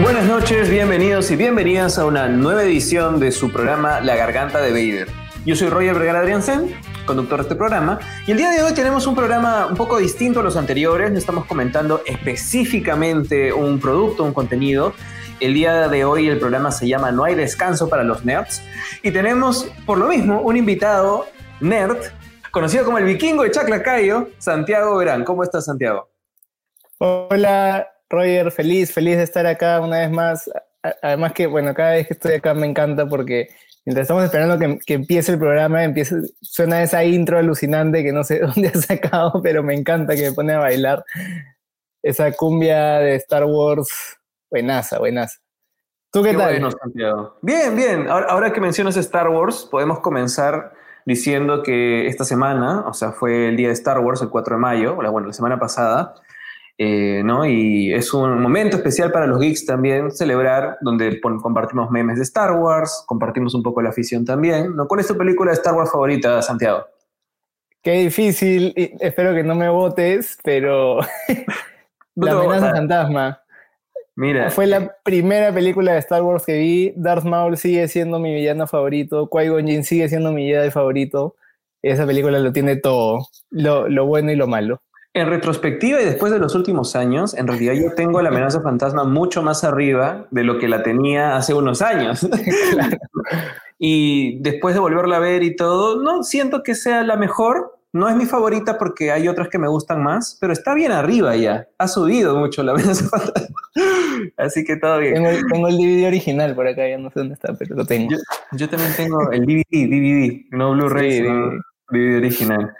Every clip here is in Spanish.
Buenas noches, bienvenidos y bienvenidas a una nueva edición de su programa La Garganta de Vader. Yo soy Roger Vergara Adriansen, conductor de este programa, y el día de hoy tenemos un programa un poco distinto a los anteriores, estamos comentando específicamente un producto, un contenido. El día de hoy el programa se llama No hay descanso para los nerds, y tenemos por lo mismo un invitado nerd, conocido como el vikingo de Chaclacayo, Santiago Verán. ¿Cómo estás, Santiago? Hola, Roger, feliz, feliz de estar acá una vez más. Además que, bueno, cada vez que estoy acá me encanta porque mientras estamos esperando que, empiece el programa, empiece, suena esa intro alucinante que no sé dónde ha sacado, pero me encanta que me pone a bailar. Esa cumbia de Star Wars, buenaza, buenaza. ¿Tú qué, tal? Santiago. Bien, bien. Ahora, que mencionas Star Wars, podemos comenzar diciendo que esta semana, o sea, fue el día de Star Wars, el 4 de mayo, bueno, la semana pasada, eh, ¿no? Y es un momento especial para los geeks también celebrar, donde compartimos memes de Star Wars, compartimos un poco la afición también, ¿no? ¿Cuál es tu película de Star Wars favorita, Santiago? Qué difícil, espero que no me votes, pero La amenaza fantasma. Mira. Fue la primera película de Star Wars que vi. Darth Maul sigue siendo mi villano favorito. Qui-Gon Jinn sigue siendo mi Jedi favorito. Esa película lo tiene todo, lo bueno y lo malo. En retrospectiva y después de los últimos años, en realidad yo tengo la amenaza fantasma mucho más arriba de lo que la tenía hace unos años. y después de volverla a ver y todo, no siento que sea la mejor. No es mi favorita porque hay otras que me gustan más, pero está bien arriba ya. Ha subido mucho la amenaza fantasma. Así que todo bien. Tengo, el DVD original por acá, ya no sé dónde está, pero lo tengo. Yo, también tengo el DVD, DVD, no Blu-ray, DVD original.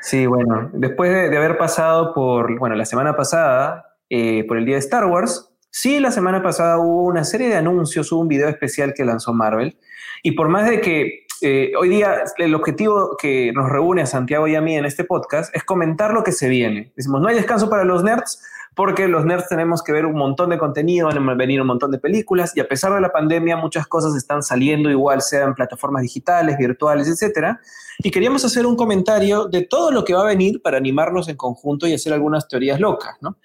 Sí, bueno, después de, haber pasado por, bueno, la semana pasada, eh, por el día de Star Wars, sí, la semana pasada hubo una serie de anuncios, hubo un video especial que lanzó Marvel, y por más de que eh, hoy día el objetivo que nos reúne a Santiago y a mí en este podcast es comentar lo que se viene. Decimos, no hay descanso para los nerds, porque los nerds tenemos que ver un montón de contenido, van a venir un montón de películas y a pesar de la pandemia muchas cosas están saliendo igual, sean plataformas digitales, virtuales, etcétera. Y queríamos hacer un comentario de todo lo que va a venir para animarnos en conjunto y hacer algunas teorías locas, ¿no?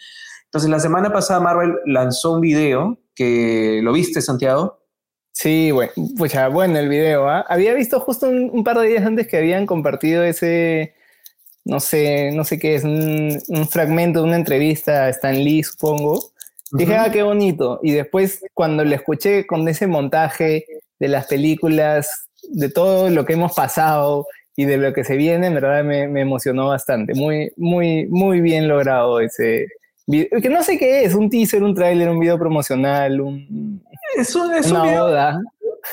Entonces la semana pasada Marvel lanzó un video que lo viste, Santiago. Sí, bueno, pues ya, bueno el video. ¿ah? Había visto justo un par de días antes que habían compartido ese no sé, no sé qué es, un, fragmento de una entrevista a Stan Lee, supongo. Dije, ah, qué bonito. Y después, cuando le escuché con ese montaje de las películas, de todo lo que hemos pasado y de lo que se viene, en verdad me, emocionó bastante. Muy, muy, muy bien logrado ese video. Que no sé qué es, un teaser, un tráiler, un video promocional, un, es es una un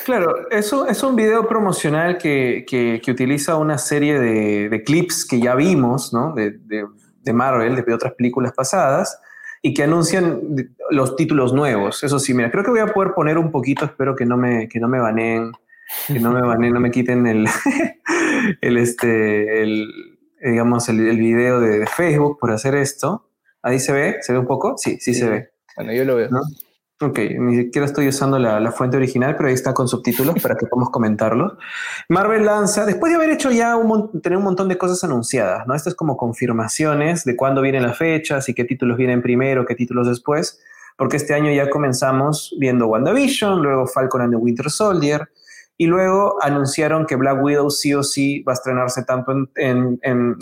Claro, eso es un video promocional que, utiliza una serie de, clips que ya vimos, ¿no? De, Marvel, de otras películas pasadas, y que anuncian los títulos nuevos. Eso sí, mira, creo que voy a poder poner un poquito, espero que no me, que no me baneen, que no me baneen, no me quiten el, el este, el, digamos, el, el video de, Facebook por hacer esto. Ahí se ve, ¿se ve un poco? Sí, sí, se ve. Bueno, yo lo veo. Ok, ni siquiera estoy usando la, fuente original, pero ahí está con subtítulos para que podamos comentarlo. Marvel lanza, después de haber hecho ya un, tener un montón de cosas anunciadas, ¿no? Esto es como confirmaciones de cuándo vienen las fechas y qué títulos vienen primero, qué títulos después, porque este año ya comenzamos viendo WandaVision, luego Falcon and the Winter Soldier, y luego anunciaron que Black Widow sí o sí va a estrenarse tanto en, en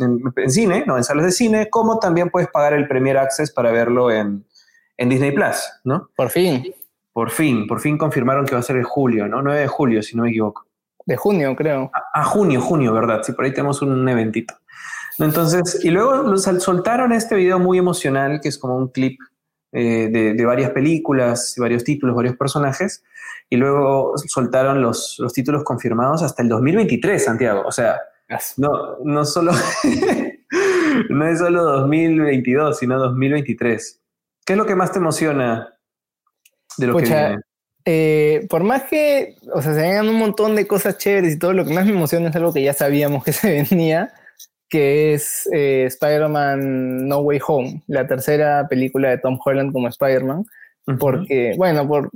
cine, no en salas de cine, como también puedes pagar el Premier Access para verlo en en Disney Plus, ¿no? Por fin. Por fin, por fin confirmaron que va a ser en julio, ¿no? 9 de julio, si no me equivoco. De junio, creo. Ah, junio, junio, ¿verdad? Sí, por ahí tenemos un eventito. Entonces, y luego soltaron este video muy emocional, que es como un clip eh, de, varias películas, varios títulos, varios personajes, y luego soltaron los, los títulos confirmados hasta el 2023, Santiago. O sea, no, no solo, no es solo 2022, sino 2023. ¿Qué es lo que más te emociona de lo que viene? Eh, por más que, o sea, se vengan un montón de cosas chéveres y todo, lo que más me emociona es algo que ya sabíamos que se venía, que es eh, Spider-Man No Way Home, la tercera película de Tom Holland como Spider-Man. Porque, bueno, por,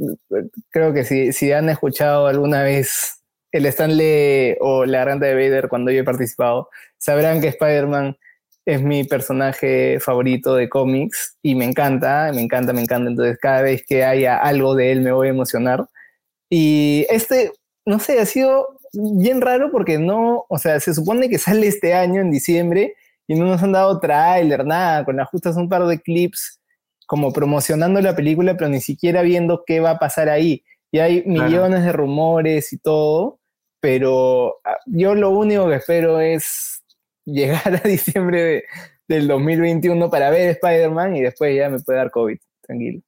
creo que si, si han escuchado alguna vez el Stanley o la garganta de Vader cuando yo he participado, sabrán que Spider-Man es mi personaje favorito de cómics y me encanta, me encanta, me encanta. Entonces, cada vez que haya algo de él me voy a emocionar. Y este, no sé, ha sido bien raro porque no, o sea, se supone que sale este año en diciembre y no nos han dado tráiler, nada, con ajustas un par de clips como promocionando la película, pero ni siquiera viendo qué va a pasar ahí. Y hay millones de rumores y todo, pero ah, yo lo único que espero es llegar a diciembre del 2021 para ver Spider-Man y después ya me puede dar COVID, tranquilo.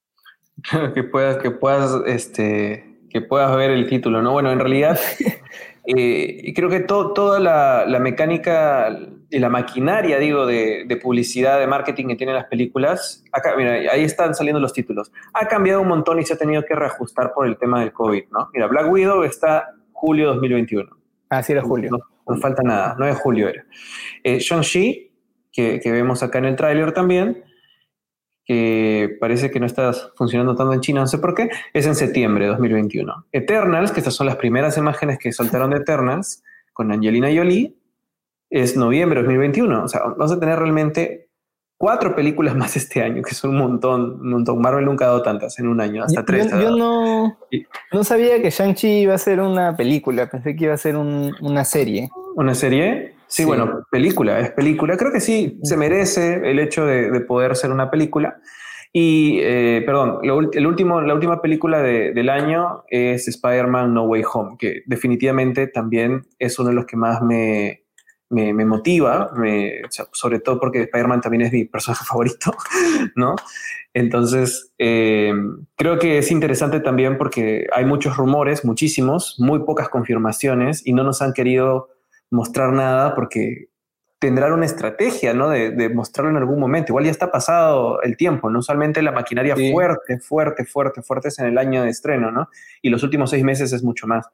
que puedas, que puedas, este, que puedas ver el título, ¿no? Bueno, en realidad Eh, creo que toda la, mecánica y la maquinaria, digo, de, publicidad, de marketing que tienen las películas, acá, mira, ahí están saliendo los títulos. Ha cambiado un montón y se ha tenido que reajustar por el tema del COVID, ¿no? Mira, Black Widow está julio 2021. Ah, sí, era julio. No, falta nada, 9 de julio era. Eh, Shang-Chi, que, que, vemos acá en el tráiler también, que parece que no está funcionando tanto en China, no sé por qué, es en septiembre de 2021. Eternals, que estas son las primeras imágenes que soltaron de Eternals con Angelina Jolie, es noviembre de 2021. O sea, vamos a tener realmente cuatro películas más este año, que es un montón, un montón. Marvel nunca ha dado tantas en un año, hasta tres. Yo, no, no sabía que Shang-Chi iba a ser una película, pensé que iba a ser una serie. ¿Una serie? Sí, bueno, película, es película. Creo que sí, se merece el hecho de, poder ser una película. Y, eh, perdón, el último, la última película del año es Spider-Man No Way Home, que definitivamente también es uno de los que más me, me, motiva, sobre todo porque Spider-Man también es mi personaje favorito, ¿no? Entonces, eh, creo que es interesante también porque hay muchos rumores, muchísimos, muy pocas confirmaciones y no nos han querido mostrar nada porque tendrán una estrategia, ¿no? De, mostrarlo en algún momento. Igual ya está pasado el tiempo, no usualmente la maquinaria fuerte, fuerte, fuerte, fuerte es en el año de estreno, ¿no? Y los últimos seis meses es mucho más.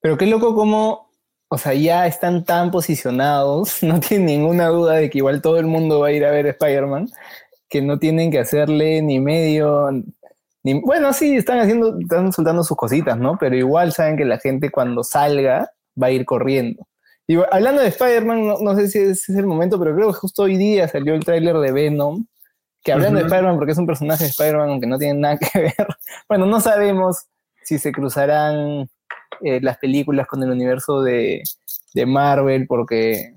Pero qué loco como, o sea, ya están tan posicionados, no tienen ninguna duda de que igual todo el mundo va a ir a ver Spider-Man, que no tienen que hacerle ni medio, ni, bueno, sí, están haciendo, están soltando sus cositas, ¿no? Pero igual saben que la gente cuando salga va a ir corriendo. Y hablando de Spider-Man, no, sé si ese es el momento, pero creo que justo hoy día salió el tráiler de Venom, que hablando de Spider-Man, porque es un personaje de Spider-Man aunque no tiene nada que ver, bueno, no sabemos si se cruzarán eh, las películas con el universo de, de, Marvel, porque,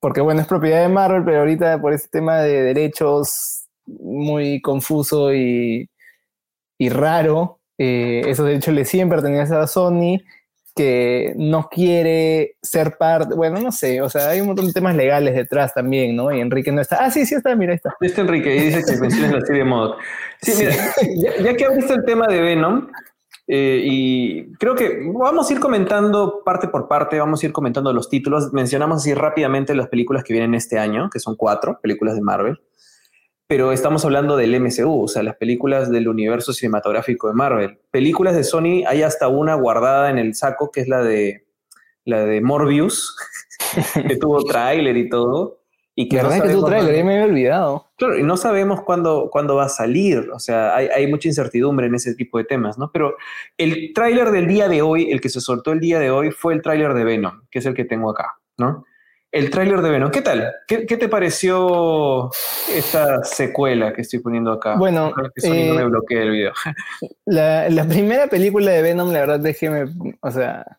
porque, bueno, es propiedad de Marvel, pero ahorita por ese tema de derechos muy confuso y, y raro, eh, esos derechos le siguen pertenecen a Sony que no quiere ser parte, bueno, no sé, o sea, hay un montón de temas legales detrás también, ¿no? Y Enrique no está. Ah, sí, sí está, mira, ahí está. Está Enrique, y dice que menciones la serie Mod. Sí, mira, ya, que abriste el tema de Venom, eh, y creo que vamos a ir comentando parte por parte, vamos a ir comentando los títulos. Mencionamos así rápidamente las películas que vienen este año, que son cuatro películas de Marvel pero estamos hablando del MCU, o sea, las películas del universo cinematográfico de Marvel. Películas de Sony, hay hasta una guardada en el saco, que es la de, la de Morbius, que tuvo tráiler y todo. Y que ¿Verdad que tuvo tráiler? Ya me había olvidado. Claro, y no sabemos cuándo, cuándo va a salir, o sea, hay, hay, mucha incertidumbre en ese tipo de temas, ¿no? Pero el tráiler del día de hoy, el que se soltó el día de hoy, fue el tráiler de Venom, que es el que tengo acá, ¿no? el tráiler de Venom. ¿Qué tal? ¿Qué, te pareció esta secuela que estoy poniendo acá? Bueno, que no me eh, bloquee el video. La, primera película de Venom, la verdad es que me, o sea,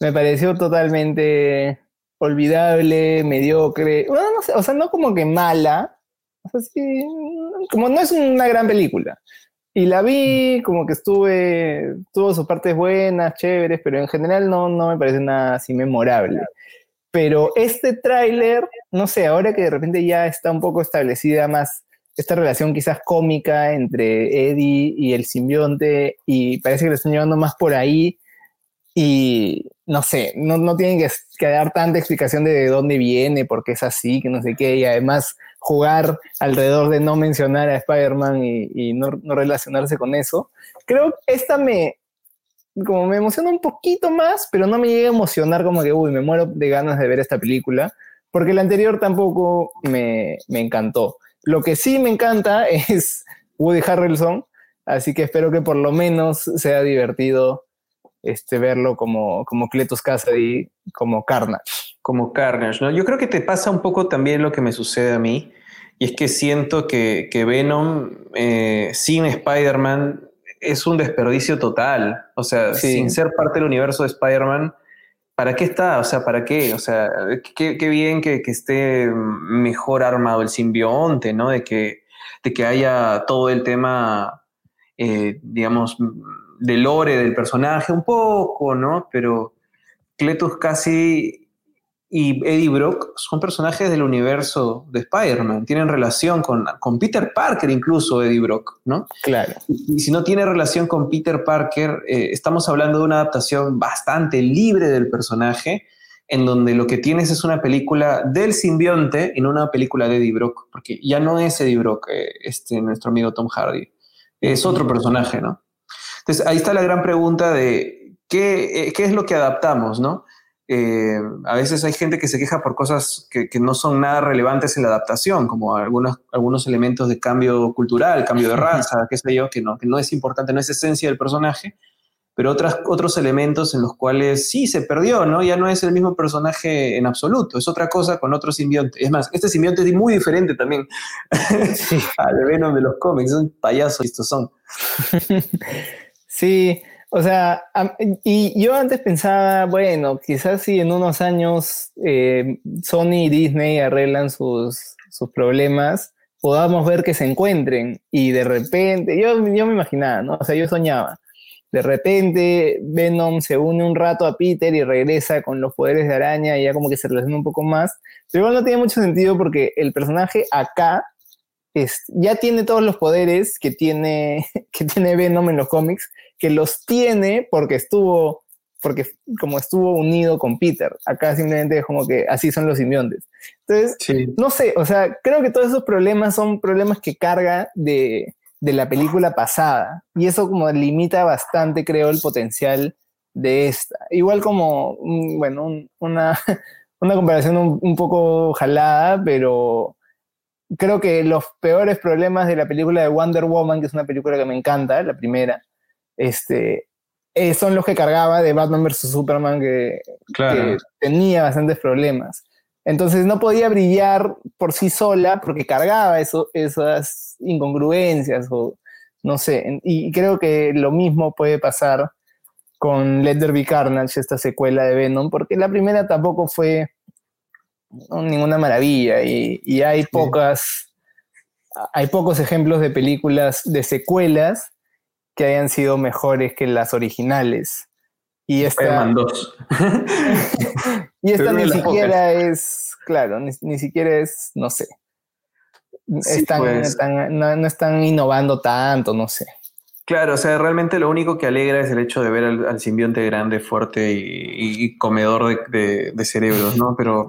me pareció totalmente olvidable, mediocre. Bueno, no sé, o sea, no como que mala. O sea, sí, como no es una gran película. Y la vi, como que estuve, tuvo sus partes buenas, chéveres, pero en general no, no me parece nada así memorable. Pero este tráiler, no sé, ahora que de repente ya está un poco establecida más esta relación quizás cómica entre Eddie y el simbionte y parece que le están llevando más por ahí y no sé, no, no tienen que, dar tanta explicación de, dónde viene, por qué es así, que no sé qué, y además jugar alrededor de no mencionar a Spider-Man y, no, no, relacionarse con eso. Creo que esta me, como me emociona un poquito más, pero no me llega a emocionar como que, uy, me muero de ganas de ver esta película, porque la anterior tampoco me, encantó. Lo que sí me encanta es Woody Harrelson, así que espero que por lo menos sea divertido este, verlo como, como Cletus Cassidy, como Carnage. como Carnage, ¿no? Yo creo que te pasa un poco también lo que me sucede a mí, y es que siento que, Venom eh, sin Spider-Man es un desperdicio total. O sea, sin ser parte del universo de Spider-Man, ¿para qué está? O sea, ¿para qué? O sea, qué, bien que, esté mejor armado el simbionte, ¿no? De que, de que haya todo el tema, eh, digamos, de lore del personaje, un poco, ¿no? Pero Cletus casi y Eddie Brock son personajes del universo de Spider-Man, tienen relación con, con, Peter Parker incluso Eddie Brock, ¿no? Claro. Y, si no tiene relación con Peter Parker, eh, estamos hablando de una adaptación bastante libre del personaje, en donde lo que tienes es una película del simbionte y no una película de Eddie Brock, porque ya no es Eddie Brock, eh, este, nuestro amigo Tom Hardy, es otro personaje, ¿no? Entonces ahí está la gran pregunta de qué, eh, qué es lo que adaptamos, ¿no? Eh, a veces hay gente que se queja por cosas que, no son nada relevantes en la adaptación, como algunos, algunos elementos de cambio cultural, cambio de raza, qué sé yo, que no, que no es importante, no es esencia del personaje, pero otras, otros elementos en los cuales sí se perdió, ¿no? Ya no es el mismo personaje en absoluto, es otra cosa con otro simbionte. Es más, este simbionte es muy diferente también al Venom de los cómics, son payasos estos son. Sí, o sea, y yo antes pensaba, bueno, quizás si en unos años eh, Sony y Disney arreglan sus, sus problemas, podamos ver que se encuentren y de repente, yo, yo me imaginaba, ¿no? O sea, yo soñaba. De repente Venom se une un rato a Peter y regresa con los poderes de araña y ya como que se relaciona un poco más. Pero igual no tiene mucho sentido porque el personaje acá es, ya tiene todos los poderes que tiene, que tiene Venom en los cómics que los tiene porque estuvo, porque como estuvo unido con Peter. Acá simplemente es como que así son los simbiontes. Entonces, no sé, o sea, creo que todos esos problemas son problemas que carga de, la película pasada. Y eso como limita bastante, creo, el potencial de esta. Igual como, bueno, una, una comparación un, un, poco jalada, pero creo que los peores problemas de la película de Wonder Woman, que es una película que me encanta, la primera, este, eh, son los que cargaba de Batman vs. Superman, que, tenía bastantes problemas. Entonces no podía brillar por sí sola porque cargaba eso, esas incongruencias o no sé. Y creo que lo mismo puede pasar con Let There Be Carnage, esta secuela de Venom, porque la primera tampoco fue ninguna maravilla y, y hay pocas, hay pocos ejemplos de películas de secuelas que hayan sido mejores que las originales. Y esta, 2. y esta ni siquiera es, claro, ni, siquiera es, no sé. Pues. no, están innovando tanto, no sé. Claro, o sea, realmente lo único que alegra es el hecho de ver al, simbionte grande, fuerte y, comedor de, cerebros, ¿no? Pero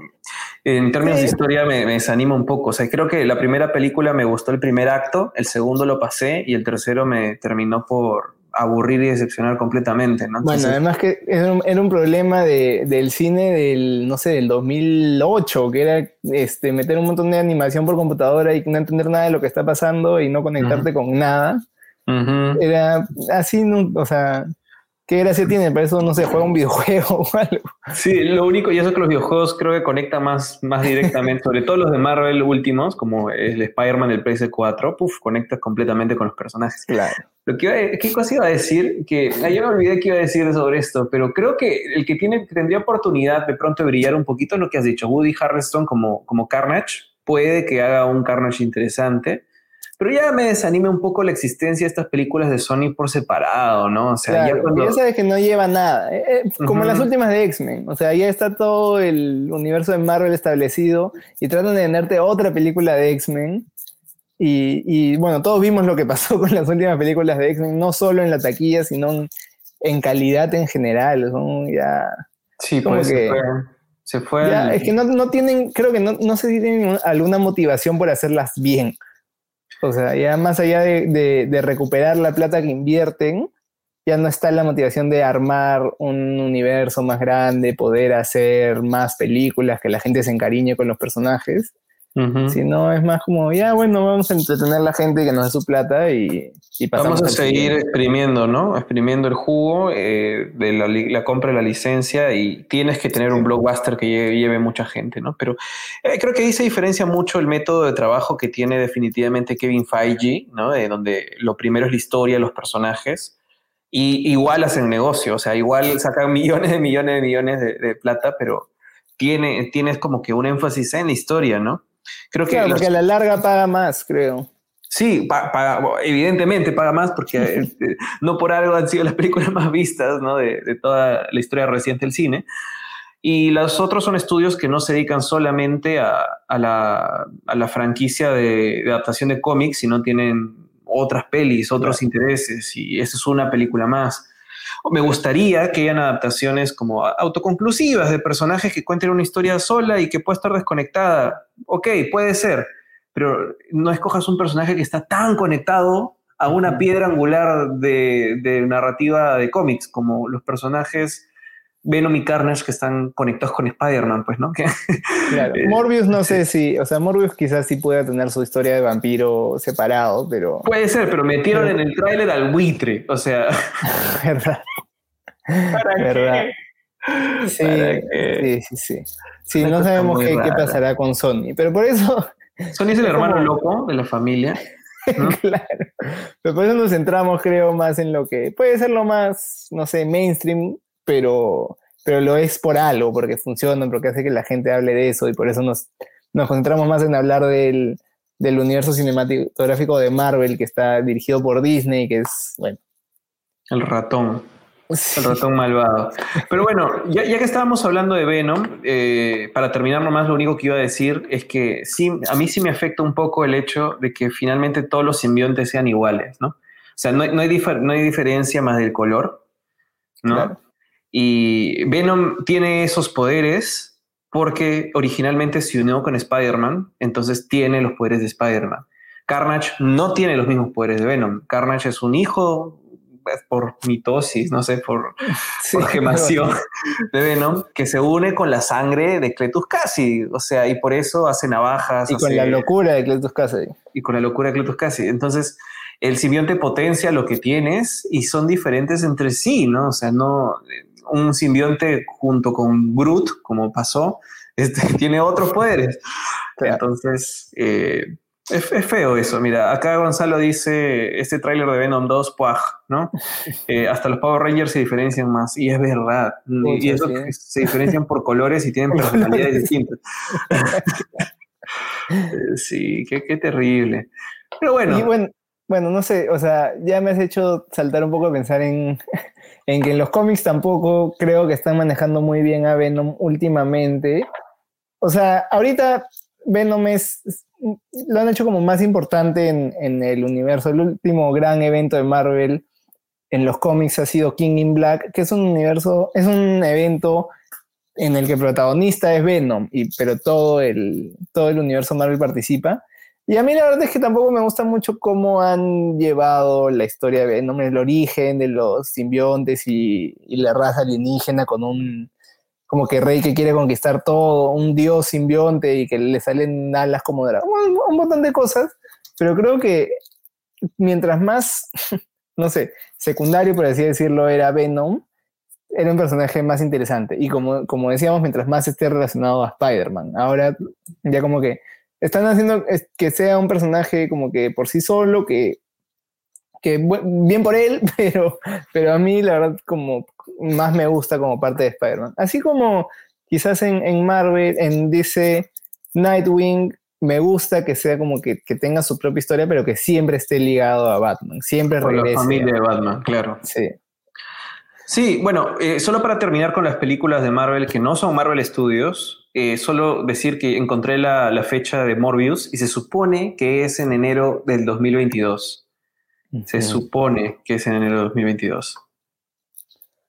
en términos de historia me, desanima un poco. O sea, creo que la primera película me gustó el primer acto, el segundo lo pasé y el tercero me terminó por aburrir y decepcionar completamente, ¿no? bueno, además que era un, problema del cine del, no sé, del 2008, que era este, meter un montón de animación por computadora y no entender nada de lo que está pasando y no conectarte con nada. Era así, o sea, ¿qué gracia tiene? Para eso no se juega un videojuego o algo. Sí, lo único, y eso que los videojuegos creo que conectan más, más directamente, sobre todo los de Marvel últimos, como el Spider-Man del PS4, puff, conectas completamente con los personajes. Claro. Lo que iba ¿Qué cosa iba a decir? Que ayer me olvidé que iba a decir sobre esto, pero creo que el que tiene, tendría oportunidad de pronto de brillar un poquito es lo que has dicho. Woody Harrelson como, como Carnage puede que haga un Carnage interesante pero ya me desanime un poco la existencia de estas películas de Sony por separado, ¿no? O sea, ya, cuando... ya sabes que no lleva nada. Eh, eh, como las últimas de X-Men. O sea, ya está todo el universo de Marvel establecido y tratan de venderte otra película de X-Men. Y, bueno, todos vimos lo que pasó con las últimas películas de X-Men, no solo en la taquilla, sino en, calidad en general. Son ya. Sí, pues que, se fue. Es que no, tienen, creo que no, no sé si tienen alguna motivación por hacerlas bien. O sea, ya más allá de, recuperar la plata que invierten, ya no está la motivación de armar un universo más grande, poder hacer más películas, que la gente se encariñe con los personajes. Si no, es más como, ya bueno, vamos a entretener a la gente que nos dé su plata y, y pasamos Vamos a seguir exprimiendo, ¿no? Exprimiendo el jugo eh, de la, compra de la licencia y tienes que tener un blockbuster que lleve, mucha gente, ¿no? Pero eh, creo que ahí se diferencia mucho el método de trabajo que tiene definitivamente Kevin Feige, ¿no? De donde lo primero es la historia, los personajes. Y igual hacen negocio, o sea, igual sacan millones de millones de millones de, plata, pero tiene, tienes como que un énfasis en la historia, ¿no? Creo que claro, porque a la larga paga más, creo. Sí, paga, evidentemente paga más porque este, no por algo han sido las películas más vistas ¿no? de, de, toda la historia reciente del cine. Y los otros son estudios que no se dedican solamente a, a, la, a la, franquicia de, de, adaptación de cómics, sino tienen otras pelis, otros intereses, y esa es una película más. Me gustaría que hayan adaptaciones como autoconclusivas de personajes que cuenten una historia sola y que pueda estar desconectada. Ok, puede ser, pero no escojas un personaje que está tan conectado a una piedra angular de, narrativa de cómics, como los personajes Venom y Carnage que están conectados con Spider-Man, pues, ¿no? Claro. Eh, Morbius no sé si, o sea, Morbius quizás sí pueda tener su historia de vampiro separado, pero... Puede ser, pero metieron en el tráiler al buitre, o sea... ¿Verdad? ¿Verdad? Sí, sí, sí, sí. Sí, no sabemos qué, pasará con Sony, pero por eso... Sony es el hermano loco de la familia. claro. Pero por eso nos centramos, creo, más en lo que puede ser lo más, no sé, mainstream, pero, pero lo es por algo, porque funciona, porque hace que la gente hable de eso y por eso nos, nos concentramos más en hablar del, del universo cinematográfico de Marvel que está dirigido por Disney, que es, bueno. El ratón. El ratón malvado. Pero bueno, ya, que estábamos hablando de Venom, eh, para terminar nomás lo único que iba a decir es que sí, a mí sí me afecta un poco el hecho de que finalmente todos los simbiontes sean iguales, ¿no? O sea, no, hay, no hay, diferencia más del color, ¿no? Y Venom tiene esos poderes porque originalmente se unió con Spider-Man, entonces tiene los poderes de Spider-Man. Carnage no tiene los mismos poderes de Venom. Carnage es un hijo por mitosis, no sé, por, gemación de Venom, que se une con la sangre de Cletus Cassidy, o sea, y por eso hace navajas. Y con la locura de Cletus Cassidy. Y con la locura de Cletus Cassidy. Entonces, el simbionte potencia lo que tienes y son diferentes entre sí, ¿no? O sea, no, un simbionte junto con Groot, como pasó, este, tiene otros poderes. Entonces, eh, es, feo eso, mira, acá Gonzalo dice, este tráiler de Venom 2, puaj, ¿no? Eh, hasta los Power Rangers se diferencian más, y es verdad, y eso se diferencian por colores y tienen personalidades distintas. Sí, qué, terrible. Pero bueno. bueno. Bueno, no sé, o sea, ya me has hecho saltar un poco a pensar en, en que en los cómics tampoco creo que están manejando muy bien a Venom últimamente. O sea, ahorita Venom es, lo han hecho como más importante en, el universo. El último gran evento de Marvel en los cómics ha sido King in Black, que es un universo, es un evento en el que el protagonista es Venom, y, pero todo el, todo el universo Marvel participa. Y a mí la verdad es que tampoco me gusta mucho cómo han llevado la historia de Venom, el origen de los simbiontes y, la raza alienígena con un, como que Rey que quiere conquistar todo, un dios simbionte y que le salen alas como dragón, un, montón de cosas, pero creo que mientras más, no sé, secundario, por así decirlo, era Venom, era un personaje más interesante. Y como, como decíamos, mientras más esté relacionado a Spider-Man. Ahora ya como que están haciendo que sea un personaje como que por sí solo, que, que bien por él, pero, pero a mí la verdad como más me gusta como parte de Spider-Man. Así como quizás en, Marvel, en DC, Nightwing, me gusta que sea como que, tenga su propia historia, pero que siempre esté ligado a Batman, siempre Por La familia de Batman, claro. Sí. Sí, bueno, eh, solo para terminar con las películas de Marvel que no son Marvel Studios, eh, solo decir que encontré la, la, fecha de Morbius y se supone que es en enero del 2022. Se supone que es en enero del 2022.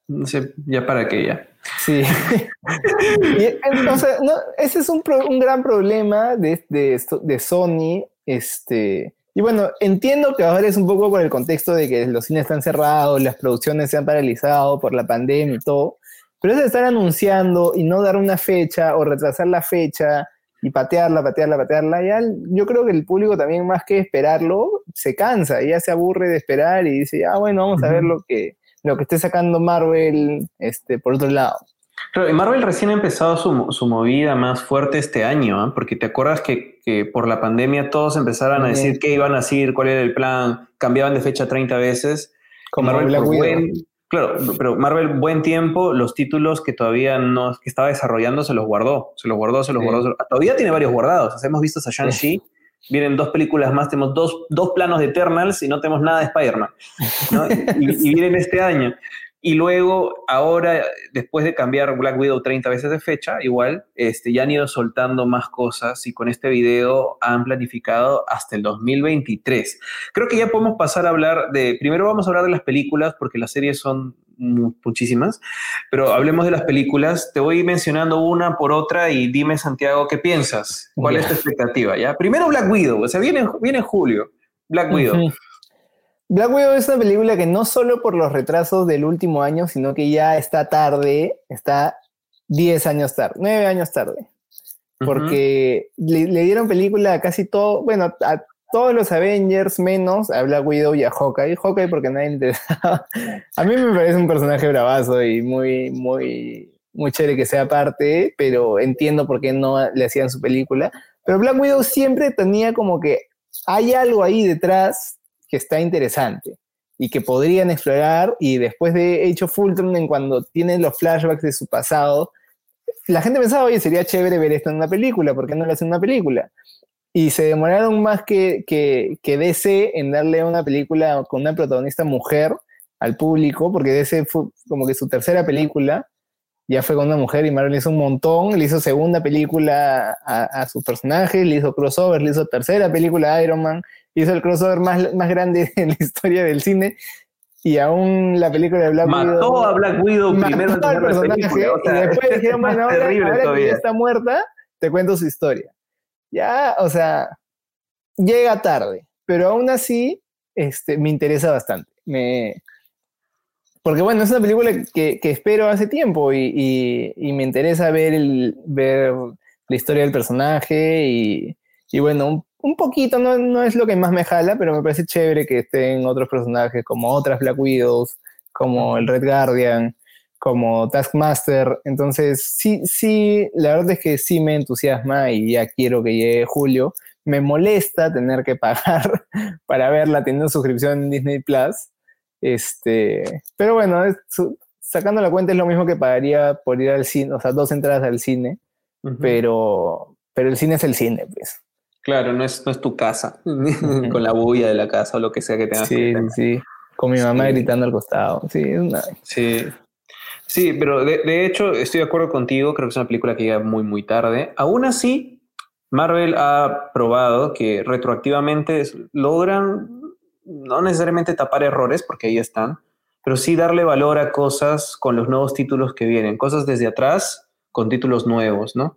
No sé, ya para qué ya. Sí. entonces, no, ese es un, un gran problema de, de, de, Sony. Este, y bueno, entiendo que ahora es un poco por el contexto de que los cines están cerrados, las producciones se han paralizado por la pandemia y todo. Pero es de estar anunciando y no dar una fecha o retrasar la fecha y patearla, patearla, patearla. Ya yo creo que el público también más que esperarlo, se cansa, ya se aburre de esperar y dice, ah, bueno, vamos a ver lo que, lo que esté sacando Marvel este, por otro lado. Claro, Marvel recién ha empezado su, movida más fuerte este año, ¿ah? porque te acuerdas que, por la pandemia todos empezaron a decir qué iban a decir, cuál era el plan, cambiaban de fecha 30 veces. Como Marvel por buen, Claro, pero Marvel, buen tiempo, los títulos que todavía no que estaba desarrollando se los guardó, se los guardó, se los guardó. Todavía tiene varios guardados. hemos visto a Shang-Chi, vienen dos películas más, tenemos dos, dos, planos de Eternals y no tenemos nada de Spider-Man. y, y, vienen este año. Y luego, ahora, después de cambiar Black Widow 30 veces de fecha, igual, este, ya han ido soltando más cosas y con este video han planificado hasta el 2023. Creo que ya podemos pasar a hablar de, primero vamos a hablar de las películas, porque las series son muchísimas, pero hablemos de las películas. Te voy mencionando una por otra y dime, Santiago, ¿qué piensas? ¿Cuál es tu expectativa? ¿ya? Primero Black Widow, o sea, viene, viene en julio, Black Widow. Black Widow es una película que no solo por los retrasos del último año, sino que ya está tarde, está 10 años tarde, 9 años tarde. Porque le, dieron película a casi todo, bueno, a todos los Avengers menos a Black Widow y a Hawkeye. Hawkeye porque nadie le interesaba. A mí me parece un personaje bravazo y muy, muy, muy chévere que sea parte, pero entiendo por qué no le hacían su película. Pero Black Widow siempre tenía como que hay algo ahí detrás que está interesante y que podrían explorar y después de hecho Fulton en cuando tienen los flashbacks de su pasado, la gente pensaba, oye, sería chévere ver esto en una película, ¿por qué no le hacen una película? Y se demoraron más que, que, que DC en darle una película con una protagonista mujer al público, porque DC fue como que su tercera película, ya fue con una mujer y Marvel hizo un montón, le hizo segunda película a, a sus personajes, le hizo crossover, le hizo tercera película a Iron Man, hizo el crossover más, más grande en la historia del cine. Y aún la película de Black Widow. Mató a Black Widow primero en al personaje. y después dijeron, bueno, ahora, que ya está muerta, te cuento su historia. Ya, o sea, llega tarde, pero aún así este, me interesa bastante. Me, porque bueno, es una película que, que espero hace tiempo y, y, y, me interesa ver, el, ver la historia del personaje y, y bueno, un, un poquito, no, no, es lo que más me jala, pero me parece chévere que estén otros personajes como otras Black Widows, como el Red Guardian, como Taskmaster. Entonces, sí, sí, la verdad es que sí me entusiasma y ya quiero que llegue julio. Me molesta tener que pagar para verla teniendo suscripción en Disney Plus. Este, pero bueno, sacando la cuenta es lo mismo que pagaría por ir al cine, o sea, dos entradas al cine, pero, pero el cine es el cine, pues. Claro, no es, no es tu casa, con la bulla de la casa o lo que sea que tengas. Sí, sí, con mi mamá gritando al costado. Sí, sí. Sí, pero de, de, hecho estoy de acuerdo contigo, creo que es una película que llega muy, muy tarde. Aún así, Marvel ha probado que retroactivamente logran no necesariamente tapar errores, porque ahí están, pero sí darle valor a cosas con los nuevos títulos que vienen, cosas desde atrás con títulos nuevos, ¿no?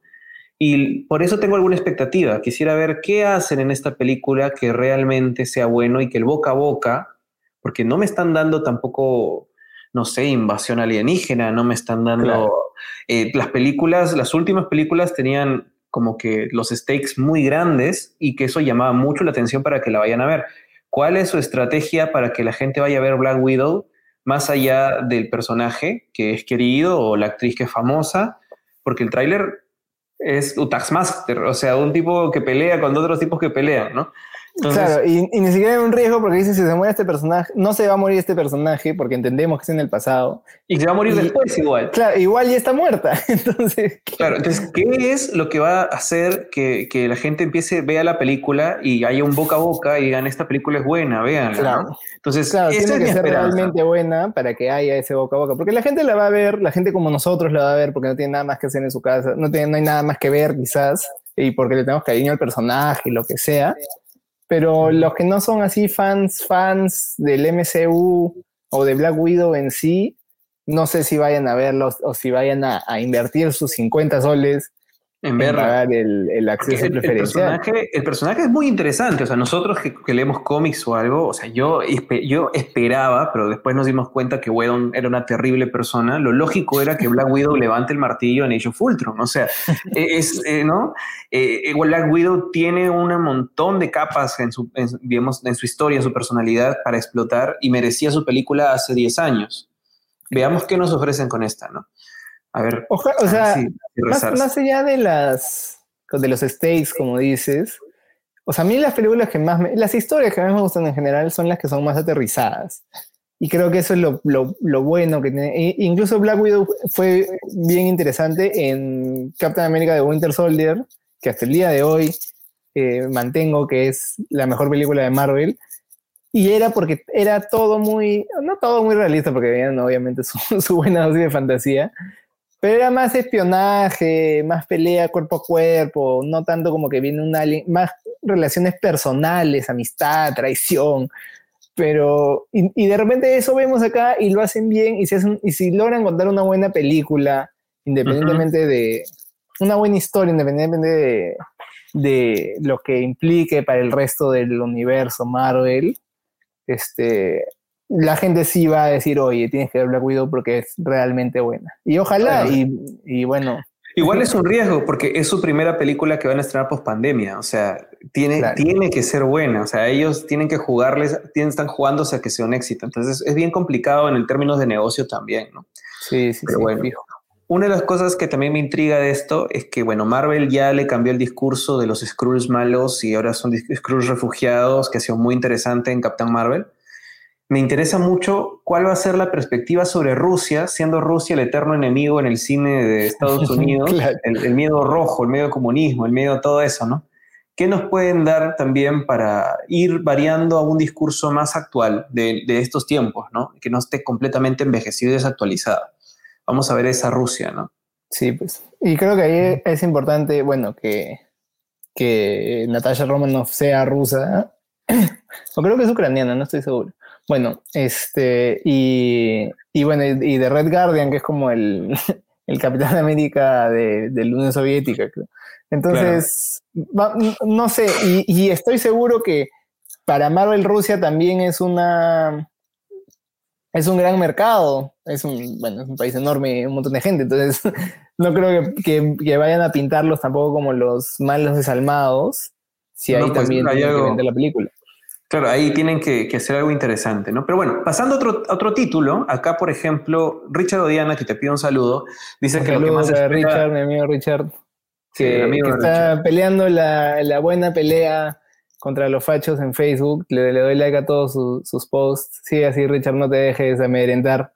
Y por eso tengo alguna expectativa. Quisiera ver qué hacen en esta película que realmente sea bueno y que el boca a boca, porque no me están dando tampoco, no sé, invasión alienígena, no me están dando... Eh, las películas, las últimas películas tenían como que los stakes muy grandes y que eso llamaba mucho la atención para que la vayan a ver. ¿Cuál es su estrategia para que la gente vaya a ver Black Widow más allá del personaje que es querido o la actriz que es famosa? Porque el tráiler es un Taxmaster, o sea, un tipo que pelea con otros tipos que pelean, ¿no? Claro, y, ni siquiera hay un riesgo porque dice si se muere este personaje, no se va a morir este personaje porque entendemos que es en el pasado. Y se va a morir después igual. Claro, igual ya está muerta. Entonces, claro, entonces, ¿qué es lo que va a hacer que, que, la gente empiece, vea la película y haya un boca a boca y digan esta película es buena, vean? Claro. Entonces, claro, tiene que ser realmente buena para que haya ese boca a boca. Porque la gente la va a ver, la gente como nosotros la va a ver porque no tiene nada más que hacer en su casa, no, tiene, no hay nada más que ver quizás y porque le tenemos cariño al personaje y lo que sea pero los que no son así fans, fans del MCU o de Black Widow en sí, no sé si vayan a verlos o si vayan a, invertir sus 50 soles en ver el, acceso el, preferencial. El personaje, es muy interesante. O sea, nosotros que, leemos cómics o algo, o sea, yo, yo esperaba, pero después nos dimos cuenta que Whedon era una terrible persona. Lo lógico era que Black Widow levante el martillo en Age of Ultron. O sea, e, es, eh, ¿no? Eh, Black Widow tiene un montón de capas en su, digamos, en su historia, en su personalidad para explotar y merecía su película hace 10 años. Veamos qué nos ofrecen con esta, ¿no? A ver. o sea, más, allá de las de los stakes, como dices, o sea, a mí las películas que más me, las historias que más me gustan en general son las que son más aterrizadas. Y creo que eso es lo, lo, lo bueno que tiene. E incluso Black Widow fue bien interesante en Captain America de Winter Soldier, que hasta el día de hoy eh, mantengo que es la mejor película de Marvel. Y era porque era todo muy, no todo muy realista, porque tenían obviamente su, su buena dosis de fantasía, pero era más espionaje, más pelea cuerpo a cuerpo, no tanto como que viene un alien, más relaciones personales, amistad, traición. Pero, y, de repente eso vemos acá y lo hacen bien y, si hacen, y si logran contar una buena película, independientemente de, una buena historia, independientemente de, de lo que implique para el resto del universo Marvel, este, la gente sí va a decir, oye, tienes que ver Black Widow porque es realmente buena. Y ojalá, y, bueno. Igual es un riesgo porque es su primera película que van a estrenar post pandemia. O sea, tiene, tiene que ser buena. O sea, ellos tienen que jugarles, tienen, están jugándose a que sea un éxito. Entonces es bien complicado en el términos de negocio también, ¿no? Sí, sí, Pero bueno. Una de las cosas que también me intriga de esto es que, bueno, Marvel ya le cambió el discurso de los Skrulls malos y ahora son Skrulls refugiados, que ha sido muy interesante en Captain Marvel me interesa mucho cuál va a ser la perspectiva sobre Rusia, siendo Rusia el eterno enemigo en el cine de Estados Unidos, el, miedo rojo, el miedo comunismo, el miedo a todo eso, ¿no? ¿Qué nos pueden dar también para ir variando a un discurso más actual de, estos tiempos, ¿no? Que no esté completamente envejecido y desactualizado. Vamos a ver esa Rusia, ¿no? Sí, pues. Y creo que ahí es importante, bueno, que, que Natasha Romanoff sea rusa. o creo que es ucraniana, no estoy seguro. Bueno, este, y, bueno, y, de Red Guardian, que es como el, el Capitán América de, de la Unión Soviética. Entonces, no sé, y, estoy seguro que para Marvel Rusia también es una es un gran mercado, es un, bueno, es un país enorme, un montón de gente, entonces no creo que, que, vayan a pintarlos tampoco como los malos desalmados, si ahí pues, también hay que vender la película. Claro, ahí tienen que, hacer algo interesante, ¿no? Pero bueno, pasando a otro, otro título, acá por ejemplo, Richard Odiana, que te pide un saludo, dice que lo que más espera... Richard, mi amigo Richard, que, está peleando la, buena pelea contra los fachos en Facebook, le, doy like a todos sus, posts, sí, así Richard, no te dejes amedrentar,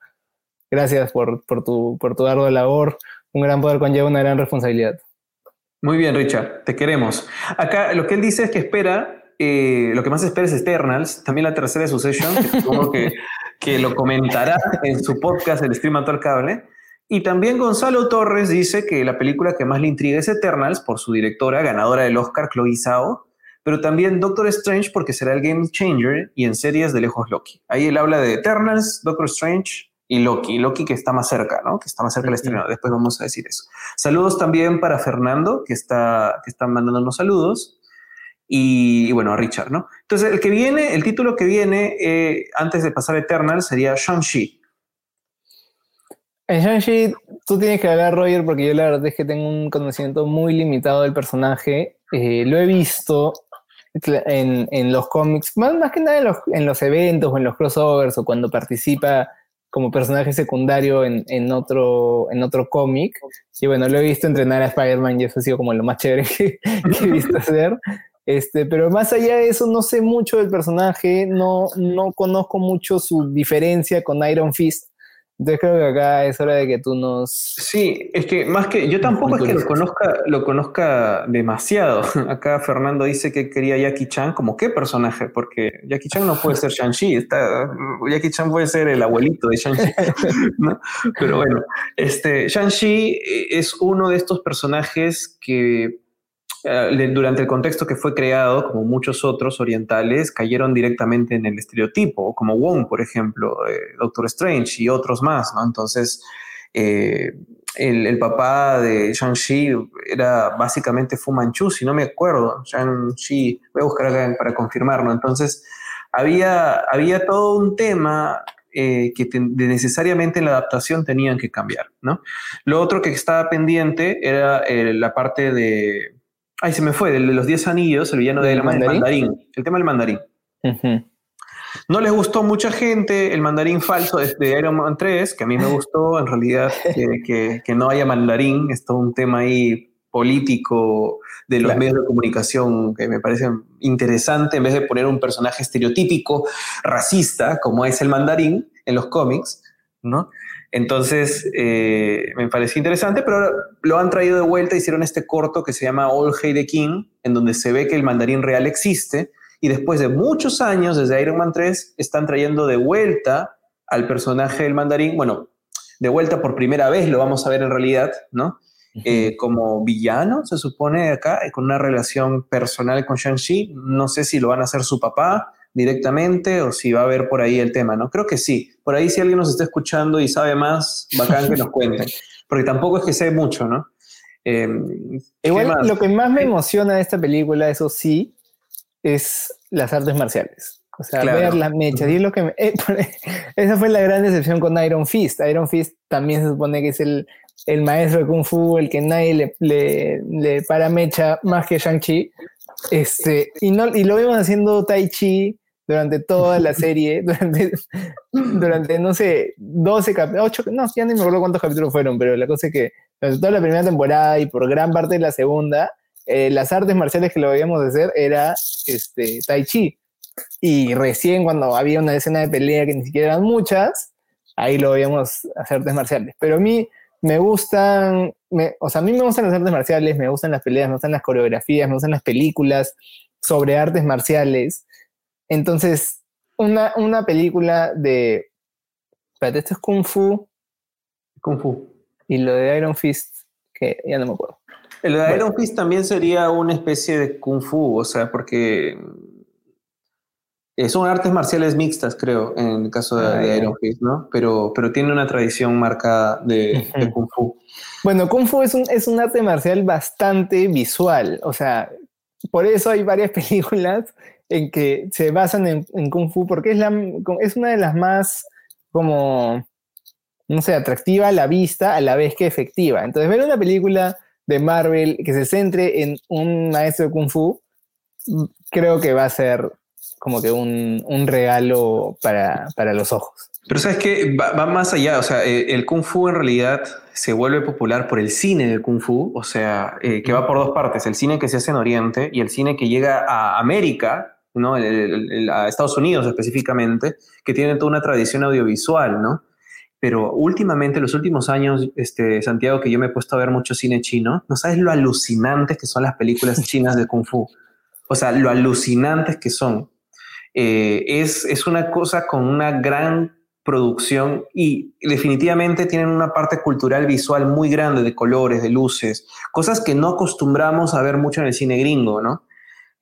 gracias por, por, tu, por tu ardua labor, un gran poder conlleva una gran responsabilidad. Muy bien, Richard, te queremos. Acá lo que él dice es que espera eh, lo que más espera es Eternals, también la tercera de Succession, que supongo que, que lo comentará en su podcast, el stream actual cable. Y también Gonzalo Torres dice que la película que más le intriga es Eternals por su directora, ganadora del Oscar, Chloe Zhao, pero también Doctor Strange porque será el game changer y en series de lejos Loki. Ahí él habla de Eternals, Doctor Strange y Loki. Loki que está más cerca, ¿no? Que está más cerca del estreno. Después vamos a decir eso. Saludos también para Fernando, que está, que está mandándonos saludos y, bueno, a Richard, ¿no? Entonces, el que viene, el título que viene eh, antes de pasar a Eternal sería Shang-Chi. En Shang-Chi, tú tienes que hablar, Roger, porque yo la verdad es que tengo un conocimiento muy limitado del personaje. Eh, lo he visto en, en los cómics, más, más que nada en los, en los, eventos o en los crossovers o cuando participa como personaje secundario en, en otro, en otro cómic. Y bueno, lo he visto entrenar a Spider-Man y eso ha sido como lo más chévere que, que he visto hacer. Este, pero más allá de eso, no sé mucho del personaje, no, no conozco mucho su diferencia con Iron Fist. Entonces creo que acá es hora de que tú nos... Sí, es que más que yo tampoco es que lo conozca, lo conozca demasiado. Acá Fernando dice que quería Jackie Chan como qué personaje, porque Jackie Chan no puede ser Shang-Chi, Jackie Chan puede ser el abuelito de Shang-Chi. Pero bueno, este, Shang-Chi es uno de estos personajes que durante el contexto que fue creado, como muchos otros orientales, cayeron directamente en el estereotipo, como Wong, por ejemplo, eh, Doctor Strange y otros más, ¿no? Entonces, Eh, el, papá de Shang-Chi era básicamente Fu Manchu, si no me acuerdo. Shang-Chi, voy a buscar acá para confirmarlo. Entonces, había, había todo un tema eh, que necesariamente en la adaptación tenían que cambiar, ¿no? Lo otro que estaba pendiente era eh, la parte de... Ay, se me fue, de los 10 anillos, el villano del mandarín? El tema del mandarín. No les gustó mucha gente el mandarín falso de, Iron Man 3, que a mí me gustó, en realidad, que, que, no haya mandarín, es todo un tema ahí político de los medios de comunicación que me parece interesante, en vez de poner un personaje estereotípico racista, como es el mandarín en los cómics, ¿no? Entonces, eh, me pareció interesante, pero lo han traído de vuelta, hicieron este corto que se llama All Hey the King, en donde se ve que el mandarín real existe, y después de muchos años, desde Iron Man 3, están trayendo de vuelta al personaje del mandarín, bueno, de vuelta por primera vez lo vamos a ver en realidad, ¿no? Eh, como villano, se supone acá, con una relación personal con Shang-Chi. No sé si lo van a hacer su papá directamente o si va a haber por ahí el tema, ¿no? Creo que sí. Por ahí si alguien nos está escuchando y sabe más, bacán que nos cuenten. Porque tampoco es que sé mucho, ¿no? Em, Igual lo que más me emociona de esta película, eso sí, es las artes marciales. O sea, ver las mechas. Y lo que eh, esa fue la gran decepción con Iron Fist. Iron Fist también se supone que es el, el maestro de Kung Fu, el que nadie le, le, le para mecha más que Shang-Chi. Este, y, no, y lo vimos haciendo Tai Chi durante toda la serie, durante, durante no sé, 12 capítulos, 8, no, ya ni me acuerdo cuántos capítulos fueron, pero la cosa es que durante toda la primera temporada y por gran parte de la segunda, eh, las artes marciales que lo veíamos hacer era este, Tai Chi. Y recién cuando había una escena de pelea que ni siquiera eran muchas, ahí lo veíamos hacer artes marciales. Pero a mí me gustan, o sea, a mí me gustan las artes marciales, me gustan las peleas, me gustan las coreografías, me gustan las películas sobre artes marciales. Entonces, una, una película de... Espérate, esto es Kung Fu. Kung Fu. Y lo de Iron Fist, que ya no me acuerdo. El de Iron Fist también sería una especie de kung fu, o sea, porque son artes marciales mixtas, creo, en el caso de, ah, Iron Fist, ¿no? Pero, pero tiene una tradición marcada de, kung fu. Bueno, kung fu es un, es un arte marcial bastante visual, o sea, por eso hay varias películas en que se basan en, kung fu, porque es, la, es una de las más como, no sé, atractiva a la vista a la vez que efectiva. Entonces, ver una película de Marvel que se centre en un maestro de Kung Fu, creo que va a ser como que un, regalo para, los ojos. Pero sabes que va, más allá, o sea, eh, el Kung Fu en realidad se vuelve popular por el cine de Kung Fu, o sea, eh, que va por dos partes, el cine que se hace en Oriente y el cine que llega a América, ¿no? a Estados Unidos específicamente, que tiene toda una tradición audiovisual, ¿no? pero últimamente, los últimos años, este, Santiago, que yo me he puesto a ver mucho cine chino, no sabes lo alucinantes que son las películas chinas de Kung Fu. O sea, lo alucinantes que son. Eh, es, es una cosa con una gran producción y definitivamente tienen una parte cultural visual muy grande de colores, de luces, cosas que no acostumbramos a ver mucho en el cine gringo, ¿no?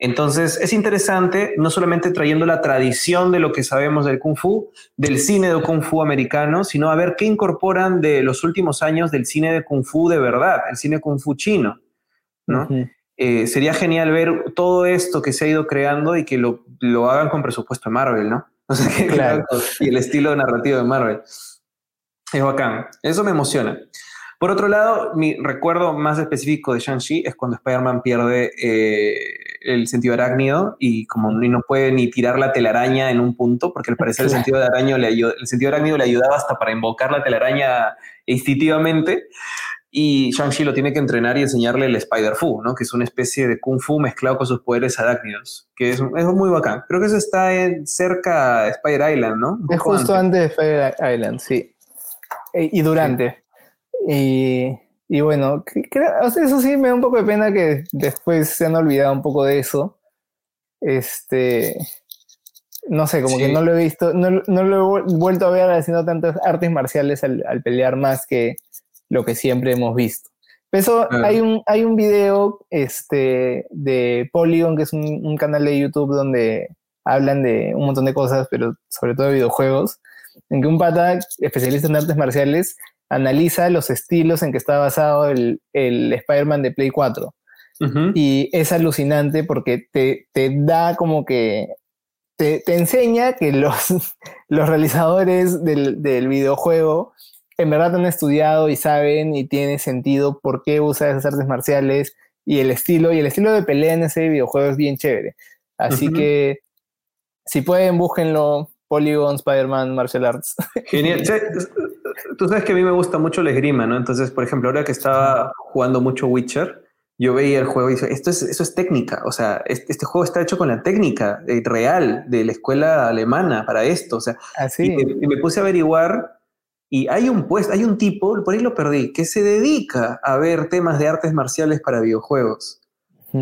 Entonces es interesante, no solamente trayendo la tradición de lo que sabemos del kung fu, del cine de kung fu americano, sino a ver qué incorporan de los últimos años del cine de kung fu de verdad, el cine kung fu chino. ¿no? Eh, sería genial ver todo esto que se ha ido creando y que lo, hagan con presupuesto de Marvel, ¿no? O sea, que claro. y el estilo narrativo de Marvel. Es bacán. Eso me emociona. Por otro lado, mi recuerdo más específico de Shang-Chi es cuando Spider-Man pierde eh, el sentido arácnido y como no puede ni tirar la telaraña en un punto, porque al parecer el sentido, de araño le el sentido arácnido le ayudaba hasta para invocar la telaraña instintivamente. Y Shang-Chi lo tiene que entrenar y enseñarle el Spider-Fu, ¿no? que es una especie de Kung Fu mezclado con sus poderes arácnidos, que es, es muy bacán. Creo que eso está en, cerca de Spider Island, ¿no? es justo antes. de Spider Island, sí. E, y durante. Y, y bueno, eso sí me da un poco de pena que después se han olvidado un poco de eso. Este, no sé, como que no lo he visto, no, lo he vuelto a ver haciendo tantas artes marciales al, pelear más que lo que siempre hemos visto. Eso, hay, un, hay un video este, de Polygon, que es un, un, canal de YouTube donde hablan de un montón de cosas, pero sobre todo de videojuegos, en que un pata especialista en artes marciales analiza los estilos en que está basado el, el Spider-Man de Play 4. Y es alucinante porque te, te da como que te, te, enseña que los, los realizadores del, del, videojuego en verdad han estudiado y saben y tiene sentido por qué usa esas artes marciales y el estilo. Y el estilo de pelea en ese videojuego es bien chévere. Así que si pueden, búsquenlo. Polygon, Spider-Man, Martial Arts. Genial. Tú sabes que a mí me gusta mucho la esgrima, ¿no? Entonces, por ejemplo, ahora que estaba jugando mucho Witcher, yo veía el juego y dije, esto es, eso es técnica, o sea, este, juego está hecho con la técnica eh, real de la escuela alemana para esto, o sea, Así. Y, me, puse a averiguar y hay un pues, hay un tipo, por ahí lo perdí, que se dedica a ver temas de artes marciales para videojuegos.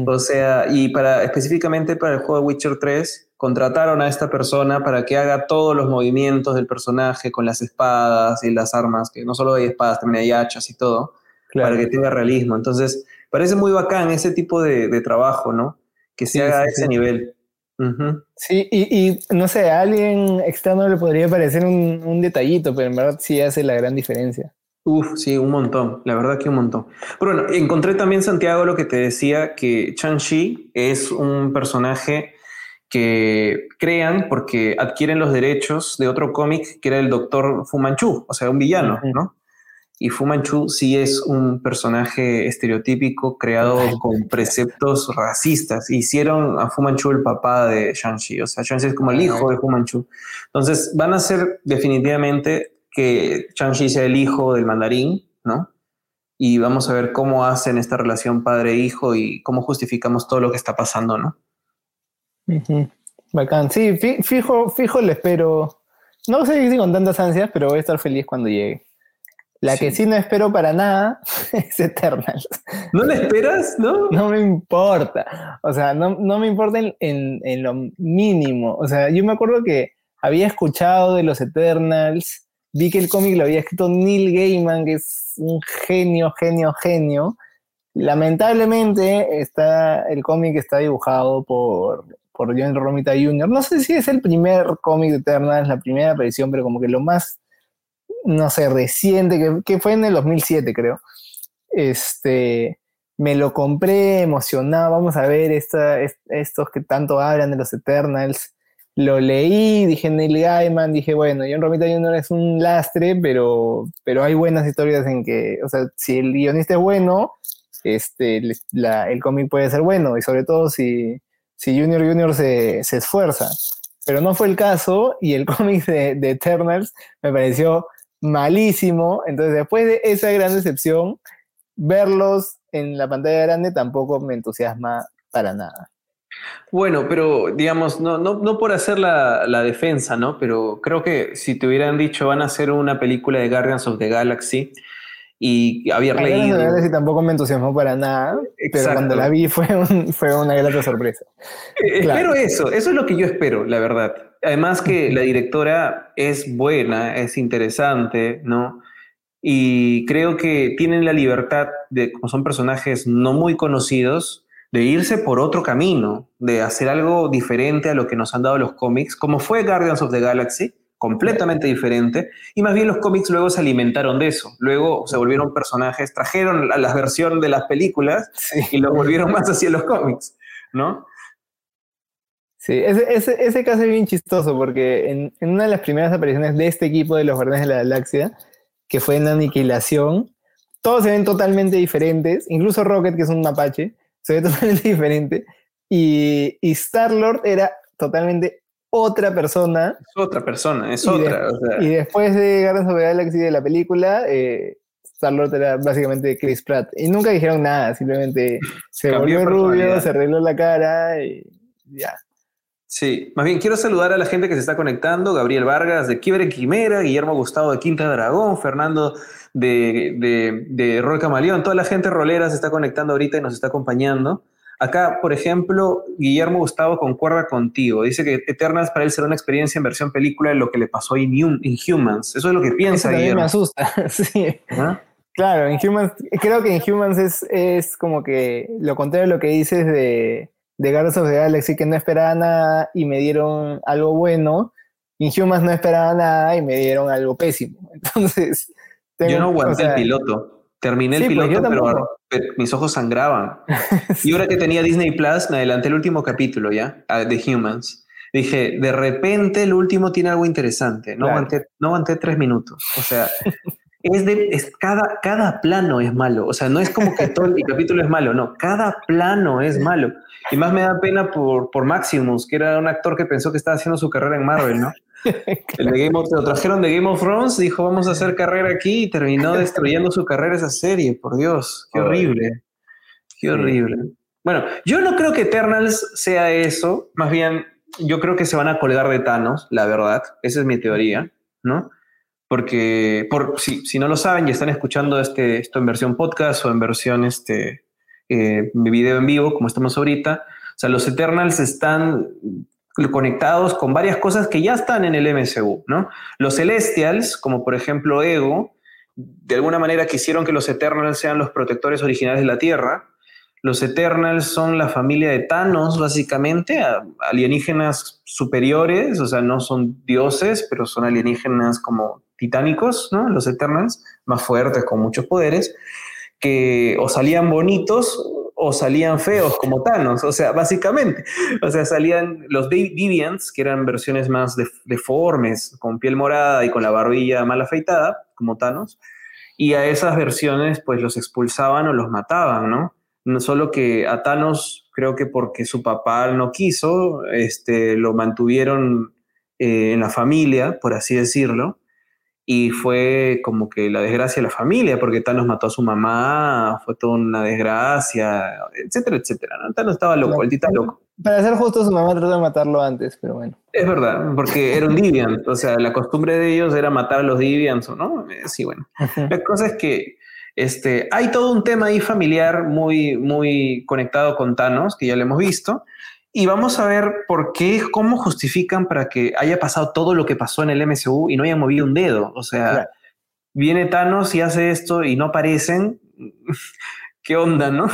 O sea, y para específicamente para el juego de Witcher 3, contrataron a esta persona para que haga todos los movimientos del personaje con las espadas y las armas, que no solo hay espadas, también hay hachas y todo, para que tenga realismo. Entonces, parece muy bacán ese tipo de, trabajo, ¿no? Que se haga a ese nivel. Sí, y, no sé, a alguien externo le podría parecer un, un, detallito, pero en verdad sí hace la gran diferencia. Uf, sí, un montón, la verdad que un montón. Pero bueno, encontré también, Santiago, lo que te decía, que Chang-Chi es un personaje que crean porque adquieren los derechos de otro cómic que era el Doctor Fu Manchu, o sea, un villano, ¿no? Y Fu Manchu sí es un personaje estereotípico creado con preceptos racistas. Hicieron a Fu Manchu el papá de Shang-Chi, o sea, Shang-Chi es como el hijo de Fu Manchu. Entonces, van a ser definitivamente que Shang-Chi sea el hijo del mandarín, ¿no? Y vamos a ver cómo hacen esta relación padre-hijo y cómo justificamos todo lo que está pasando, ¿no? Bacán. Sí, fijo, fijo le espero. No sé si con tantas ansias, pero voy a estar feliz cuando llegue. La que sí no espero para nada es Eternal. ¿No la esperas? No. No me importa. O sea, no, me importa en, en, lo mínimo. O sea, yo me acuerdo que había escuchado de los Eternals, vi que el cómic lo había escrito Neil Gaiman, que es un genio, genio, genio. Lamentablemente está, el cómic está dibujado por por John Romita Jr. No sé si es el primer cómic de Eternals, la primera aparición, pero como que lo más, no sé, reciente, que, fue en el 2007, creo. Este, me lo compré emocionado, vamos a ver estos que tanto hablan de los Eternals. Lo leí, dije Neil Gaiman, dije, bueno, John Romita Jr. es un lastre, pero, pero hay buenas historias en que, o sea, si el guionista es bueno, este, el cómic puede ser bueno, y sobre todo si, si Junior Junior se, esfuerza. Pero no fue el caso y el cómic de, Eternals me pareció malísimo. Entonces, después de esa gran decepción, verlos en la pantalla grande tampoco me entusiasma para nada. Bueno, pero digamos, no, no, por hacer la, la, defensa, ¿no? Pero creo que si te hubieran dicho van a hacer una película de Guardians of the Galaxy, y había leído. y tampoco me entusiasmó para nada, pero cuando la vi fue, fue una grata sorpresa. Eh, espero eso, eso es lo que yo espero, la verdad. Además que la directora es buena, es interesante, ¿no? Y creo que tienen la libertad de, como son personajes no muy conocidos, de irse por otro camino, de hacer algo diferente a lo que nos han dado los cómics, como fue Guardians of the Galaxy, completamente diferente, y más bien los cómics luego se alimentaron de eso, luego se volvieron personajes, trajeron la, la versión de las películas y lo volvieron más hacia los cómics, ¿no? Sí, ese, ese, ese, caso es bien chistoso porque en, en, una de las primeras apariciones de este equipo de los Guardianes de la Galaxia, que fue en Aniquilación, todos se ven totalmente diferentes, incluso Rocket, que es un mapache, se ve totalmente diferente, y, y Star-Lord era totalmente otra persona. Es otra persona, es otra. Y después de Guardians of the Galaxy de la película, eh, Star-Lord era básicamente Chris Pratt. Y nunca dijeron nada, simplemente se volvió rubio, se arregló la cara y ya. Sí, más bien quiero saludar a la gente que se está conectando, Gabriel Vargas de Kiber Quimera, Guillermo Gustavo de Quinta Dragón, Fernando de, de, de Rol Camaleón, toda la gente rolera se está conectando ahorita y nos está acompañando. Acá, por ejemplo, Guillermo Gustavo concuerda contigo. Dice que Eternals para él será una experiencia en versión película de lo que le pasó en Humans. Eso es lo que piensa Eso me asusta, sí. ¿Ah? Claro, en Humans, creo que en Humans es, es como que lo contrario de lo que dices de, de Guardians of the Galaxy, que no esperaba nada y me dieron algo bueno. En Humans no esperaba nada y me dieron algo pésimo. Entonces, yo no aguanté el piloto. Terminé el pues, piloto, pero, mis ojos sangraban. Y ahora que tenía Disney Plus, me adelanté el último capítulo ya, de Humans. Dije, de repente el último tiene algo interesante. No, aguanté, no aguanté tres minutos. O sea, es de es cada, cada plano es malo. O sea, no es como que todo el capítulo es malo, no, cada plano es malo. Y más me da pena por, por Maximus, que era un actor que pensó que estaba haciendo su carrera en Marvel, ¿no? El de Game of, lo trajeron de Game of Thrones, dijo vamos a hacer carrera aquí y terminó destruyendo su carrera esa serie, por Dios, qué horrible, qué horrible. Bueno, yo no creo que Eternals sea eso, más bien yo creo que se van a colgar de Thanos, la verdad, esa es mi teoría, ¿no? porque por, si, si, no lo saben y están escuchando este, esto en versión podcast o en versión este, eh, video en vivo, como estamos ahorita, o sea, los Eternals están conectados con varias cosas que ya están en el MCU, ¿no? Los Celestials, como por ejemplo Ego, de alguna manera quisieron que los Eternals sean los protectores originales de la Tierra. Los Eternals son la familia de Thanos, básicamente, alienígenas superiores, o sea, no son dioses, pero son alienígenas como titánicos, ¿no? Los Eternals, más fuertes, con muchos poderes, que o salían bonitos o salían feos como Thanos, o sea, básicamente, o sea, salían los Deviants, que eran versiones más deformes, con piel morada y con la barbilla mal afeitada, como Thanos, y a esas versiones pues los expulsaban o los mataban, ¿no? No solo que a Thanos, creo que porque su papá no quiso, este, lo mantuvieron eh, en la familia, por así decirlo, y fue como que la desgracia de la familia, porque Thanos mató a su mamá, fue toda una desgracia, etcétera, etcétera. ¿no? Thanos estaba loco, el titán loco. Para ser justo, su mamá trató de matarlo antes, pero bueno. Es verdad, porque era un Deviant, o sea, la costumbre de ellos era matar a los Deviants, ¿no? Eh, sí, bueno. La cosa es que este, hay todo un tema ahí familiar muy, muy conectado con Thanos, que ya lo hemos visto, y vamos a ver por qué, cómo justifican para que haya pasado todo lo que pasó en el MCU y no hayan movido un dedo. O sea, viene Thanos y hace esto y no aparecen. ¿Qué onda, no?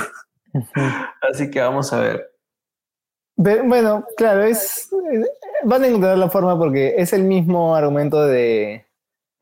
Así que vamos a ver. bueno, claro, es van a encontrar la forma porque es el mismo argumento de,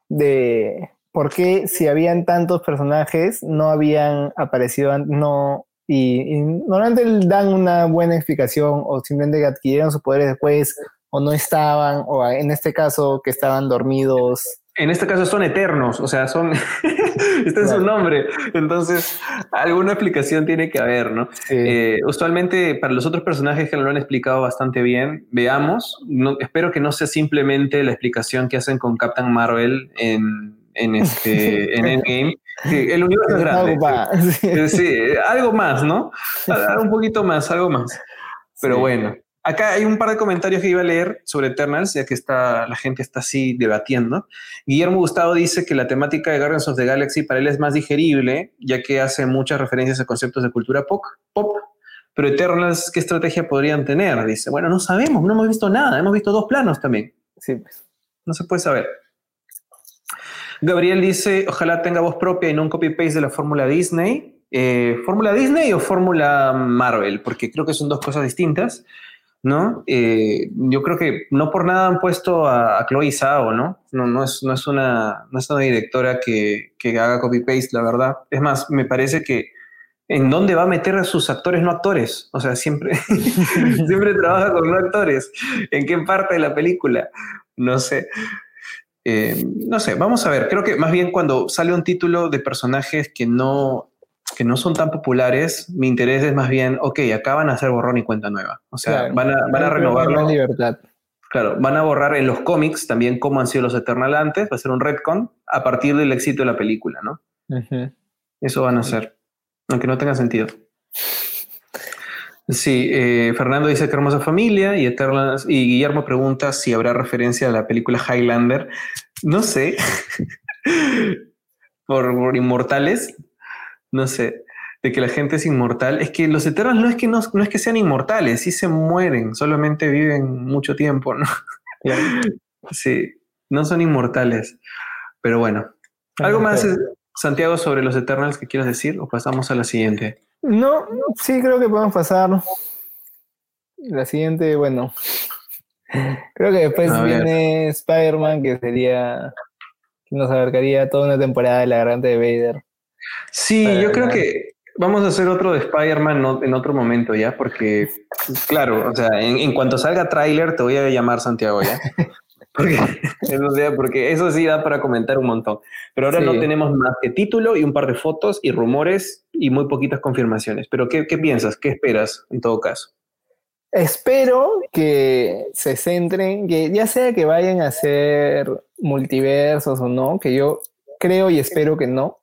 de por qué si habían tantos personajes no habían aparecido, no y, normalmente dan una buena explicación o simplemente adquirieron sus poderes después o no estaban, o en este caso que estaban dormidos. En este caso son eternos, o sea, son, este es su nombre, entonces alguna explicación tiene que haber, ¿no? Eh, usualmente para los otros personajes que lo han explicado bastante bien, veamos, no, espero que no sea simplemente la explicación que hacen con Captain Marvel en, en, este, en Endgame, el universo es grande. Algo más. Sí, algo más, ¿no? Un poquito más, algo más. Pero bueno, acá hay un par de comentarios que iba a leer sobre Eternals, ya que está, la gente está así debatiendo. Guillermo Gustavo dice que la temática de Guardians of the Galaxy para él es más digerible, ya que hace muchas referencias a conceptos de cultura pop. pop pero Eternals, ¿qué estrategia podrían tener? Dice, bueno, no sabemos, no hemos visto nada, hemos visto dos planos también. Sí, pues. No se puede saber. Gabriel dice, ojalá tenga voz propia y no un copy-paste de la fórmula Disney. Eh, ¿Fórmula Disney o fórmula Marvel? Porque creo que son dos cosas distintas, ¿no? Eh, yo creo que no por nada han puesto a, Chloe Zhao, ¿no? No, es, no, una, directora que, que haga copy-paste, la verdad. Es más, me parece que ¿en dónde va a meter a sus actores no actores? O sea, siempre, siempre trabaja con no actores. ¿En qué parte de la película? No sé. Eh, no sé, vamos a ver. Creo que más bien cuando sale un título de personajes que no, que no son tan populares, mi interés es más bien, ok, acá van a hacer borrón y cuenta nueva. O sea, van a, van a renovarlo. libertad. Claro, van a borrar en los cómics también cómo han sido los Eternal antes, va a ser un retcon a partir del éxito de la película, ¿no? Eso van a hacer, aunque no tenga sentido. Sí, eh, Fernando dice que hermosa familia y Eternals, y Guillermo pregunta si habrá referencia a la película Highlander. No sé. por, inmortales. No sé. De que la gente es inmortal. Es que los Eternals no es que no, es que sean inmortales, sí se mueren, solamente viven mucho tiempo, ¿no? sí, no son inmortales. Pero bueno. ¿Algo más, Santiago, sobre los Eternals que quieras decir? O pasamos a la siguiente. No, sí creo que podemos pasar. La siguiente, bueno. Creo que después viene Spider-Man, que sería nos abarcaría toda una temporada de la garganta de Vader. Sí, yo creo que vamos a hacer otro de Spider-Man en otro momento ya, porque, claro, o sea, en, cuanto salga tráiler te voy a llamar Santiago ya. Porque eso, porque eso sí da para comentar un montón. Pero ahora no tenemos más que título y un par de fotos y rumores y muy poquitas confirmaciones. Pero ¿qué, qué piensas? ¿Qué esperas en todo caso? Espero que se centren, que ya sea que vayan a hacer multiversos o no, que yo creo y espero que no,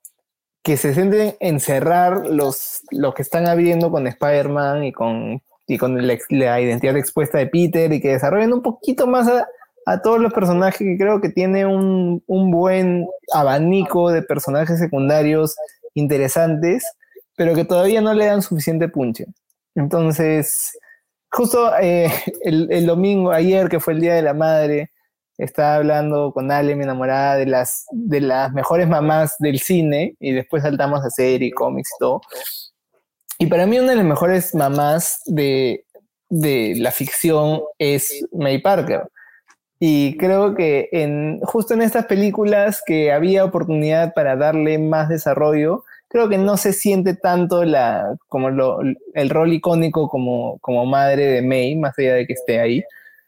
que se centren en cerrar los, lo que están habiendo con Spider-Man y con, y con la, identidad expuesta de Peter y que desarrollen un poquito más a, a todos los personajes que creo que tiene un, un buen abanico de personajes secundarios interesantes, pero que todavía no le dan suficiente punche. Entonces, justo eh, el, domingo, ayer, que fue el Día de la Madre, estaba hablando con Ale, mi enamorada, de las, de las mejores mamás del cine, y después saltamos a serie, cómics y todo. Y para mí una de las mejores mamás de, de la ficción es May Parker. Y creo que en, justo en estas películas que había oportunidad para darle más desarrollo, creo que no se siente tanto la, como el rol icónico como, como madre de May, más allá de que esté ahí.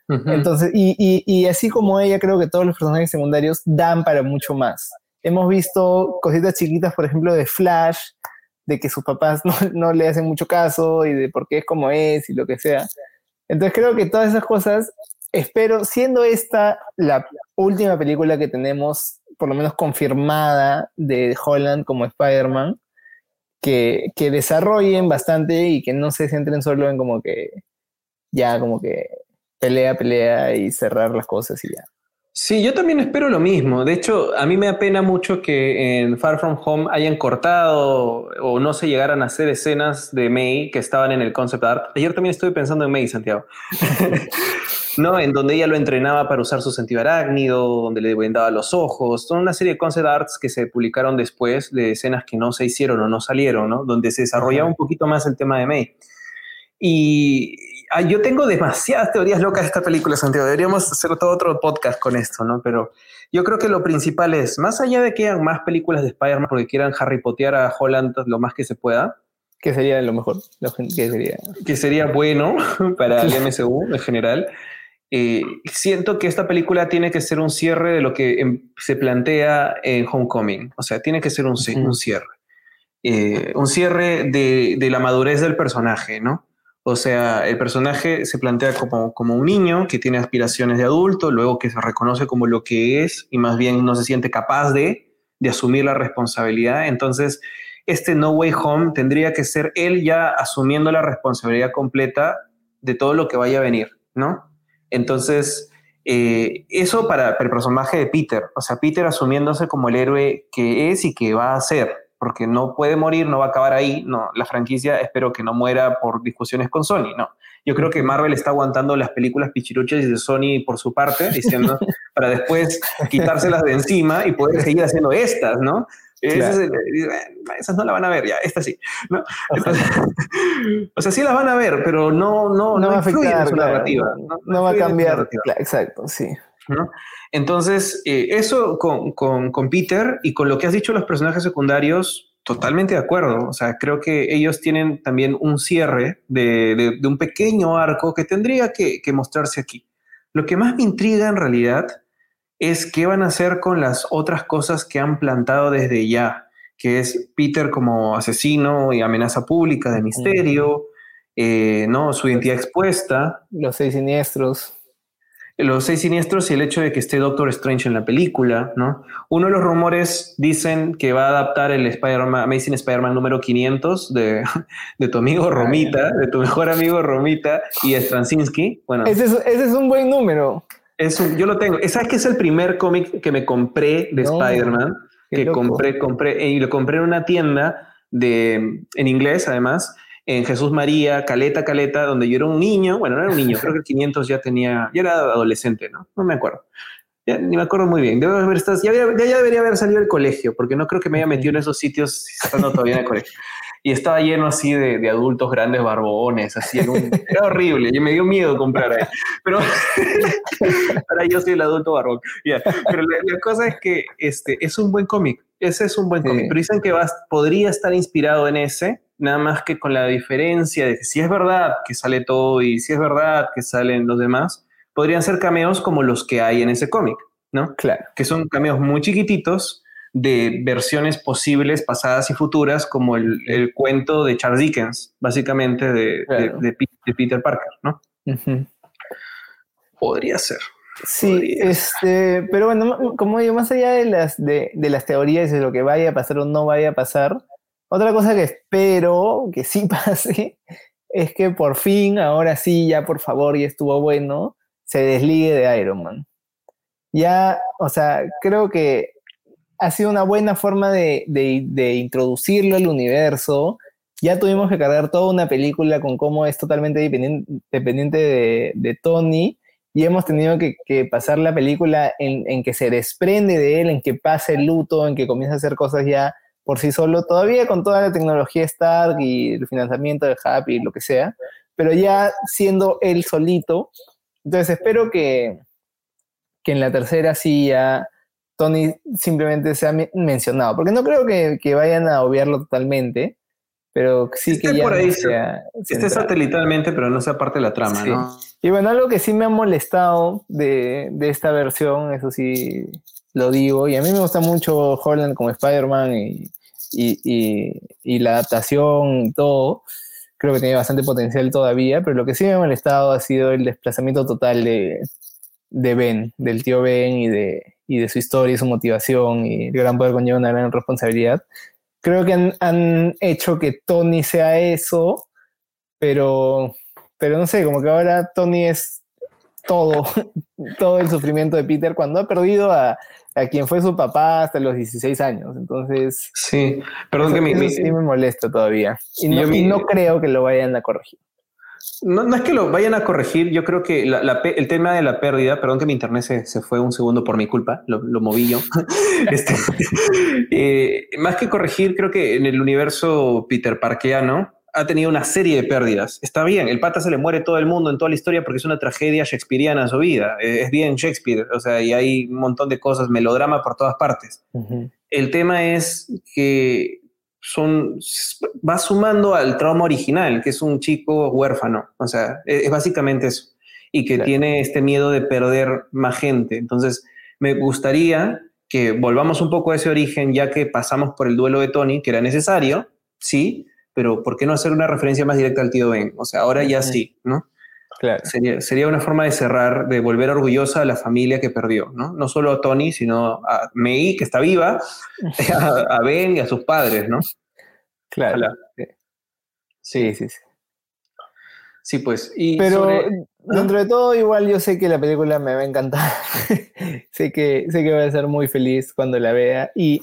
Entonces, y, y, así como ella, creo que todos los personajes secundarios dan para mucho más. Hemos visto cositas chiquitas, por ejemplo, de Flash, de que sus papás no, no le hacen mucho caso y de por qué es como es y lo que sea. Entonces creo que todas esas cosas, espero, siendo esta la última película que tenemos por lo menos confirmada de Holland como Spider-Man, que, que, desarrollen bastante y que no se centren solo en como que ya como que pelea, pelea y cerrar las cosas y ya. Sí, yo también espero lo mismo. De hecho, a mí me apena mucho que en Far From Home hayan cortado o no se llegaran a hacer escenas de May que estaban en el concept art. Ayer también estuve pensando en May, Santiago. ¿no? En donde ella lo entrenaba para usar su sentido arácnido, donde le vendaba los ojos, toda una serie de concept arts que se publicaron después de escenas que no se hicieron o no salieron, ¿no? Donde se desarrollaba un poquito más el tema de May. Y ah, yo tengo demasiadas teorías locas de esta película, Santiago. Deberíamos hacer todo otro podcast con esto, ¿no? Pero yo creo que lo principal es, más allá de que hayan más películas de Spider-Man porque quieran Harry Pottear a Holland lo más que se pueda, que sería lo mejor, que sería? Que sería bueno para el MCU en general. Eh, siento que esta película tiene que ser un cierre de lo que em, se plantea en Homecoming. O sea, tiene que ser un, cierre. Eh, un cierre de, la madurez del personaje, ¿no? O sea, el personaje se plantea como, como un niño que tiene aspiraciones de adulto, luego que se reconoce como lo que es y más bien no se siente capaz de, de asumir la responsabilidad. Entonces, este No Way Home tendría que ser él ya asumiendo la responsabilidad completa de todo lo que vaya a venir, ¿no? Entonces, eh, eso para el personaje de Peter, o sea, Peter asumiéndose como el héroe que es y que va a ser, porque no puede morir, no va a acabar ahí, no, la franquicia espero que no muera por discusiones con Sony, no. Yo creo que Marvel está aguantando las películas pichiruchas de Sony por su parte, diciendo, para después quitárselas de encima y poder seguir haciendo estas, ¿no? Esas no la van a ver ya, esta sí. ¿no? o sea, sí las van a ver, pero no, no, no, va a afectar su narrativa. No, va a cambiar. exacto, sí. Entonces, eh, eso con, con, con, Peter y con lo que has dicho los personajes secundarios, totalmente de acuerdo. O sea, creo que ellos tienen también un cierre de, de, de un pequeño arco que tendría que, que mostrarse aquí. Lo que más me intriga en realidad es qué van a hacer con las otras cosas que han plantado desde ya, que es Peter como asesino y amenaza pública de misterio, eh, ¿no? Su identidad expuesta. Los seis siniestros. Los seis siniestros y el hecho de que esté Doctor Strange en la película, ¿no? Uno de los rumores dicen que va a adaptar el Spider-Man, Amazing Spider-Man número 500 de, de, tu amigo Romita, de tu mejor amigo Romita y Straczynski. Bueno, ese ese es un buen número yo lo tengo. ¿Sabes que es el primer cómic que me compré de Spider-Man? Que compré, compré, y lo compré en una tienda de, en inglés, además, en Jesús María, Caleta, Caleta, donde yo era un niño. Bueno, no era un niño, creo que el 500 ya tenía, ya era adolescente, ¿no? No me acuerdo. ni me acuerdo muy bien. Debo ya, ya, debería haber salido del colegio, porque no creo que me haya metido en esos sitios estando todavía en el colegio. y estaba lleno así de, adultos grandes barbones, así, era horrible, y me dio miedo comprar ahí. Pero ahora yo soy el adulto barbón. Pero la, cosa es que este, es un buen cómic, ese es un buen cómic, pero dicen que podría estar inspirado en ese, nada más que con la diferencia de que si es verdad que sale todo y si es verdad que salen los demás, podrían ser cameos como los que hay en ese cómic, ¿no? Claro. Que son cameos muy chiquititos de versiones posibles, pasadas y futuras, como el, cuento de Charles Dickens, básicamente de, Peter Parker, ¿no? Podría ser. Sí, este, pero bueno, como digo, más allá de las, de, de las teorías de lo que vaya a pasar o no vaya a pasar, otra cosa que espero que sí pase es que por fin, ahora sí, ya por favor, y estuvo bueno, se desligue de Iron Man. Ya, o sea, creo que ha sido una buena forma de, introducirlo al universo. Ya tuvimos que cargar toda una película con cómo es totalmente dependiente, de, Tony y hemos tenido que, pasar la película en, que se desprende de él, en que pasa el luto, en que comienza a hacer cosas ya por sí solo, todavía con toda la tecnología Stark y el financiamiento de Happy y lo que sea, pero ya siendo él solito. Entonces espero que, que en la tercera sí ya Tony simplemente se ha mencionado, porque no creo que, vayan a obviarlo totalmente, pero sí que ya por ahí esté satelitalmente, pero no sea parte de la trama, ¿no? Y bueno, algo que sí me ha molestado de, esta versión, eso sí lo digo, y a mí me gusta mucho Holland como Spider-Man y, la adaptación y todo, creo que tiene bastante potencial todavía, pero lo que sí me ha molestado ha sido el desplazamiento total de, de Ben, del tío Ben y de, y de su historia y su motivación y el gran poder conlleva una gran responsabilidad. Creo que han, hecho que Tony sea eso, pero, pero no sé, como que ahora Tony es todo, todo el sufrimiento de Peter cuando ha perdido a, a quien fue su papá hasta los 16 años. Entonces, sí, perdón que me, sí me molesta todavía. Y no, y no creo que lo vayan a corregir. No, es que lo vayan a corregir, yo creo que el tema de la pérdida, perdón que mi internet se, fue un segundo por mi culpa, lo, moví yo. Este, eh, más que corregir, creo que en el universo Peter Parkeano ha tenido una serie de pérdidas. Está bien, el pata se le muere todo el mundo en toda la historia porque es una tragedia shakespeariana su vida. Eh, es bien Shakespeare, o sea, y hay un montón de cosas, melodrama por todas partes. El tema es que son, va sumando al trauma original, que es un chico huérfano. O sea, e, es, básicamente eso. Y que tiene este miedo de perder más gente. Entonces, me gustaría que volvamos un poco a ese origen, ya que pasamos por el duelo de Tony, que era necesario, sí, pero ¿por qué no hacer una referencia más directa al tío Ben? O sea, ahora ya sí, ¿no? Claro. Sería, sería, una forma de cerrar, de volver orgullosa a la familia que perdió, ¿no? No solo a Tony, sino a Mei, que está viva, a, Ben y a sus padres, ¿no? Claro. Sí, sí, sí. Sí, pues. Pero dentro de todo, igual yo sé que la película me va a encantar. sé, que, sé que voy a ser muy feliz cuando la vea. Y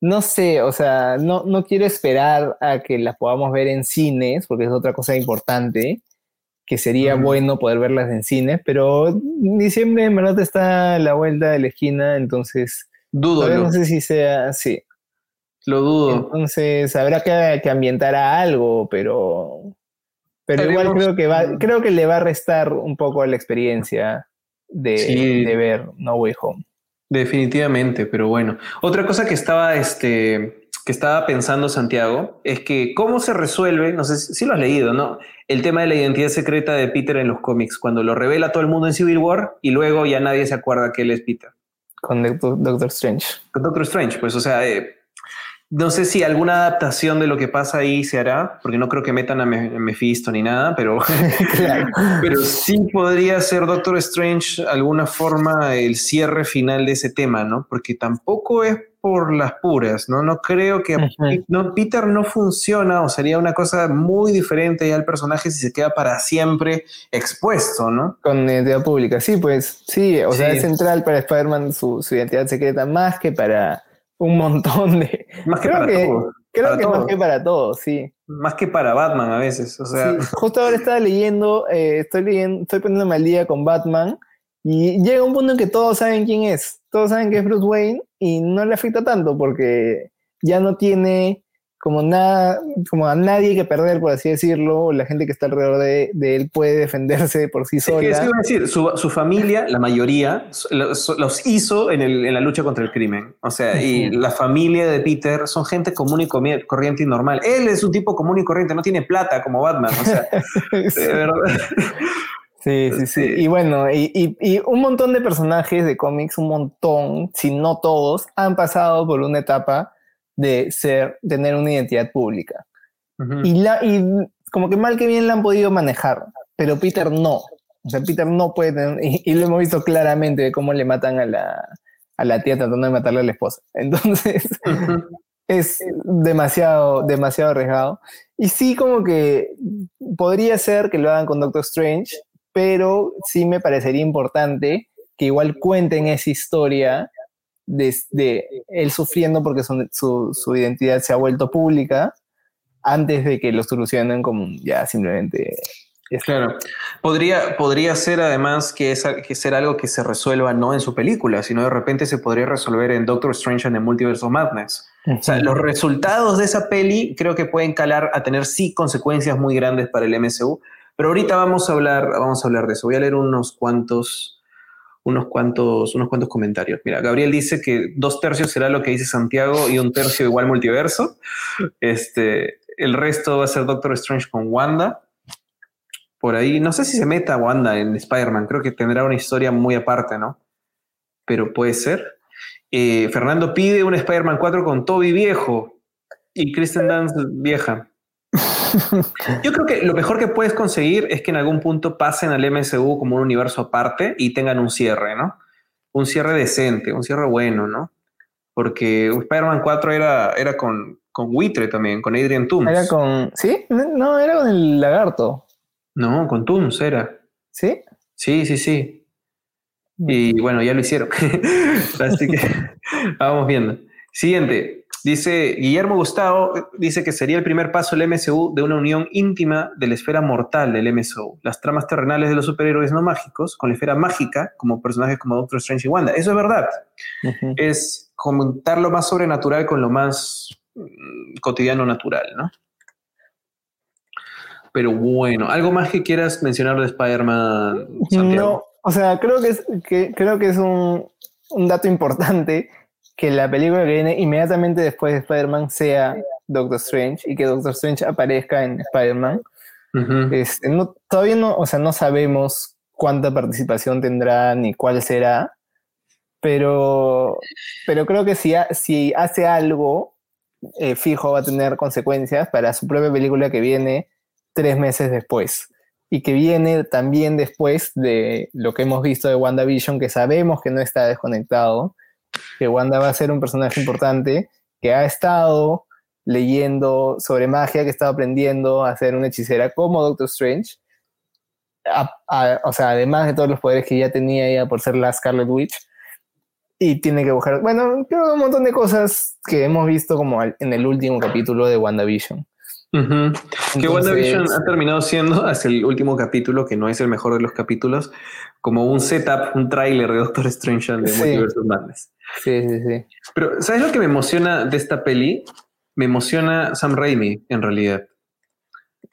no sé, o sea, no, no quiero esperar a que la podamos ver en cines, porque es otra cosa importante que sería bueno poder verlas en cine, pero diciembre en verdad está a la vuelta de la esquina, entonces dudo. No sé si sea, sí. Lo dudo. Entonces habrá que, que ambientar a algo, pero, pero igual creo que, va, creo que le va a restar un poco a la experiencia de, de ver No Way Home. Definitivamente, pero bueno. Otra cosa que estaba este, que estaba pensando Santiago es que cómo se resuelve, no sé si lo has leído, ¿no? El tema de la identidad secreta de Peter en los cómics, cuando lo revela todo el mundo en Civil War y luego ya nadie se acuerda que él es Peter. Con Doctor Strange. Con Doctor Strange, pues, o sea, eh, no sé si alguna adaptación de lo que pasa ahí se hará, porque no creo que metan a Mephisto ni nada, pero, pero sí podría ser Doctor Strange alguna forma el cierre final de ese tema, ¿no? Porque tampoco es por las puras, ¿no? No creo que no, Peter no funciona o sería una cosa muy diferente ya al personaje si se queda para siempre expuesto, ¿no? Con identidad pública, sí, pues sí, o sea, es central para Spider-Man su, su identidad secreta más que para un montón de... Más que para todos. Creo que más que para todos, sí. Más que para Batman a veces, o sea... justo ahora estaba leyendo, eh, estoy leyendo, estoy poniéndome al día con Batman y llega un punto en que todos saben quién es, todos saben que es Bruce Wayne y no le afecta tanto porque ya no tiene como nada, como a nadie que perder, por así decirlo, la gente que está alrededor de, él puede defenderse por sí sola. Es que, decir, su, su, familia, la mayoría, los, hizo en, el, en, la lucha contra el crimen. O sea, y la familia de Peter son gente común y corriente y normal. Él es un tipo común y corriente, no tiene plata como Batman. O sea, sí. de verdad. Sí, sí, sí. Y bueno, y, y, y, un montón de personajes de cómics, un montón, si no todos, han pasado por una etapa de ser, tener una identidad pública. y, la, y como que mal que bien la han podido manejar, pero Peter no. O sea, Peter no puede tener, y, lo hemos visto claramente de cómo le matan a la, a la tía tratando de matarle a la esposa. Entonces, es demasiado, demasiado arriesgado. Y sí, como que podría ser que lo hagan con Doctor Strange, pero sí me parecería importante que igual cuenten esa historia de, él sufriendo porque su, su, identidad se ha vuelto pública antes de que lo solucionen como ya simplemente... Claro, podría, podría ser además que, es, que ser algo que se resuelva no en su película, sino de repente se podría resolver en Doctor Strange en el Multiverse of Madness. O sea, los resultados de esa peli creo que pueden calar a tener sí consecuencias muy grandes para el MCU, pero ahorita vamos a hablar, vamos a hablar de eso. Voy a leer unos cuantos unos cuantos, unos cuantos comentarios. Mira, Gabriel dice que dos tercios será lo que dice Santiago y un tercio igual multiverso. Este, el resto va a ser Doctor Strange con Wanda. Por ahí, no sé si se meta Wanda en Spider-Man, creo que tendrá una historia muy aparte, ¿no? Pero puede ser. Eh, Fernando pide un Spider-Man 4 con Toby viejo y Kristen Dunst vieja. Yo creo que lo mejor que puedes conseguir es que en algún punto pasen al MSU como un universo aparte y tengan un cierre, ¿no? Un cierre decente, un cierre bueno, ¿no? Porque Spider-Man 4 era, era con, con Buitre también, con Adrian Toomes. Era con. ¿Sí? No, era con el lagarto. No, con Toomes era. ¿Sí? Sí, sí, sí. Y bueno, ya lo hicieron. Así que vamos viendo. Siguiente. Dice Guillermo Gustavo, dice que sería el primer paso del MCU de una unión íntima de la esfera mortal del MCU, las tramas terrenales de los superhéroes no mágicos, con la esfera mágica, como personajes como Doctor Strange y Wanda. Eso es verdad. Es comentar lo más sobrenatural con lo más mm, cotidiano natural, ¿no? Pero bueno, ¿algo más que quieras mencionar de Spider-Man? No, o sea, creo que es, que, creo que es un, un dato importante que la película que viene inmediatamente después de Spider-Man sea Doctor Strange y que Doctor Strange aparezca en Spider-Man. Este, no, todavía no, o sea, no sabemos cuánta participación tendrá ni cuál será, pero, pero creo que si, si hace algo, eh, fijo va a tener consecuencias para su propia película que viene tres meses después y que viene también después de lo que hemos visto de WandaVision, que sabemos que no está desconectado que Wanda va a ser un personaje importante, que ha estado leyendo sobre magia, que ha estado aprendiendo a ser una hechicera como Doctor Strange. o sea, además de todos los poderes que ya tenía ella por ser la Scarlet Witch. Y tiene que buscar, bueno, creo un montón de cosas que hemos visto como en el último capítulo de WandaVision. Que WandaVision ha terminado siendo hasta el último capítulo, que no es el mejor de los capítulos, como un setup, un tráiler de Doctor Strange de Multiverse of Madness. Sí, sí, sí. Pero, ¿sabes lo que me emociona de esta peli? Me emociona Sam Raimi, en realidad.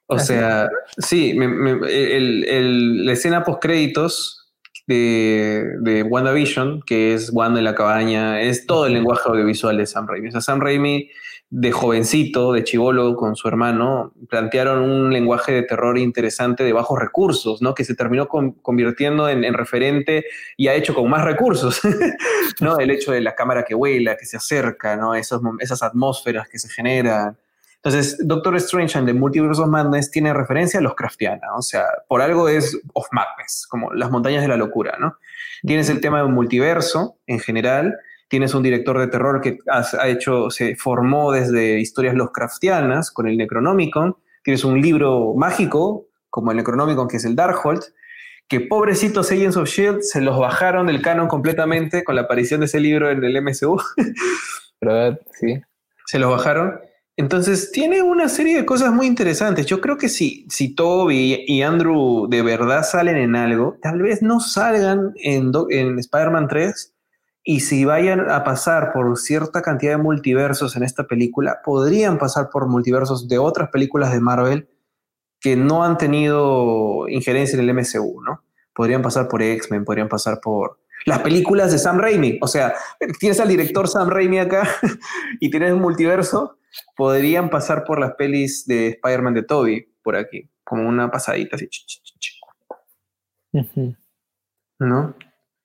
O ¿Ah, sea, sí, la escena post créditos de, de WandaVision, que es Wanda en la cabaña, es todo el lenguaje audiovisual de Sam Raimi. O sea, Sam Raimi de jovencito, de chivolo con su hermano, plantearon un lenguaje de terror interesante de bajos recursos, ¿no? Que se terminó convirtiendo en, referente y ha hecho con más recursos, ¿no? El hecho de la cámara que vuela, que se acerca, ¿no? Esos, esas atmósferas que se generan. Entonces, Doctor Strange and the Multiverse of Madness tiene referencia a los Craftiana, o sea, por algo es of madness, como las montañas de la locura, ¿no? Tienes el tema del multiverso en general, Tienes un director de terror que ha hecho, se formó desde historias Lovecraftianas con el Necronomicon. Tienes un libro mágico como el Necronomicon, que es el Darkhold, que pobrecitos Agents of Shield se los bajaron del canon completamente con la aparición de ese libro en el MCU. ¿Verdad? Sí. Se los bajaron. Entonces, tiene una serie de cosas muy interesantes. Yo creo que si, si Toby y Andrew de verdad salen en algo, tal vez no salgan en, en Spider-Man 3, Y si vayan a pasar por cierta cantidad de multiversos en esta película, podrían pasar por multiversos de otras películas de Marvel que no han tenido injerencia en el MCU, ¿no? Podrían pasar por X-Men, podrían pasar por las películas de Sam Raimi. O sea, tienes al director Sam Raimi acá y tienes un multiverso, podrían pasar por las pelis de Spider-Man de Toby por aquí, como una pasadita así. ¿No?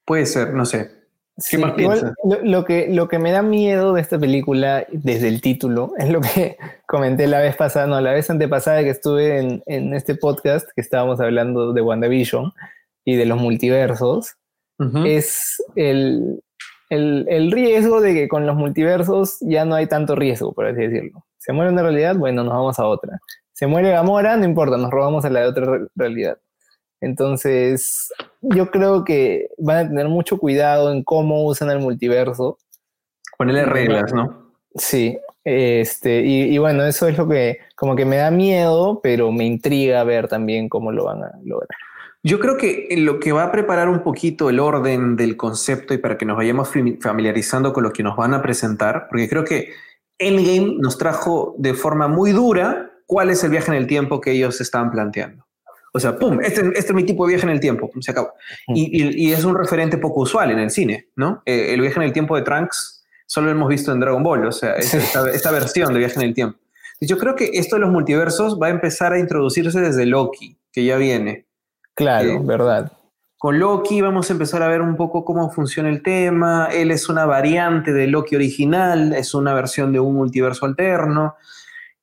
Puede ser, no sé. ¿Qué más piensas? Lo, que, lo que me da miedo de esta película, desde el título, es lo que comenté la vez pasada, no, la vez antepasada que estuve en, en este podcast, que estábamos hablando de WandaVision y de los multiversos, es el, el, el, riesgo de que con los multiversos ya no hay tanto riesgo, por así decirlo. Se muere una realidad, bueno, nos vamos a otra. Se muere Gamora, no importa, nos robamos a la de otra realidad. Entonces, yo creo que van a tener mucho cuidado en cómo usan el multiverso. Ponerle reglas, ¿no? Sí, este, y, bueno, eso es lo que como que me da miedo, pero me intriga ver también cómo lo van a lograr. Yo creo que lo que va a preparar un poquito el orden del concepto y para que nos vayamos familiarizando con lo que nos van a presentar, porque creo que Endgame nos trajo de forma muy dura cuál es el viaje en el tiempo que ellos estaban planteando. O sea, ¡pum! Este, este, es mi tipo de viaje en el tiempo, se acabó. Y, es un referente poco usual en el cine, ¿no? Eh, el viaje en el tiempo de Trunks solo lo hemos visto en Dragon Ball, o sea, esta, versión de viaje en el tiempo. Yo creo que esto de los multiversos va a empezar a introducirse desde Loki, que ya viene. Claro, eh, verdad. Con Loki vamos a empezar a ver un poco cómo funciona el tema. Él es una variante de Loki original, es una versión de un multiverso alterno.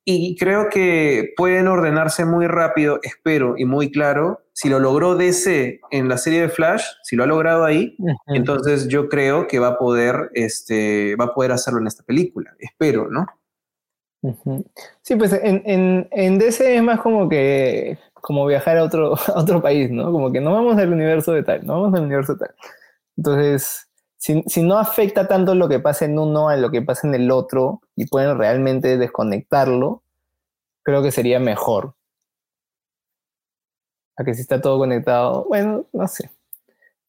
Y creo que pueden ordenarse muy rápido, espero, y muy claro. Si lo logró DC en la serie de Flash, si lo ha logrado ahí, entonces yo creo que va a poder, este, va a poder hacerlo en esta película. Espero, ¿no? Sí, pues en, en, DC es más como que como viajar a otro, a otro país, ¿no? Como que no vamos al universo de tal, no vamos al universo de tal. Entonces, si, no afecta tanto lo que pasa en uno a lo que pasa en el otro y pueden realmente desconectarlo, creo que sería mejor. A que si está todo conectado, bueno, no sé.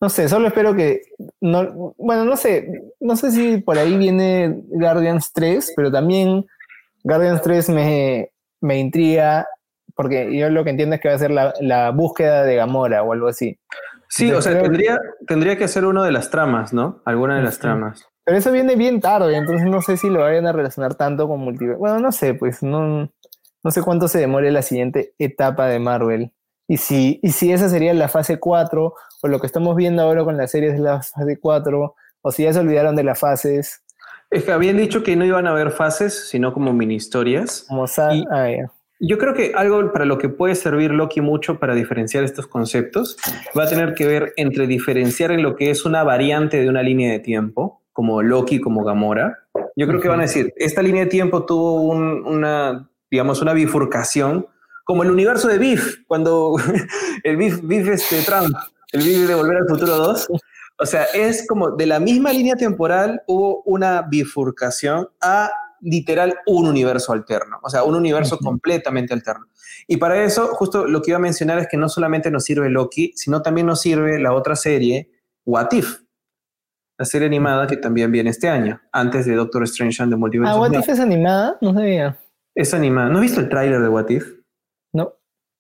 No sé, solo espero que. No, bueno, no sé. No sé si por ahí viene Guardians 3, pero también Guardians 3 me, me intriga porque yo lo que entiendo es que va a ser la, la búsqueda de Gamora o algo así. Sí, o sea, tendría, tendría que ser uno de las tramas, ¿no? Alguna de las tramas. Pero eso viene bien tarde, entonces no sé si lo vayan a relacionar tanto con multiverso. Bueno, no sé, pues no, no sé cuánto se demore la siguiente etapa de Marvel. Y si, y si esa sería la fase 4, o lo que estamos viendo ahora con las series de la fase 4, o si ya se olvidaron de las fases. Es que habían dicho que no iban a haber fases, sino como mini historias. Como y, ah, yo creo que algo para lo que puede servir Loki mucho para diferenciar estos conceptos va a tener que ver entre diferenciar en lo que es una variante de una línea de tiempo, como Loki, como Gamora. Yo creo que van a decir, esta línea de tiempo tuvo una, digamos, una bifurcación, como el universo de Biff, cuando el Biff, Biff este, Trump, el Biff de Volver al Futuro 2. O sea, es como de la misma línea temporal hubo una bifurcación a literal un universo alterno, o sea, un universo completamente alterno. Y para eso, justo lo que iba a mencionar es que no solamente nos sirve Loki, sino también nos sirve la otra serie, What If, la serie animada que también viene este año, antes de Doctor Strange and the Multiverse. Ah, What If es animada, no sabía. Es animada. ¿No has visto el tráiler de What If? No.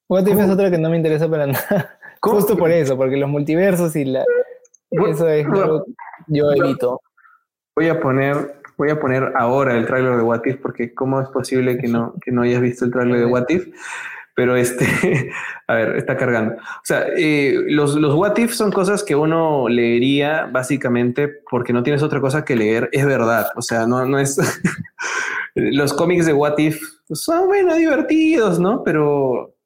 What If es otra que no me interesa para nada. Justo por eso, porque los multiversos y la... Eso es lo que yo evito. Voy a poner voy a poner ahora el tráiler de What If, porque cómo es posible que no, que no hayas visto el tráiler de What If. Pero este, a ver, está cargando. O sea, eh, los, los What If son cosas que uno leería básicamente porque no tienes otra cosa que leer. Es verdad. O sea, no, no es. los cómics de What If son, bueno, divertidos, ¿no? Pero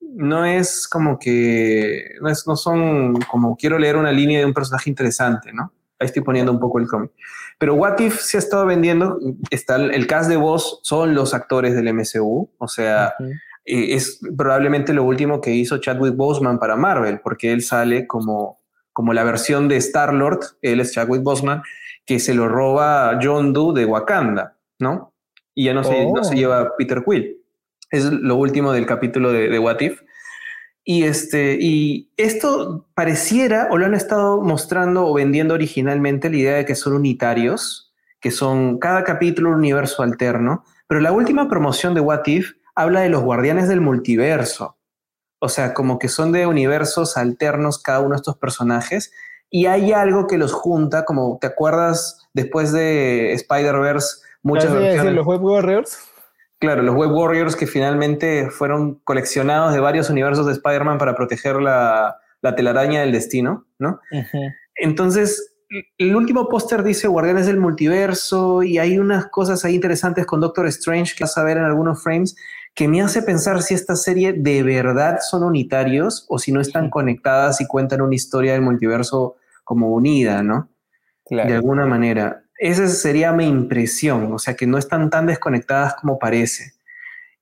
no es como que. No, es, no son como quiero leer una línea de un personaje interesante, ¿no? Ahí estoy poniendo un poco el cómic. Pero What If se ha estado vendiendo, está el cast de voz, son los actores del MCU, o sea, eh, es probablemente lo último que hizo Chadwick Boseman para Marvel, porque él sale como, como la versión de Star-Lord, él es Chadwick Boseman, que se lo roba John Doe de Wakanda, ¿no? Y ya no, se, no se oh. lleva Peter Quill. Es lo último del capítulo de, de What If. Y, este, y esto pareciera, o lo han estado mostrando o vendiendo originalmente, la idea de que son unitarios, que son cada capítulo un universo alterno, pero la última promoción de What If habla de los guardianes del multiverso. O sea, como que son de universos alternos cada uno de estos personajes. Y hay algo que los junta, como te acuerdas después de Spider-Verse, muchas veces. ¿Los Web Warriors? Claro, los Web Warriors que finalmente fueron coleccionados de varios universos de Spider-Man para proteger la, telaraña del destino, ¿no? Entonces, el último póster dice Guardianes del Multiverso y hay unas cosas ahí interesantes con Doctor Strange que vas a ver en algunos frames que me hace pensar si esta serie de verdad son unitarios o si no están conectadas y cuentan una historia del multiverso como unida, ¿no? De alguna manera. Esa sería mi impresión, o sea, que no están tan desconectadas como parece.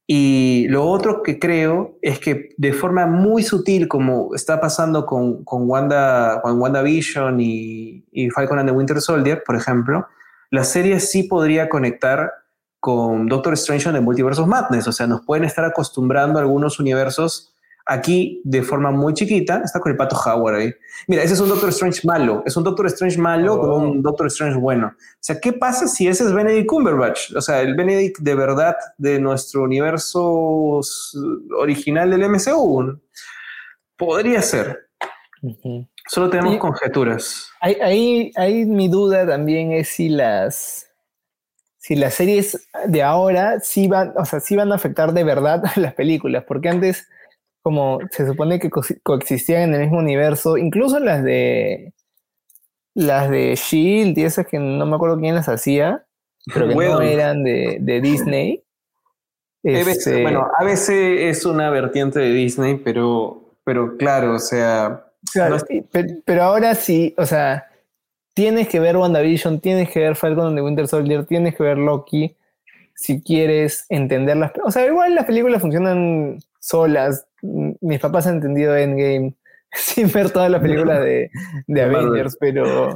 Y lo otro que creo es que de forma muy sutil, como está pasando con, con, Wanda, con WandaVision y, y Falcon and the Winter Soldier, por ejemplo, la serie sí podría conectar con Doctor Strange en the Multiverse Madness. O sea, nos pueden estar acostumbrando a algunos universos Aquí, de forma muy chiquita, está con el pato Howard ahí. Mira, ese es un Doctor Strange malo. Es un Doctor Strange malo con un oh. Doctor Strange bueno. O sea, ¿qué pasa si ese es Benedict Cumberbatch? O sea, el Benedict de verdad de nuestro universo original del MCU. Podría ser. Solo tenemos conjeturas. Ahí, ahí, mi duda también es si las si las series de ahora sí van, o sea, sí van a afectar de verdad a las películas, porque antes como se supone que coexistían en el mismo universo, incluso las de las de Shield y esas que no me acuerdo quién las hacía, pero que no eran de, Disney. Este, bueno, a veces es una vertiente de Disney, pero, pero claro, o sea. pero, ahora sí, o sea, tienes que ver WandaVision, tienes que ver Falcon de Winter Soldier, tienes que ver Loki si quieres entenderlas. O sea, igual las películas funcionan solas. Mis papás han entendido Endgame sin ver todas las películas de, Avengers, pero,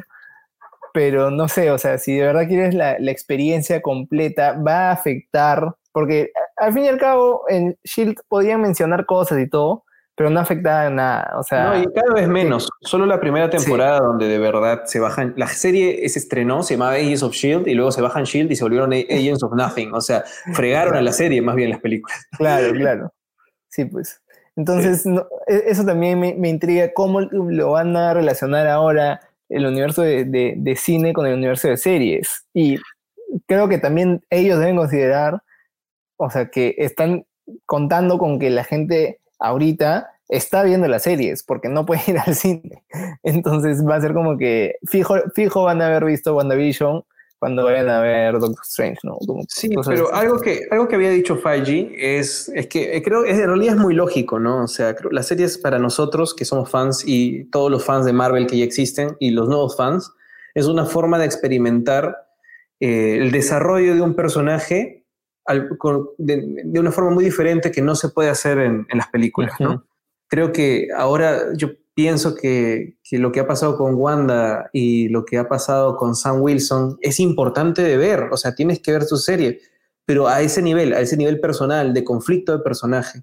pero no sé, o sea, si de verdad quieres la, experiencia completa, va a afectar, porque al fin y al cabo en Shield podían mencionar cosas y todo, pero no afectaba nada. O sea, no, y cada vez menos. Solo la primera temporada donde de verdad se bajan. La serie se estrenó, se llamaba Agents of Shield, y luego se bajan Shield y se volvieron Agents of Nothing. O sea, fregaron a la serie más bien las películas. Claro, claro. Sí, pues. Entonces, e, eso también me, intriga cómo lo van a relacionar ahora el universo de, cine con el universo de series. Y creo que también ellos deben considerar, o sea, que están contando con que la gente ahorita está viendo las series porque no puede ir al cine. Entonces va a ser como que fijo, fijo van a haber visto WandaVision cuando vayan a ver Doctor Strange, ¿no? sí, pero algo que, algo que había dicho Feige es, es que eh, creo en realidad es muy lógico, ¿no? O sea, creo, las series para nosotros que somos fans y todos los fans de Marvel que ya existen y los nuevos fans, es una forma de experimentar eh, el desarrollo de un personaje de, una forma muy diferente que no se puede hacer en, las películas, ¿no? Creo que ahora yo pienso que, lo que ha pasado con Wanda y lo que ha pasado con Sam Wilson es importante de ver, o sea, tienes que ver su serie, pero a ese nivel, a ese nivel personal, de conflicto de personaje.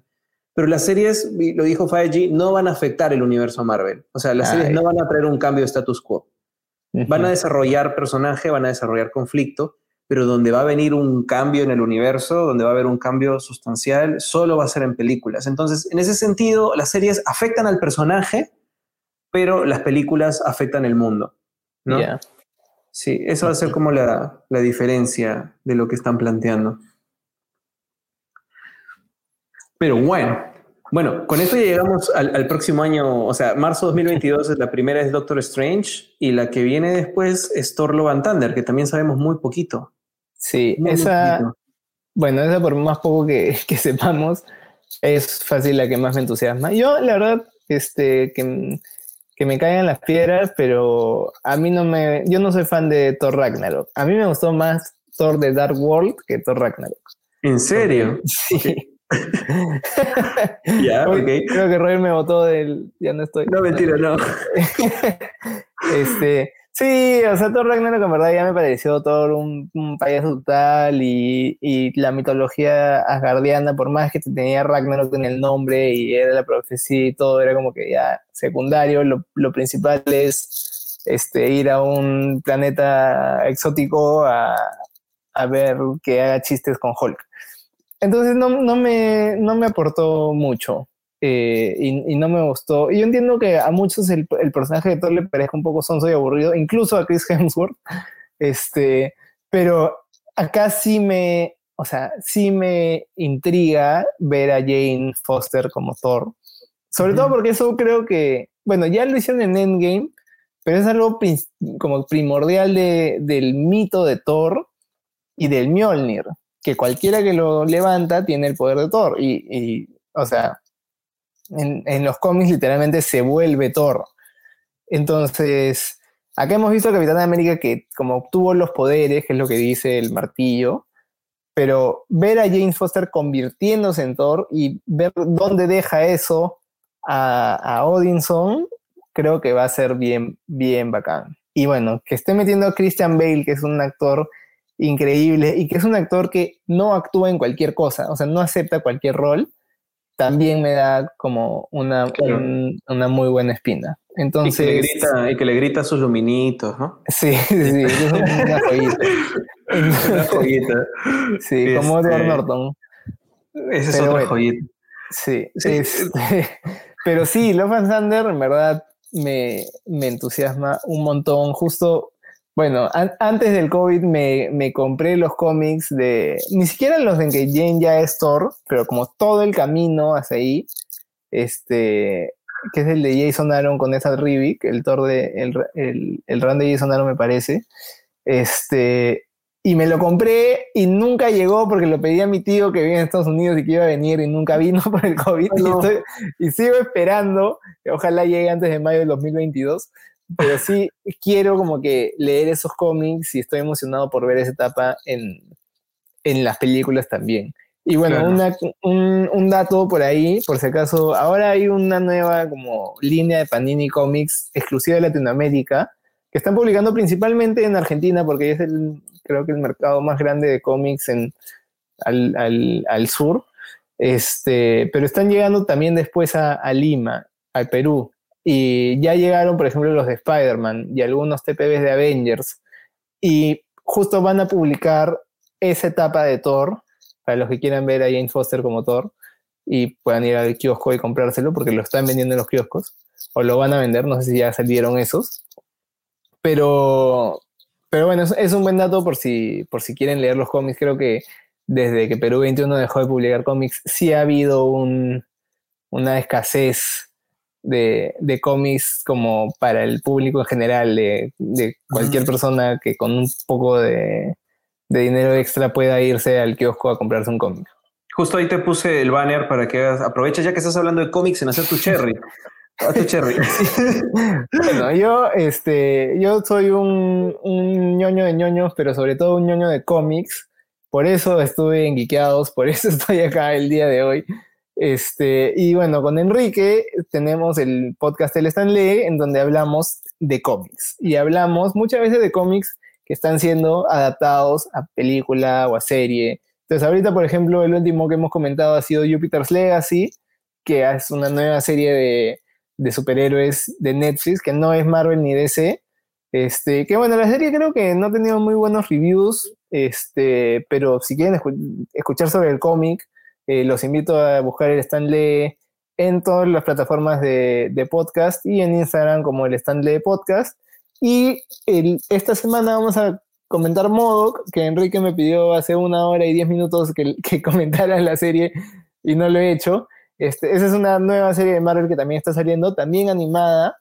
Pero las series, lo dijo Feige, no van a afectar el universo Marvel. O sea, las series no van a traer un cambio de status quo. Van a desarrollar personaje, van a desarrollar conflicto, pero donde va a venir un cambio en el universo, donde va a haber un cambio sustancial, solo va a ser en películas. Entonces, en ese sentido, las series afectan al personaje, pero las películas afectan el mundo. ¿no? Sí, eso va a ser como la, diferencia de lo que están planteando. Pero bueno, bueno, con esto llegamos al, próximo año, o sea, marzo 2022 es la primera es Doctor Strange y la que viene después es Thor Love and Thunder, que también sabemos muy poquito. Sí, esa, bueno, esa por más poco que, que, sepamos, es fácil la que más me entusiasma. Yo, la verdad, este, que que me caigan las piedras, pero a mí no me. Yo no soy fan de Thor Ragnarok. A mí me gustó más Thor de Dark World que Thor Ragnarok. ¿En serio? Sí. ya, Creo que Roy me votó del. Ya no estoy. No, mentira, no. este. Sí, o sea, Thor Ragnarok en verdad ya me pareció todo un, un payaso total y, y, la mitología asgardiana, por más que tenía Ragnarok en el nombre y era la profecía y todo, era como que ya secundario, lo, lo principal es este, ir a un planeta exótico a, a ver que haga chistes con Hulk. Entonces no, no, me, no me aportó mucho. Eh, y, no me gustó. Y yo entiendo que a muchos el, personaje de Thor le parezca un poco sonso y aburrido, incluso a Chris Hemsworth, este, pero acá sí me, o sea, sí me intriga ver a Jane Foster como Thor, sobre todo porque eso creo que, bueno, ya lo hicieron en Endgame, pero es algo como primordial de, del mito de Thor y del Mjolnir, que cualquiera que lo levanta tiene el poder de Thor, y, y o sea, en, los cómics literalmente se vuelve Thor. Entonces, acá hemos visto a Capitán América que como obtuvo los poderes, que es lo que dice el martillo, pero ver a Jane Foster convirtiéndose en Thor y ver dónde deja eso a, a Odinson, creo que va a ser bien, bien bacán. Y bueno, que esté metiendo a Christian Bale, que es un actor increíble y que es un actor que no actúa en cualquier cosa, o sea, no acepta cualquier rol también me da como una, una muy buena espina. Entonces, y, que le grita, y que le grita sus luminitos, ¿no? Sí, sí, es una joyita. una joyita. Sí, como Edward este, Norton. Esa es otra joyita. Sí, este, pero sí, Love and Thunder en verdad me, me entusiasma un montón. Justo bueno, antes del COVID me, compré los cómics de, ni siquiera los de que Jane ya es Thor, pero como todo el camino hacia ahí, este, que es el de Jason Aaron con esa Rivik, el Thor de, el, el, run de Jason Aaron me parece, este, y me lo compré y nunca llegó porque lo pedí a mi tío que vive en Estados Unidos y que iba a venir y nunca vino por el COVID y, y sigo esperando, ojalá llegue antes de mayo del 2022 pero sí quiero como que leer esos cómics y estoy emocionado por ver esa etapa en, en las películas también. Y bueno, un, un, dato por ahí, por si acaso, ahora hay una nueva como línea de Panini Comics exclusiva de Latinoamérica, que están publicando principalmente en Argentina, porque es el, creo que el mercado más grande de cómics en, al, al, al sur, este, pero están llegando también después a, a Lima, al Perú. Y ya llegaron, por ejemplo, los de Spider-Man y algunos TPBs de Avengers. Y justo van a publicar esa etapa de Thor, para los que quieran ver a Jane Foster como Thor, y puedan ir al kiosco y comprárselo, porque lo están vendiendo en los kioscos, o lo van a vender, no sé si ya salieron esos. Pero, pero bueno, es, un buen dato por si, por si quieren leer los cómics. Creo que desde que Perú 21 dejó de publicar cómics, sí ha habido un, una escasez de, de cómics como para el público en general, de, cualquier persona que con un poco de, dinero extra pueda irse al kiosco a comprarse un cómic. Justo ahí te puse el banner para que aproveches ya que estás hablando de cómics en hacer tu cherry. tu cherry. bueno, yo, este, yo soy un, un ñoño de ñoños, pero sobre todo un ñoño de cómics. Por eso estuve en Geekeados, por eso estoy acá el día de hoy. Este, y bueno, con Enrique tenemos el podcast El Stanley, en donde hablamos de cómics. Y hablamos muchas veces de cómics que están siendo adaptados a película o a serie. Entonces, ahorita, por ejemplo, el último que hemos comentado ha sido Jupiter's Legacy, que es una nueva serie de, de superhéroes de Netflix, que no es Marvel ni DC. Este, que bueno, la serie creo que no ha tenido muy buenos reviews, este, pero si quieren escuchar sobre el cómic, eh, los invito a buscar el Stanley en todas las plataformas de, podcast y en Instagram como el Stanley Podcast. Y esta semana vamos a comentar Modoc, que Enrique me pidió hace una hora y diez minutos que, que comentara la serie y no lo he hecho. Este, esa es una nueva serie de Marvel que también está saliendo, también animada.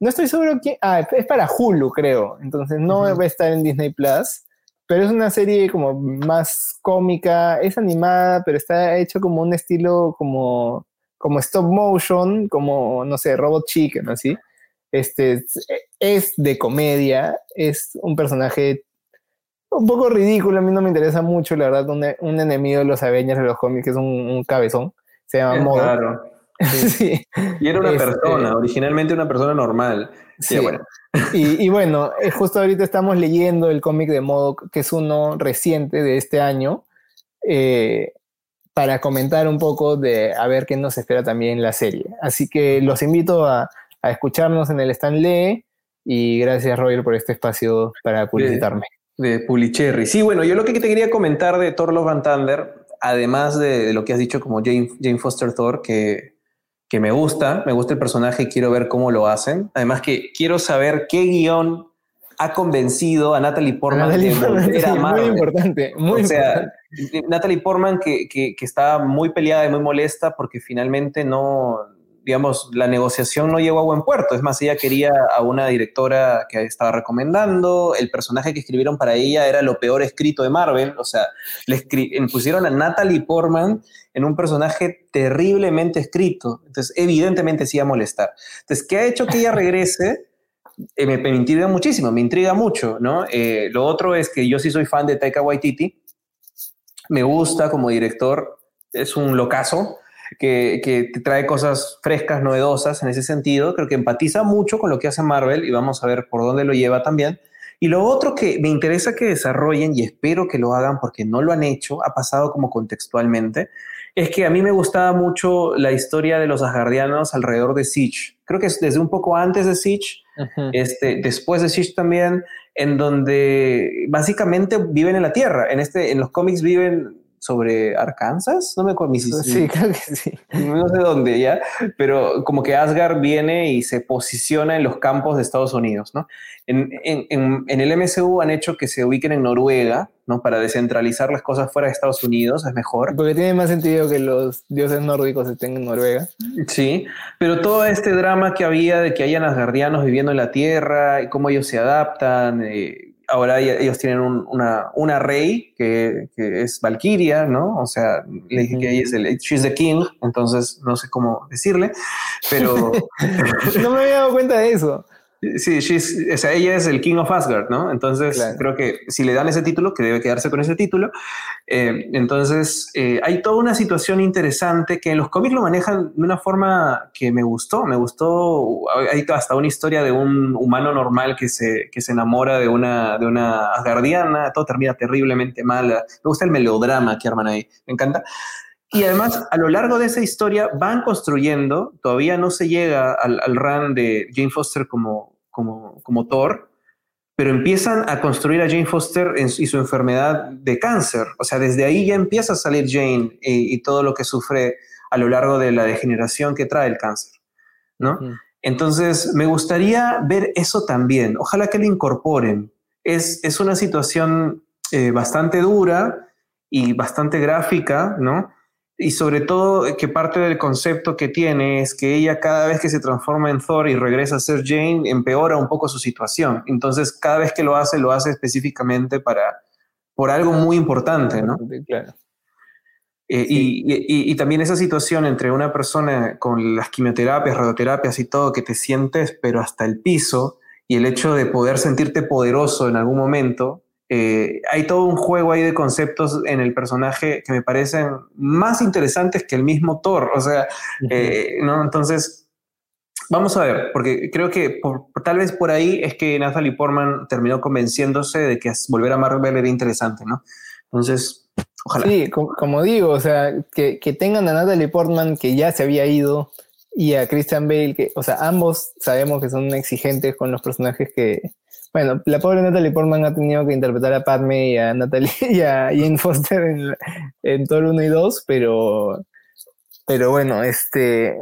No estoy seguro quién. Ah, es para Hulu, creo. Entonces no va a estar en Disney Plus pero es una serie como más cómica, es animada, pero está hecho como un estilo como, como stop motion, como, no sé, Robot Chicken, así. Este, es de comedia, es un personaje un poco ridículo, a mí no me interesa mucho, la verdad, un, un enemigo de los Avengers de los cómics es un, cabezón, se llama Modo. Sí. Y era una este, persona, originalmente una persona normal. Sí, bueno. Y, bueno, eh, justo ahorita estamos leyendo el cómic de Modoc, que es uno reciente de este año, eh, para comentar un poco de a ver qué nos espera también la serie. Así que los invito a, escucharnos en el Stand Lee y gracias, Roger, por este espacio para publicitarme. De, Pulicherry. Sí, bueno, yo lo que te quería comentar de Thor Love and Thunder, además de, lo que has dicho como Jane, Jane Foster Thor, que que me gusta, me gusta el personaje quiero ver cómo lo hacen. Además que quiero saber qué guion ha convencido a Natalie Portman de volver a Muy importante, muy o sea, Natalie Portman que, que, que, está muy peleada y muy molesta porque finalmente no, digamos, la negociación no llegó a buen puerto. Es más, ella quería a una directora que estaba recomendando, el personaje que escribieron para ella era lo peor escrito de Marvel, o sea, le pusieron a Natalie Portman en un personaje terriblemente escrito, entonces evidentemente sí iba a molestar. Entonces, ¿qué ha hecho que ella regrese? Eh, me, intriga muchísimo, me intriga mucho, ¿no? Eh, lo otro es que yo sí soy fan de Taika Waititi, me gusta como director, es un locazo, que, que, trae cosas frescas, novedosas en ese sentido. Creo que empatiza mucho con lo que hace Marvel y vamos a ver por dónde lo lleva también. Y lo otro que me interesa que desarrollen y espero que lo hagan porque no lo han hecho, ha pasado como contextualmente, es que a mí me gustaba mucho la historia de los asgardianos alrededor de Siege. Creo que es desde un poco antes de Siege, este, después de Siege también, en donde básicamente viven en la Tierra. En, este, en los cómics viven sobre Arkansas, no me acuerdo. Sí, creo que sí. No sé dónde ya, pero como que Asgard viene y se posiciona en los campos de Estados Unidos, ¿no? En, en, en, el MCU han hecho que se ubiquen en Noruega, ¿no? Para descentralizar las cosas fuera de Estados Unidos, es mejor. Porque tiene más sentido que los dioses nórdicos estén en Noruega. Sí, pero todo este drama que había de que hayan asgardianos viviendo en la Tierra y cómo ellos se adaptan, eh, ahora ellos tienen una, una, rey que, que, es Valkyria, ¿no? O sea, le dije que ella es el, she's the king, entonces no sé cómo decirle, pero... no me había dado cuenta de eso. Sí, o sea, ella es el King of Asgard, ¿no? Entonces creo que si le dan ese título, que debe quedarse con ese título, eh, entonces eh, hay toda una situación interesante que en los cómics lo manejan de una forma que me gustó, me gustó, hay hasta una historia de un humano normal que se, que se enamora de una, de una asgardiana, todo termina terriblemente mal, me gusta el melodrama que arman ahí, me encanta. Y además, a lo largo de esa historia van construyendo, todavía no se llega al, al run de Jane Foster como, como, como Thor, pero empiezan a construir a Jane Foster y su enfermedad de cáncer. O sea, desde ahí ya empieza a salir Jane y, todo lo que sufre a lo largo de la degeneración que trae el cáncer, ¿no? Entonces, me gustaría ver eso también. Ojalá que lo incorporen. Es, es una situación eh, bastante dura y bastante gráfica, ¿no? Y sobre todo que parte del concepto que tiene es que ella cada vez que se transforma en Thor y regresa a ser Jane, empeora un poco su situación. Entonces, cada vez que lo hace, lo hace específicamente para, por algo muy importante, ¿no? Claro. Eh, y, y, también esa situación entre una persona con las quimioterapias, radioterapias y todo, que te sientes, pero hasta el piso, y el hecho de poder sentirte poderoso en algún momento, eh, hay todo un juego ahí de conceptos en el personaje que me parecen más interesantes que el mismo Thor. O sea, eh, ¿no? Entonces, vamos a ver, porque creo que tal vez por ahí es que Natalie Portman terminó convenciéndose de que volver a Marvel era interesante, ¿no? Entonces, ojalá. Sí, como, digo, o sea, que, que, tengan a Natalie Portman que ya se había ido y a Christian Bale, que, o sea, ambos sabemos que son exigentes con los personajes que, bueno, la pobre Natalie Portman ha tenido que interpretar a Padme y a Natalie y a Jane Foster en, en Thor 1 y 2, pero, pero bueno, este,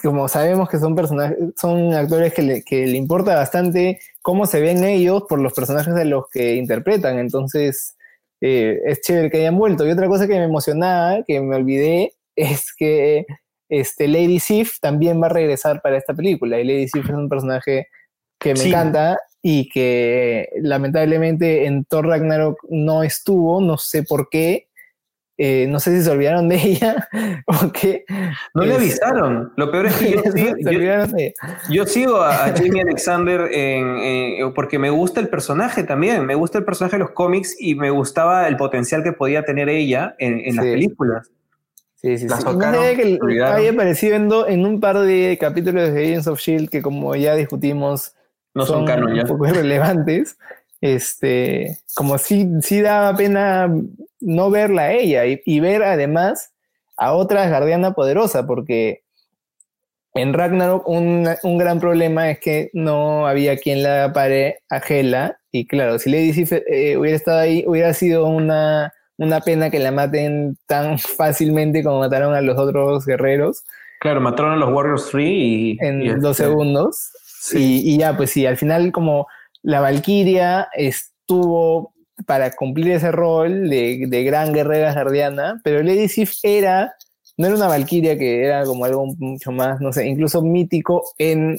como sabemos que son personajes, son actores que le, que le importa bastante cómo se ven ellos por los personajes de los que interpretan, entonces eh, es chévere que hayan vuelto. Y otra cosa que me emocionaba, que me olvidé, es que este, Lady Sif también va a regresar para esta película, y Lady Sif es un personaje que me encanta y que lamentablemente en Thor Ragnarok no estuvo, no sé por qué. Eh, no sé si se olvidaron de ella o qué. No le avisaron. Lo peor es que yo, sigo, a, Jamie Alexander porque me gusta el personaje también. Me gusta el personaje de los cómics y me gustaba el potencial que podía tener ella en, las películas. Sí, sí, sí. que haya aparecido en, un par de capítulos de Agents of Shield que como ya discutimos no son, son un poco irrelevantes. Este, como si sí daba pena no verla a ella y, ver además a otra guardiana poderosa, porque en Ragnarok un, un, gran problema es que no había quien la pare a Hela, y claro, si Lady Sif eh, hubiera estado ahí, hubiera sido una una pena que la maten tan fácilmente como mataron a los otros guerreros. Claro, mataron a los Warriors 3 y... En dos este, segundos. Y, ya, pues sí, al final como la Valkyria estuvo para cumplir ese rol de, gran guerrera guardiana, pero Lady Sif era, no era una Valkyria que era como algo mucho más, no sé, incluso mítico en,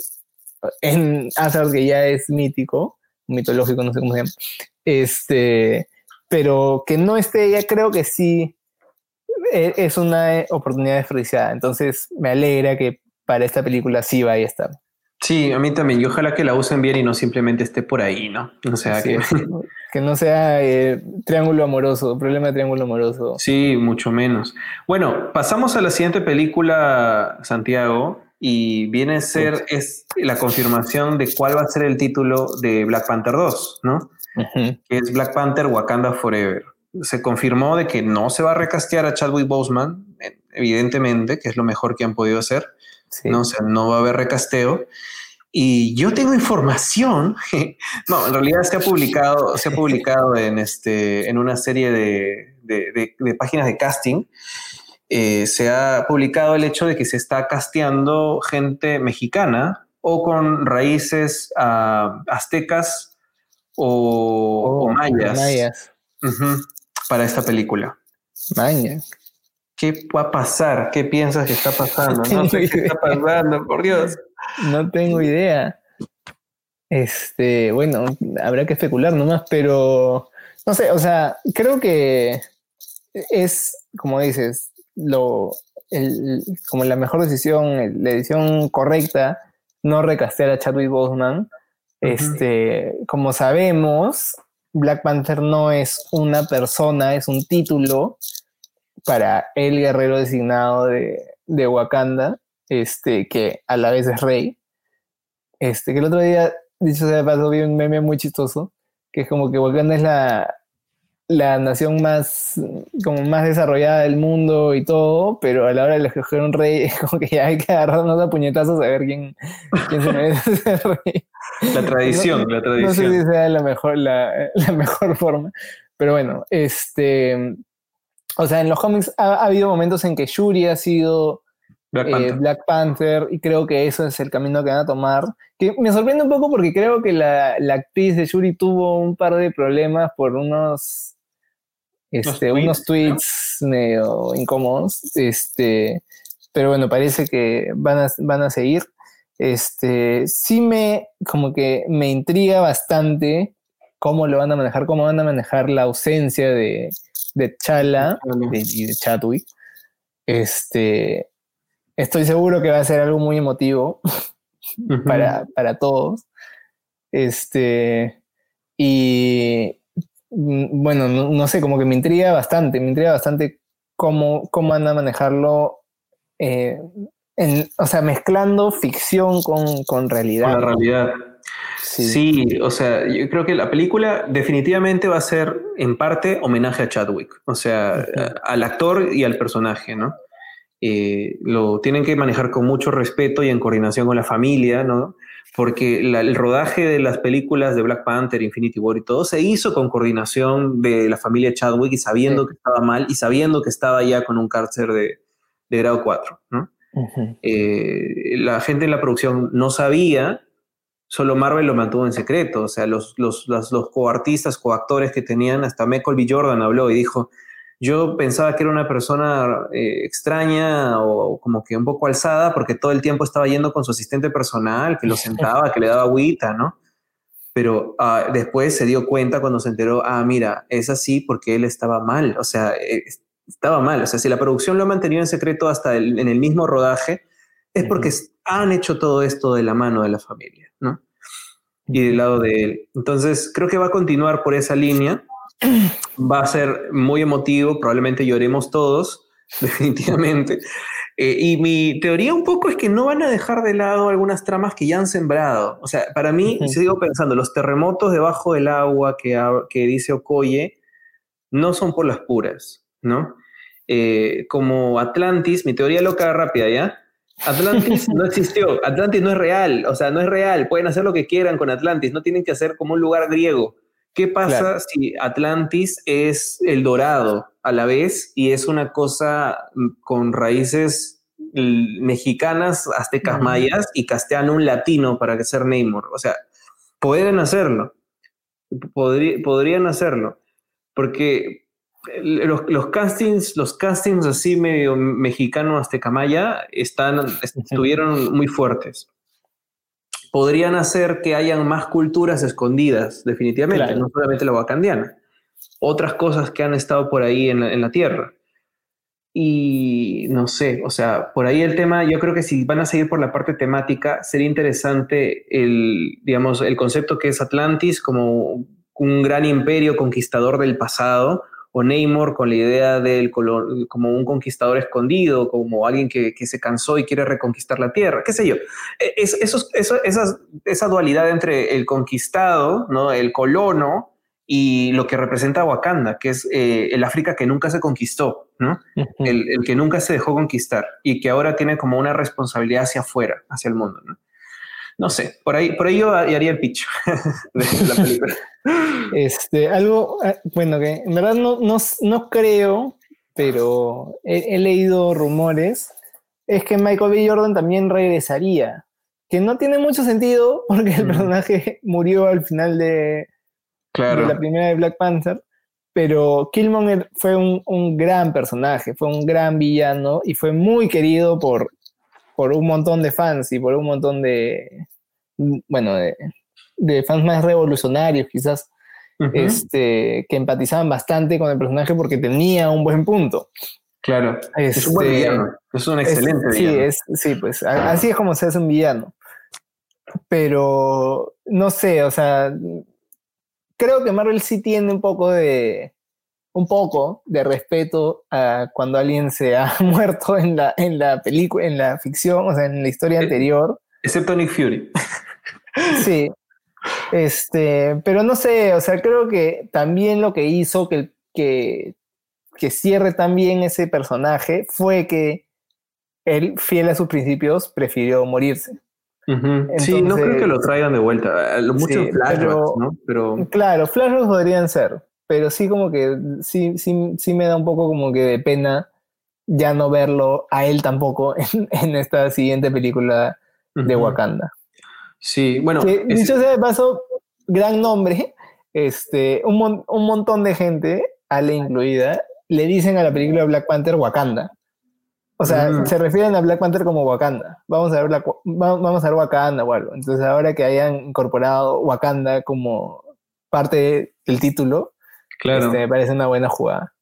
en Asgard, que ya es mítico, mitológico, no sé cómo se llama. Este, pero que no esté ella, creo que sí e, es una oportunidad desperdiciada. Entonces me alegra que para esta película sí vaya a estar. Sí, a mí también. Y ojalá que la usen bien y no simplemente esté por ahí, ¿no? O sea, que... que no sea eh, triángulo amoroso, problema de triángulo amoroso. Sí, mucho menos. Bueno, pasamos a la siguiente película, Santiago, y viene a ser es la confirmación de cuál va a ser el título de Black Panther 2, ¿no? que es Black Panther Wakanda Forever. Se confirmó de que no se va a recastear a Chadwick Boseman, evidentemente, que es lo mejor que han podido hacer. No, o sea, no va a haber recasteo. Y yo tengo información, no, en realidad se ha publicado, se ha publicado en, este, en una serie de, de, de, páginas de casting, eh, se ha publicado el hecho de que se está casteando gente mexicana o con raíces uh, aztecas o, oh, mayas, para esta película. Mayas. ¿Qué va a pasar? ¿Qué piensas que está pasando? No, sé qué está pasando, por Dios. No tengo idea. Este, bueno, habrá que especular nomás, pero no sé, o sea, creo que es, como dices, lo, como la mejor decisión, la decisión correcta, no recastear a Chadwick Boseman, este, como sabemos, Black Panther no es una persona, es un título para el guerrero designado de, de Wakanda, este, que a la vez es rey. Este, que el otro día, dicho sea de paso, vi un meme muy chistoso, que es como que Wakanda es la, la nación más, como más desarrollada del mundo y todo, pero a la hora de escoger un rey, es como que ya hay que agarrarnos a puñetazos a ver quién, quién se merece ser rey. La tradición, la tradición. No sé si sea la mejor, la, la, mejor forma, pero bueno, este, o sea, en los cómics ha, habido momentos en que Shuri ha sido Black eh, Panther. Black Panther. y creo que eso es el camino que van a tomar. Que me sorprende un poco porque creo que la, la actriz de Shuri tuvo un par de problemas por unos este, unos tweets medio incómodos, este, pero bueno, parece que van a, van a seguir. Este, sí me, como que me intriga bastante cómo lo van a manejar, cómo van a manejar la ausencia de, de Chala y de Chatwick. Este, estoy seguro que va a ser algo muy emotivo para, para todos. Este, y, Mm, bueno, no, sé, como que me intriga bastante, me intriga bastante cómo, cómo van a manejarlo, eh, o sea, mezclando ficción con, realidad. Con la realidad. Sí. o sea, yo creo que la película definitivamente va a ser en parte homenaje a Chadwick, o sea, al actor y al personaje, ¿no? Eh, lo tienen que manejar con mucho respeto y en coordinación con la familia, ¿no? porque el rodaje de las películas de Black Panther, Infinity War y todo se hizo con coordinación de la familia Chadwick y sabiendo que estaba mal y sabiendo que estaba ya con un cárcel de, grado 4. Eh, la gente en la producción no sabía, solo Marvel lo mantuvo en secreto. O sea, los, los, los, los coartistas, coactores que tenían, hasta Michael B. Jordan habló y dijo, yo pensaba que era una persona eh, extraña o como que un poco alzada porque todo el tiempo estaba yendo con su asistente personal, que lo sentaba, que le daba agüita, ¿no? Pero ah, después se dio cuenta cuando se enteró, ah, mira, es así porque él estaba mal, o sea, eh, estaba mal. O sea, si la producción lo ha mantenido en secreto hasta en el mismo rodaje, es porque han hecho todo esto de la mano de la familia, ¿no? Y del lado de él. Entonces, creo que va a continuar por esa línea va a ser muy emotivo, probablemente lloremos todos, definitivamente. Eh, y mi teoría un poco es que no van a dejar de lado algunas tramas que ya han sembrado. O sea, para mí, sigo pensando, los terremotos debajo del agua que, que dice Okoye no son por las puras, ¿no? Eh, como Atlantis, mi teoría loca rápida, ¿ya? Atlantis no existió, Atlantis no es real, o sea, no es real, pueden hacer lo que quieran con Atlantis, no tienen que hacer como un lugar griego. ¿Qué pasa si Atlantis es el dorado a la vez y es una cosa mm, con raíces mexicanas, aztecas, mayas y castellano un latino para ser Namor? O sea, podrían hacerlo, podrían hacerlo, porque los, castings, los castings así medio mexicano azteca maya están, estuvieron muy fuertes. Podrían hacer que hayan más culturas escondidas, definitivamente, no solamente la wakandiana, otras cosas que han estado por ahí en la, Tierra. Y no sé, o sea, por ahí el tema, yo creo que si van a seguir por la parte temática, sería interesante el, digamos, el concepto que es Atlantis como un gran imperio conquistador del pasado, o Namor con la idea del como un conquistador escondido, como alguien que, se cansó y quiere reconquistar la tierra, qué sé yo. E, es, eso, esa dualidad entre el conquistado, ¿no? el colono, y lo que representa Wakanda, que es eh, el África que nunca se conquistó, ¿no? el, que nunca se dejó conquistar y que ahora tiene como una responsabilidad hacia afuera, hacia el mundo. ¿no? No sé, por ahí, por ahí yo haría el pitch de la película. Este, algo, eh, bueno, que en verdad no, no, creo, pero he, leído rumores, es que Michael B. Jordan también regresaría, que no tiene mucho sentido porque el personaje murió al final de, la primera de Black Panther, pero Killmonger fue un, un, gran personaje, fue un gran villano y fue muy querido por, por un montón de fans y por un montón de, bueno, de, fans más revolucionarios quizás, este, que empatizaban bastante con el personaje porque tenía un buen punto. Claro, es un buen este, villano, es un excelente villano. Sí, sí, pues así es como se hace un villano. Pero no sé, o sea, creo que Marvel sí tiene un poco de, un poco de respeto a cuando alguien se ha muerto en la, en la película, en la ficción, o sea, en la historia eh, anterior. Excepto Nick Fury. Sí. Este, pero no sé, o sea, creo que también lo que hizo que, que, que cierre también ese personaje fue que él, fiel a sus principios, prefirió morirse. sí, no creo que lo traigan de vuelta. Muchos flashbacks, ¿no? Pero... Claro, flashbacks podrían ser pero sí como que sí, sí, sí me da un poco como que de pena ya no verlo a él tampoco en, esta siguiente película de Wakanda. Sí, bueno. dicho sea de paso, gran nombre, este, un, un montón de gente, Ale incluida, le dicen a la película Black Panther Wakanda. O sea, mm. se refieren a Black Panther como Wakanda. Vamos a ver vamos a ver Wakanda o algo. Entonces, ahora que hayan incorporado Wakanda como parte del título, Claro. Este, me parece una buena jugada.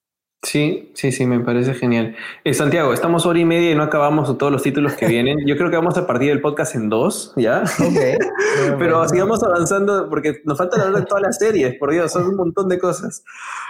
Sí, sí, sí, me parece genial. Eh, Santiago, estamos hora y media y no acabamos todos los títulos que vienen. Yo creo que vamos a partir el podcast en dos, ¿ya? Ok. Pero sigamos avanzando porque nos falta hablar de todas las series, por Dios, son un montón de cosas.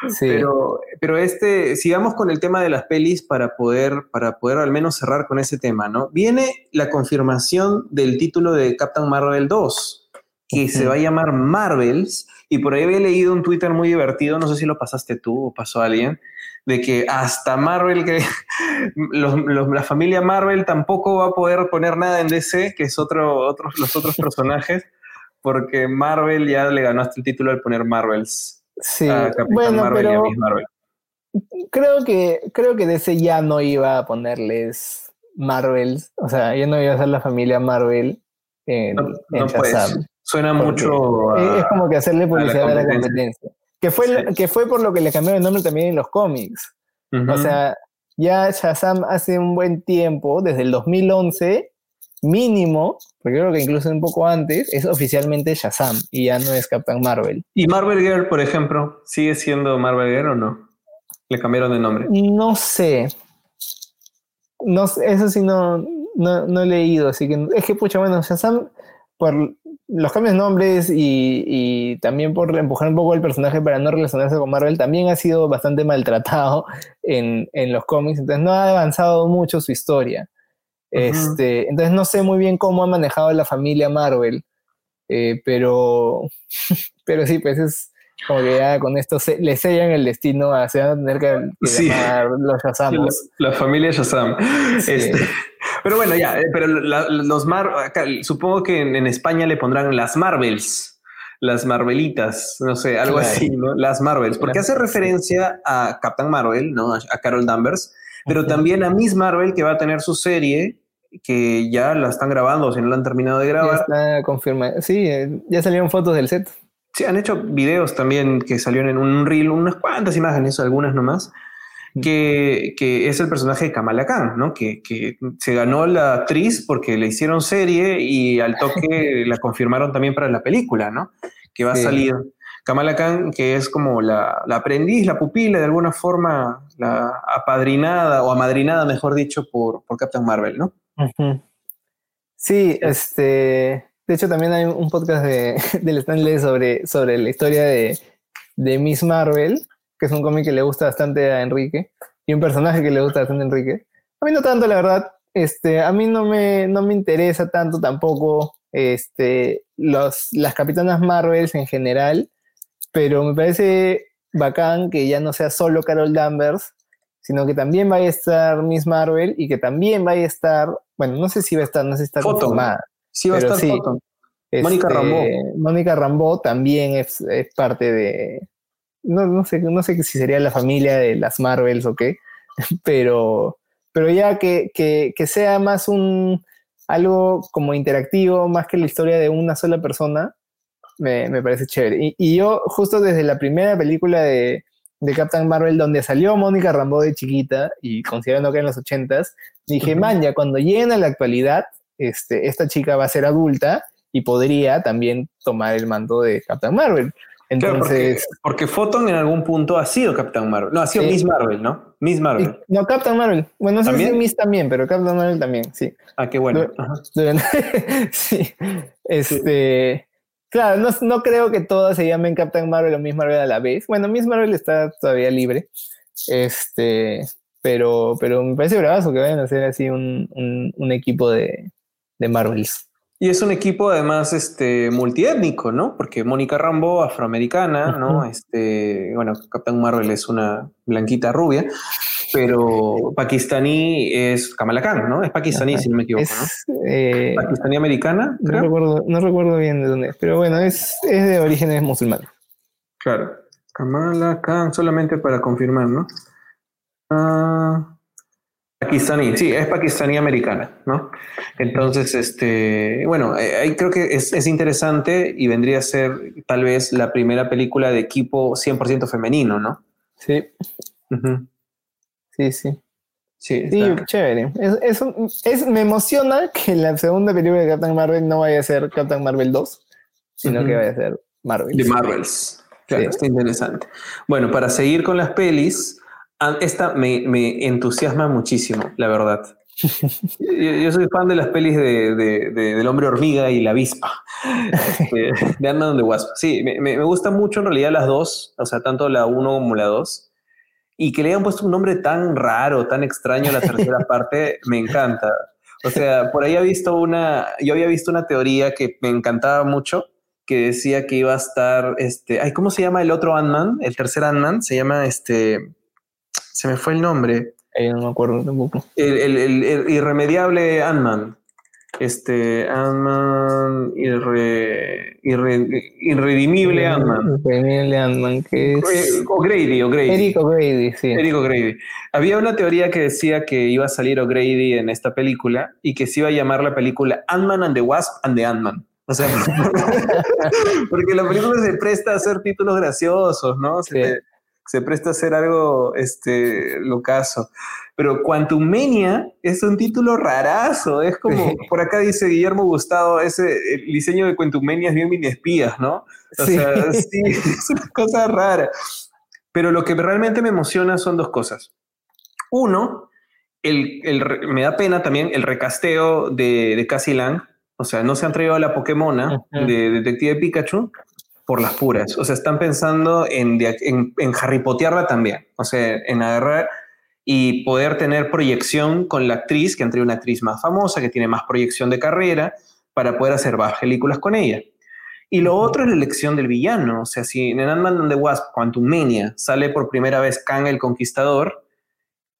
Sí. Pero, pero este, sigamos con el tema de las pelis para poder, para poder al menos cerrar con ese tema, ¿no? Viene la confirmación del título de Captain Marvel 2, que se va a llamar Marvels y por ahí había leído un Twitter muy divertido, no sé si lo pasaste tú o pasó alguien, de que hasta Marvel, que la familia Marvel tampoco va a poder poner nada en DC, que es otro, otros, los otros personajes, porque Marvel ya le ganó hasta el título al poner Marvels. Sí, bueno, pero Creo que, creo que DC ya no iba a ponerles Marvels, o sea, ya no iba a ser la familia Marvel en, en Shazam. Suena mucho. es como que hacerle publicidad a la competencia. Que fue, que fue por lo que le cambiaron el nombre también en los cómics. O sea, ya Shazam hace un buen tiempo, desde el 2011, mínimo, porque creo que incluso un poco antes, es oficialmente Shazam y ya no es Captain Marvel. ¿Y Marvel Girl, por ejemplo, sigue siendo Marvel Girl o no? ¿Le cambiaron de nombre? No sé. No, eso sí no, no, no he leído, así que es que, pucha, bueno, Shazam por los cambios de nombres y, también por empujar un poco el personaje para no relacionarse con Marvel, también ha sido bastante maltratado en, los cómics, entonces no ha avanzado mucho su historia. este, entonces no sé muy bien cómo ha manejado la familia Marvel, eh, pero, pero sí, pues es como que ya con esto le sellan el destino, a, se van a tener que, llamar los Shazam. La, familia Shazam. Este, pero bueno, ya, eh, pero los Mar, supongo que en, España le pondrán las Marvels, las Marvelitas, no sé, algo así, ¿no? Las Marvels, porque hace referencia a Captain Marvel, ¿no? A, Carol Danvers, pero también a Miss Marvel que va a tener su serie que ya la están grabando, si no la han terminado de grabar. Ya está confirmada. Sí, eh, ya salieron fotos del set. Sí, han hecho videos también que salieron en un reel, unas cuantas imágenes, algunas nomás, que, que es el personaje de Kamala Khan, ¿no? Que, que, se ganó la actriz porque le hicieron serie y al toque la confirmaron también para la película, ¿no? Que va a salir. Kamala Khan, que es como la, la, aprendiz, la pupila, de alguna forma, la apadrinada o amadrinada, mejor dicho, por, por Captain Marvel, ¿no? Sí, este de hecho, también hay un podcast de, del Stanley sobre, sobre la historia de, de Miss Marvel, que es un cómic que le gusta bastante a Enrique, y un personaje que le gusta bastante a Enrique. A mí no tanto, la verdad. Este, a mí no me, no me interesa tanto tampoco este, los, las capitanas Marvels en general, pero me parece bacán que ya no sea solo Carol Danvers, sino que también vaya a estar Miss Marvel y que también vaya a estar, bueno, no sé si va a estar, no sé si está confirmada. Sí, va a estar Mónica este, Rambo. Mónica Rambo también es, parte de. No, sé, no sé si sería la familia de las Marvels o qué, pero, pero ya que, sea más un algo como interactivo, más que la historia de una sola persona, me, parece chévere. Y, yo, justo desde la primera película de, de Captain Marvel, donde salió Mónica Rambo de chiquita, y considerando que en los ochentas, dije, man, ya cuando lleguen a la actualidad, este, esta chica va a ser adulta y podría también tomar el mando de Captain Marvel. Entonces, porque, Photon en algún punto ha sido Captain Marvel. No, ha sido Miss Marvel, ¿no? Miss Marvel. No, Captain Marvel. Bueno, no sé si Miss también, pero Captain Marvel también, sí. Ah, qué bueno. sí. Este. Claro, no, no, creo que todas se llamen Captain Marvel o Miss Marvel a la vez. Bueno, Miss Marvel está todavía libre. Este. Pero, pero me parece bravazo que vayan a hacer así un, un equipo de, de Marvels. Y es un equipo además este, multiétnico, ¿no? Porque Mónica Rambo, afroamericana, ¿no? Este, bueno, Captain Marvel es una blanquita rubia, pero pakistaní es Kamala Khan, ¿no? Es pakistaní, si no me equivoco, ¿no? Eh, pakistaní americana, No recuerdo, no recuerdo bien de dónde es, pero bueno, es, es de orígenes musulmanes. Claro. Kamala Khan, solamente para confirmar, ¿no? Ah... Pakistaní, sí, es pakistaní americana, ¿no? Entonces, este, bueno, eh, ahí creo que es, interesante y vendría a ser tal vez la primera película de equipo 100% femenino, ¿no? Sí. Sí, sí. Sí, chévere. Es, me emociona que la segunda película de Captain Marvel no vaya a ser Captain Marvel 2, sino que vaya a ser Marvel. De Marvels. Claro, está interesante. Bueno, para seguir con las pelis, esta me, entusiasma muchísimo, la verdad. Yo, soy fan de las pelis de, del hombre hormiga y la avispa, este, de Ant-Man de Wasp. Sí, me, me, gustan mucho en realidad las dos, o sea, tanto la uno como la dos. Y que le hayan puesto un nombre tan raro, tan extraño a la tercera parte, me encanta. O sea, por ahí había visto una, yo había visto una teoría que me encantaba mucho, que decía que iba a estar, este, ay, ¿cómo se llama el otro Ant-Man? El tercer Ant-Man se llama este, se me fue el nombre. no me acuerdo tampoco. El, irremediable Ant-Man. Este, Ant-Man, irredimible Ant-Man. Irredimible Ant-Man, que es. O'Grady, O'Grady. Eric O'Grady, sí. Eric O'Grady. Había una teoría que decía que iba a salir O'Grady en esta película y que se iba a llamar la película Ant-Man and the Wasp and the Ant-Man. O sea, porque la película se presta a hacer títulos graciosos, ¿no? sí se presta a hacer algo este, locazo. Pero Quantumania es un título rarazo, es como, por acá dice Guillermo Gustavo, ese, el diseño de Quantumania es bien mini espías, ¿no? O sea, sí, es una cosa rara. Pero lo que realmente me emociona son dos cosas. Uno, el, me da pena también el recasteo de, de Cassie Lang, O sea, no se han traído a la Pokémona de Detective Pikachu por las puras. O sea, están pensando en, en, en también. O sea, en agarrar y poder tener proyección con la actriz, que traído una actriz más famosa, que tiene más proyección de carrera, para poder hacer más películas con ella. Y lo otro es la elección del villano. O sea, si en Ant-Man and the Wasp, Quantum Mania, sale por primera vez Kang el Conquistador,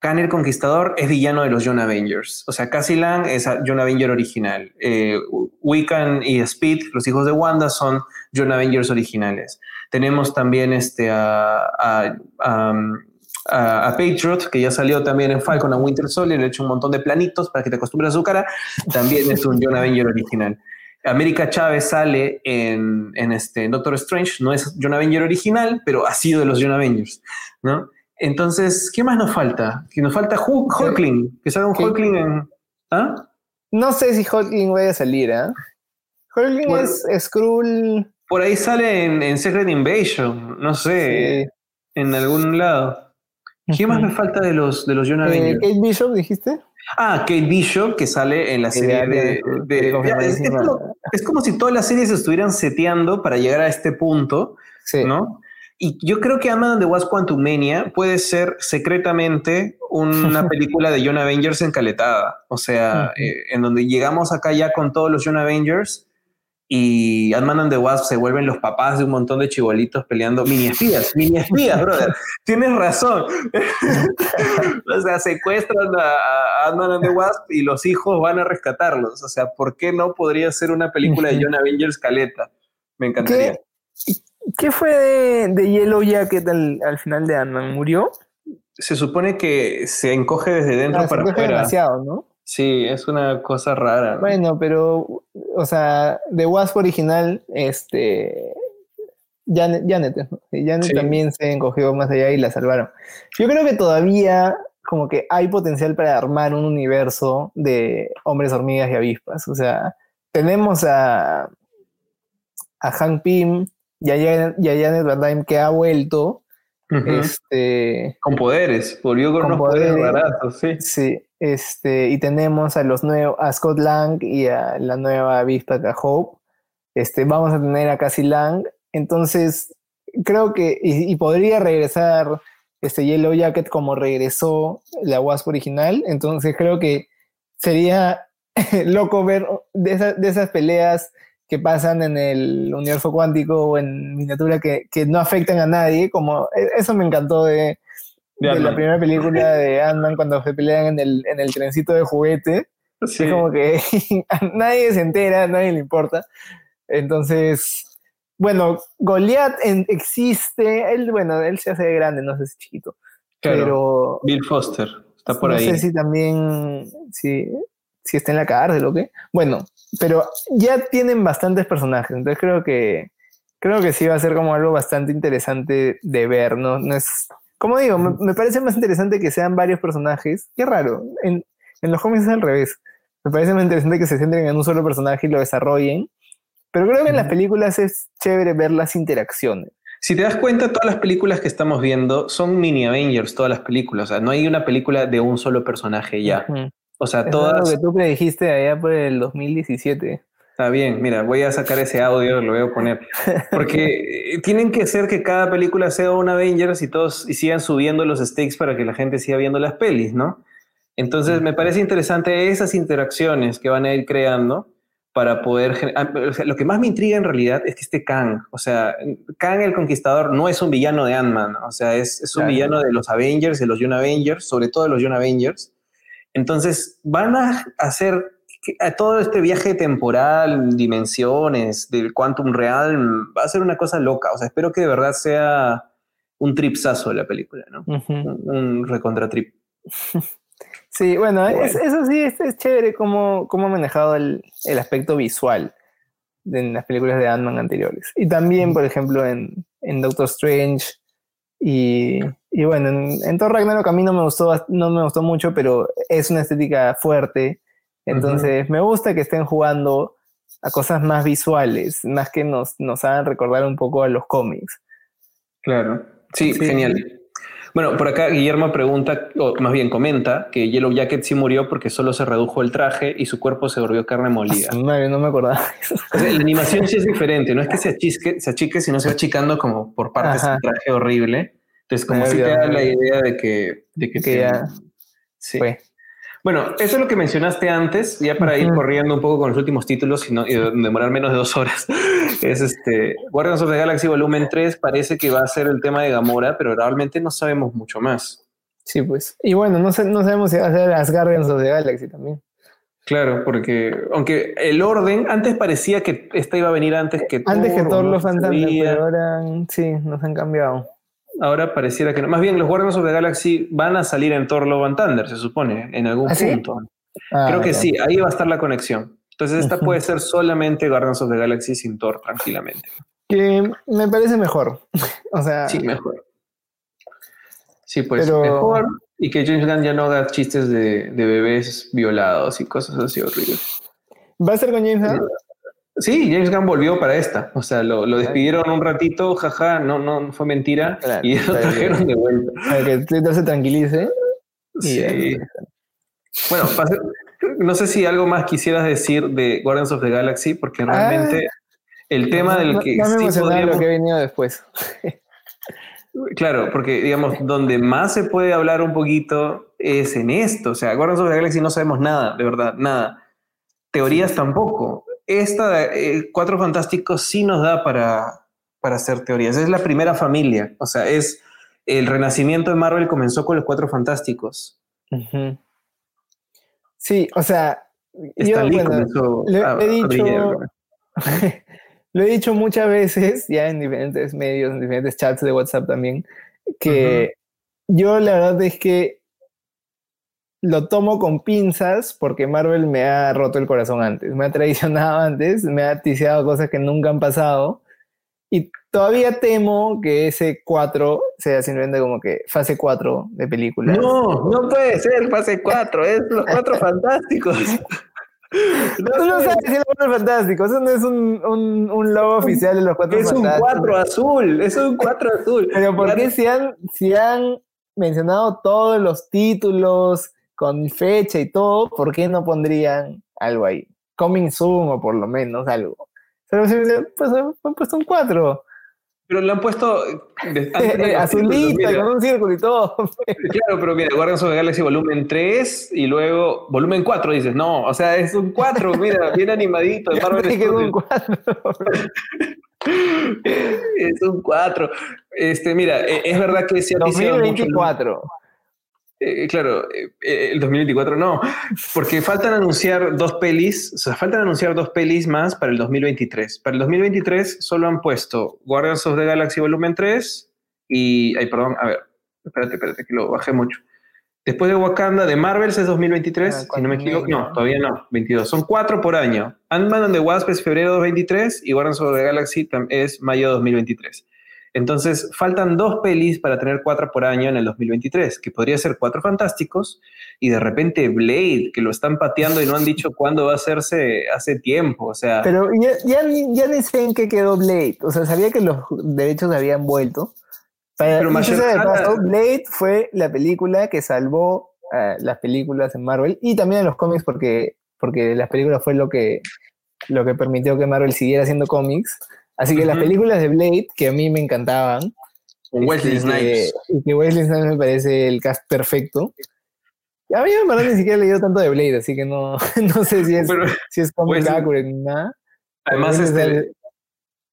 Kang el Conquistador es villano de los John Avengers. O sea, Cassie Lang es John Avenger original. Eh, Wiccan y Speed, los hijos de Wanda, son John Avengers originales. Tenemos también este, a, Patriot, que ya salió también en Falcon a Winter Soldier, le he hecho un montón de planitos para que te acostumbres a su cara. También es un John Avenger original. América Chávez sale en, este Doctor Strange, no es John Avenger original, pero ha sido de los John Avengers, ¿no? Entonces, ¿qué más nos falta? Que nos falta Hulkling, que salga un Hulkling en... ¿ah? No sé si Hulkling vaya a salir, ¿eh? Hulkling es Skrull... Por ahí sale en, Secret Invasion, no sé, en algún lado. ¿Qué más me falta de los, de los John eh? ¿Kate Bishop dijiste? Ah, Kate Bishop, que sale en la serie de... es, como, si todas las series estuvieran seteando para llegar a este punto, ¿no? Y yo creo que Ant-Man the Wasp Quantumania puede ser secretamente una película de John Avengers encaletada. O sea, eh, en donde llegamos acá ya con todos los John Avengers y Ant-Man and the Wasp se vuelven los papás de un montón de chibolitos peleando mini espías, mini espías, brother. Tienes razón. o sea, secuestran a, Ant-Man and the Wasp y los hijos van a rescatarlos. O sea, ¿por qué no podría ser una película de John Avengers caleta? Me encantaría. ¿Qué, fue de, de, Yellow Jacket al, al final de Ant-Man? ¿Murió? Se supone que se encoge desde dentro ah, para se encoge demasiado, ¿no? Sí, es una cosa rara. Bueno, pero, o sea, de Wasp original, este. Janet, Janet, Janet también se encogió más allá y la salvaron. Yo creo que todavía como que hay potencial para armar un universo de hombres hormigas y avispas. O sea, tenemos a, a Hank Pym y a Janet, Van que ha vuelto. este, con poderes, volvió con, unos poderes, baratos, sí. Sí, este, y tenemos a los nuevos, a Scott Lang y a la nueva avispa Hope. Este, vamos a tener a Cassie Lang. Entonces, creo que, y, podría regresar este Yellow Jacket como regresó la Wasp original. Entonces, creo que sería loco ver de, de, esas peleas que pasan en el universo cuántico o en miniatura que, que no afectan a nadie. Como, e, eso me encantó de, de, la primera película de Ant-Man cuando se pelean en el, en el trencito de juguete. Es como que nadie se entera, a nadie le importa. Entonces, bueno, Goliath existe, él, bueno, él se hace grande, no sé si chiquito. pero Bill Foster está por ahí. No sé si también, si, si está en la cárcel o qué. Bueno, pero ya tienen bastantes personajes, entonces creo que creo que sí va a ser como algo bastante interesante de ver, no, no es como digo, me, parece más interesante que sean varios personajes. Qué raro. En, los cómics es al revés. Me parece más interesante que se centren en un solo personaje y lo desarrollen. Pero creo que en las películas es chévere ver las interacciones. Si te das cuenta, todas las películas que estamos viendo son mini Avengers, todas las películas. O sea, no hay una película de un solo personaje ya. O sea, todas. lo que tú predijiste allá por el 2017. Está bien, mira, voy a sacar ese audio, lo voy a poner. Porque eh, tienen que ser que cada película sea un Avengers y todos y sigan subiendo los stakes para que la gente siga viendo las pelis, ¿no? Entonces me parece interesante esas interacciones que van a ir creando para poder... Ah, lo que más me intriga en realidad es que este Kang, o sea, Kang el Conquistador no es un villano de Ant-Man, o sea, es, es un villano de los Avengers, de los Young Avengers, sobre todo de los Young Avengers. Entonces van a hacer todo este viaje temporal, dimensiones, del quantum real, va a ser una cosa loca. O sea, espero que de verdad sea un tripsazo de la película, ¿no? un, recontra trip. Sí, bueno, eso sí, es, chévere cómo, cómo ha manejado el, el, aspecto visual en las películas de Ant-Man anteriores. Y también, por ejemplo, en, en Doctor Strange y, y bueno, en, en, Thor Ragnarok a mí no me, gustó, no me gustó mucho, pero es una estética fuerte entonces, me gusta que estén jugando a cosas más visuales, más que nos, nos hagan recordar un poco a los cómics. Claro, sí, genial. Bueno, por acá Guillermo pregunta, o más bien comenta, que Yellow Jacket sí murió porque solo se redujo el traje y su cuerpo se volvió carne molida. Madre, no me acordaba. O sea, la animación sí es diferente, no es que se achique, se achique sino se va achicando como por partes del traje horrible. Entonces, como si te da la idea de que, de que, ya sí. Bueno, eso es lo que mencionaste antes, ya para ir corriendo un poco con los últimos títulos y, no, y demorar menos de dos horas. es este Guardians of the Galaxy Volumen 3 parece que va a ser el tema de Gamora, pero realmente no sabemos mucho más. Sí, pues. Y bueno, no, no sabemos si va a ser las Guardians of the Galaxy también. Claro, porque aunque el orden, antes parecía que esta iba a venir antes que Antes que todos los fantasmas, pero ahora sí, nos han cambiado ahora pareciera que no. Más bien, los Guardians of the Galaxy van a salir en Thor Love and Thunder, se supone, en algún ¿Ah, punto. Ah, Creo que sí, ahí va a estar la conexión. Entonces, esta puede ser solamente Guardians of the Galaxy sin Thor, tranquilamente. Que me parece mejor. o sea. Sí, mejor. Sí, pues mejor. Y que James Gunn ya no haga chistes de, de bebés violados y cosas así horribles. ¿Va a ser con James Gunn? Sí, James Gunn volvió para esta. O sea, lo, despidieron un ratito, jaja, no, no fue mentira. y lo trajeron de vuelta. Para que Twitter se tranquilice. Sí. Bueno, no sé si algo más quisieras decir de Guardians of the Galaxy, porque ah. realmente el tema del que. No, me sí lo que ha venido después. Claro, porque digamos, donde más se puede hablar un poquito es en esto. O sea, Guardians of the Galaxy no sabemos nada, de verdad, nada. Teorías tampoco esta eh, Cuatro Fantásticos sí nos da para, para hacer teorías. Es la primera familia, o sea, es el renacimiento de Marvel comenzó con los Cuatro Fantásticos. Sí, o sea, yo, lo, he dicho, lo he dicho muchas veces, ya en diferentes medios, en diferentes chats de WhatsApp también, que yo la verdad es que lo tomo con pinzas porque Marvel me ha roto el corazón antes, me ha traicionado antes, me ha ticiado cosas que nunca han pasado y todavía temo que ese 4 sea simplemente como que fase 4 de película. No, no puede ser fase 4, es los 4 fantásticos. No, Tú no sabes si es los 4 fantásticos, eso no es un, un, un logo oficial de los 4 fantásticos. Es un 4 azul, es un 4 azul. Pero ¿por qué si han, si han mencionado todos los títulos, con fecha y todo, ¿por qué no pondrían algo ahí? Coming soon o por lo menos algo. Pero si pues, han puesto un 4. Pero le han puesto azulita, con un círculo y todo. claro, pero mira, Guardians of the Galaxy volumen 3 y luego volumen 4 dices, no, o sea, es un 4, mira, bien animadito de Marvel Es un 4. es un 4. Este, mira, e, es verdad que se ha 2024. Eh, claro, eh, eh, el 2024 no, porque faltan anunciar dos pelis, o sea, faltan anunciar dos pelis más para el 2023. Para el 2023 solo han puesto Guardians of the Galaxy Volumen 3 y, ay, perdón, a ver, espérate, espérate, que lo bajé mucho. Después de Wakanda, de Marvel es 2023, ah, si no me equivoco, no, todavía no, 22. Son cuatro por año. Ant-Man and the Wasp es febrero 2023 y Guardians of the Galaxy es mayo 2023. Entonces, faltan dos pelis para tener cuatro por año en el 2023, que podría ser Cuatro Fantásticos y de repente Blade, que lo están pateando y no han dicho cuándo va a hacerse hace tiempo, o sea... Pero ya, ya, ni sé en qué quedó Blade, o sea, sabía que los derechos habían vuelto. Pero Blade fue la película que salvó las películas en Marvel y también en los cómics porque, porque las películas fue lo que, lo que permitió que Marvel siguiera haciendo cómics. Así que las películas de Blade, que a mí me encantaban. Wesley Snipes. Y que Wesley Snipes me parece el cast perfecto. A mí me parece ni siquiera he leído tanto de Blade, así que no, no sé si es, si es cómic accurate ni nada. Además, este,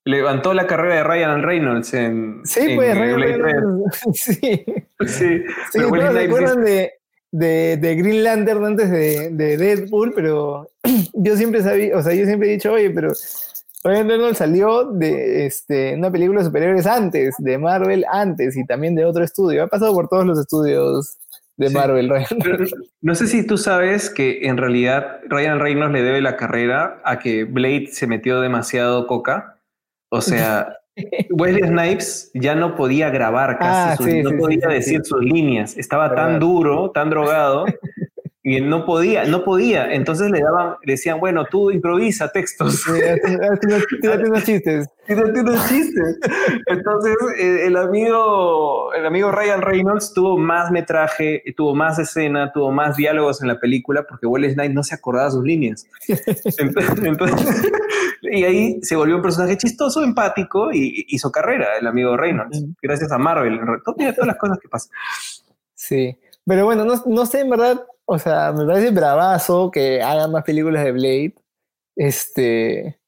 levantó la carrera de Ryan Reynolds en. Sí, pues, Ryan Reynolds. sí. Sí, sí todos se acuerdan de, de, de, Green Lantern antes de, de Deadpool, pero yo siempre sabía, o sea, yo siempre he dicho, oye, pero Ryan Reynolds salió de este, una película de superhéroes antes, de Marvel antes y también de otro estudio. Ha pasado por todos los estudios de Marvel. no sé si tú sabes que en realidad Ryan Reynolds le debe la carrera a que Blade se metió demasiado coca. O sea, Wesley Snipes ya no podía grabar casi, ah, no podía decir sus líneas. Estaba tan duro, tan drogado, y no podía, no podía. Entonces le daban, le decían, bueno, tú improvisa textos. Tírate unos chistes. Tírate unos chistes. Entonces eh, el amigo, el amigo Ryan Reynolds tuvo más metraje, tuvo más escena, tuvo más diálogos en la película porque Will Knight no se acordaba sus líneas. Entonces, y ahí se volvió un personaje chistoso, empático y hizo carrera el amigo Reynolds. Gracias a Marvel. Todas las cosas que pasan. Sí. Pero bueno, no, no sé en verdad o sea, me parece bravazo que hagan más películas de Blade. Este.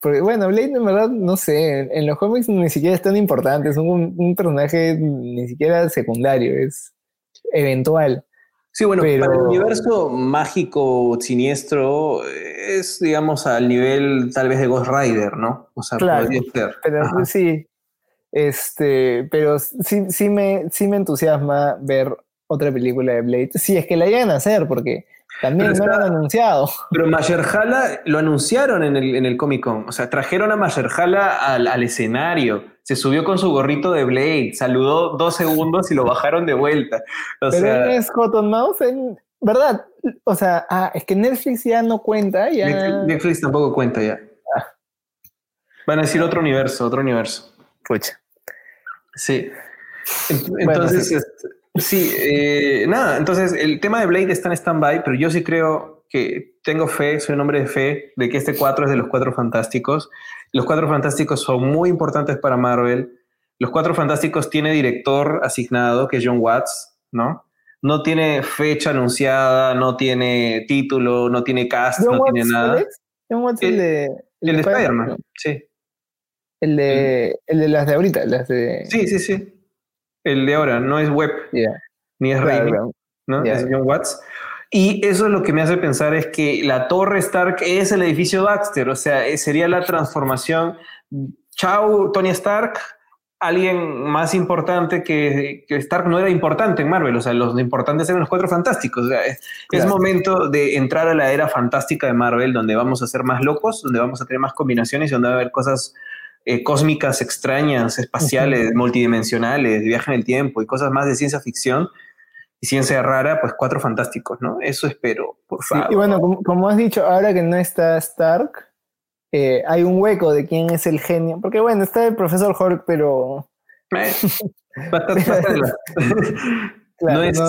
Porque, bueno, Blade en verdad, no sé, en, los cómics ni siquiera es tan importante, es un, personaje ni siquiera secundario, es eventual. Sí, bueno, pero... para el universo mágico siniestro es, digamos, al nivel tal vez de Ghost Rider, ¿no? O sea, claro, Pero sí, este, pero sí, sí, me, sí me entusiasma ver otra película de Blade. Si es que la llegan a hacer, porque también no lo han anunciado. Pero Mayerhala lo anunciaron en el, en el Comic Con. O sea, trajeron a Mayerhala al, al escenario. Se subió con su gorrito de Blade, saludó dos segundos y lo bajaron de vuelta. O Pero sea, es Cotton Mouse en. ¿Verdad? O sea, ah, es que Netflix ya no cuenta. Ya... Netflix, tampoco cuenta ya. Ah. Van a decir otro universo, otro universo. Pucha. Sí. Entonces, este, Sí, eh, nada, entonces el tema de Blade está en stand-by, pero yo sí creo que tengo fe, soy un hombre de fe, de que este 4 es de los cuatro fantásticos. Los cuatro fantásticos son muy importantes para Marvel. Los cuatro fantásticos tiene director asignado, que es John Watts, ¿no? No tiene fecha anunciada, no tiene título, no tiene cast, no tiene nada. John Watts, el, de, el, de Spider-Man, sí. El de, el de las de ahorita, las de... Sí, sí, sí el de ahora, no es web, ni es claro, ¿no? Es John Watts. Y eso es lo que me hace pensar es que la torre Stark es el edificio Baxter, o sea, eh, sería la transformación. Chao, Tony Stark, alguien más importante que, que, Stark no era importante en Marvel, o sea, los importantes eran los cuatro fantásticos. O sea, es, es, momento de entrar a la era fantástica de Marvel, donde vamos a ser más locos, donde vamos a tener más combinaciones y donde va a haber cosas eh, cósmicas extrañas, espaciales, multidimensionales, viaje en el tiempo y cosas más de ciencia ficción y ciencia rara, pues cuatro fantásticos, ¿no? Eso espero, por favor. y bueno, como, has dicho, ahora que no está Stark, eh, hay un hueco de quién es el genio, porque bueno, está el profesor Hulk, pero... Eh, no es...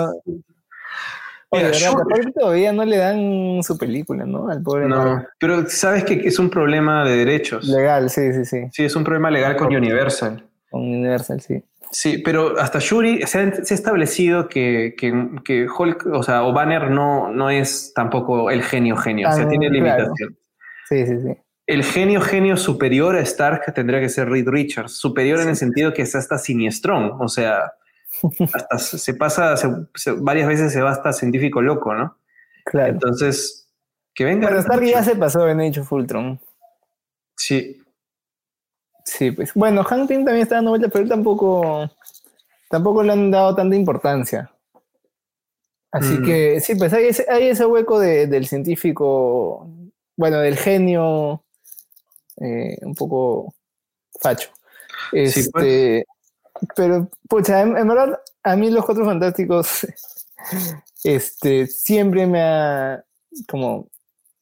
Oye, todavía no le dan su película, ¿no? Al pobre. No, pero sabes que es un problema de derechos. Legal, sí, sí, sí. Sí, es un problema legal con Universal. Con Universal, sí. Sí, pero hasta Shuri se ha, establecido que, que, Hulk, o sea, o Banner no, no es tampoco el genio genio, o sea, ah, tiene limitación. Sí, sí, sí. El genio genio superior a Stark tendría que ser Reed Richards, superior en el sentido que es hasta siniestrón, o sea, hasta se pasa, varias veces se va hasta científico loco, ¿no? Claro. Entonces, que venga. Pero Stark ya se pasó en Age of Ultron. Sí. Sí, pues. Bueno, Hank Pym también está dando vueltas, pero él tampoco, tampoco le han dado tanta importancia. Así mm. que sí, pues hay ese, hay ese hueco del científico, bueno, del genio, eh, un poco facho. Pues. Este, pero, pucha, en, verdad, a mí los Cuatro Fantásticos, este, siempre me ha, como,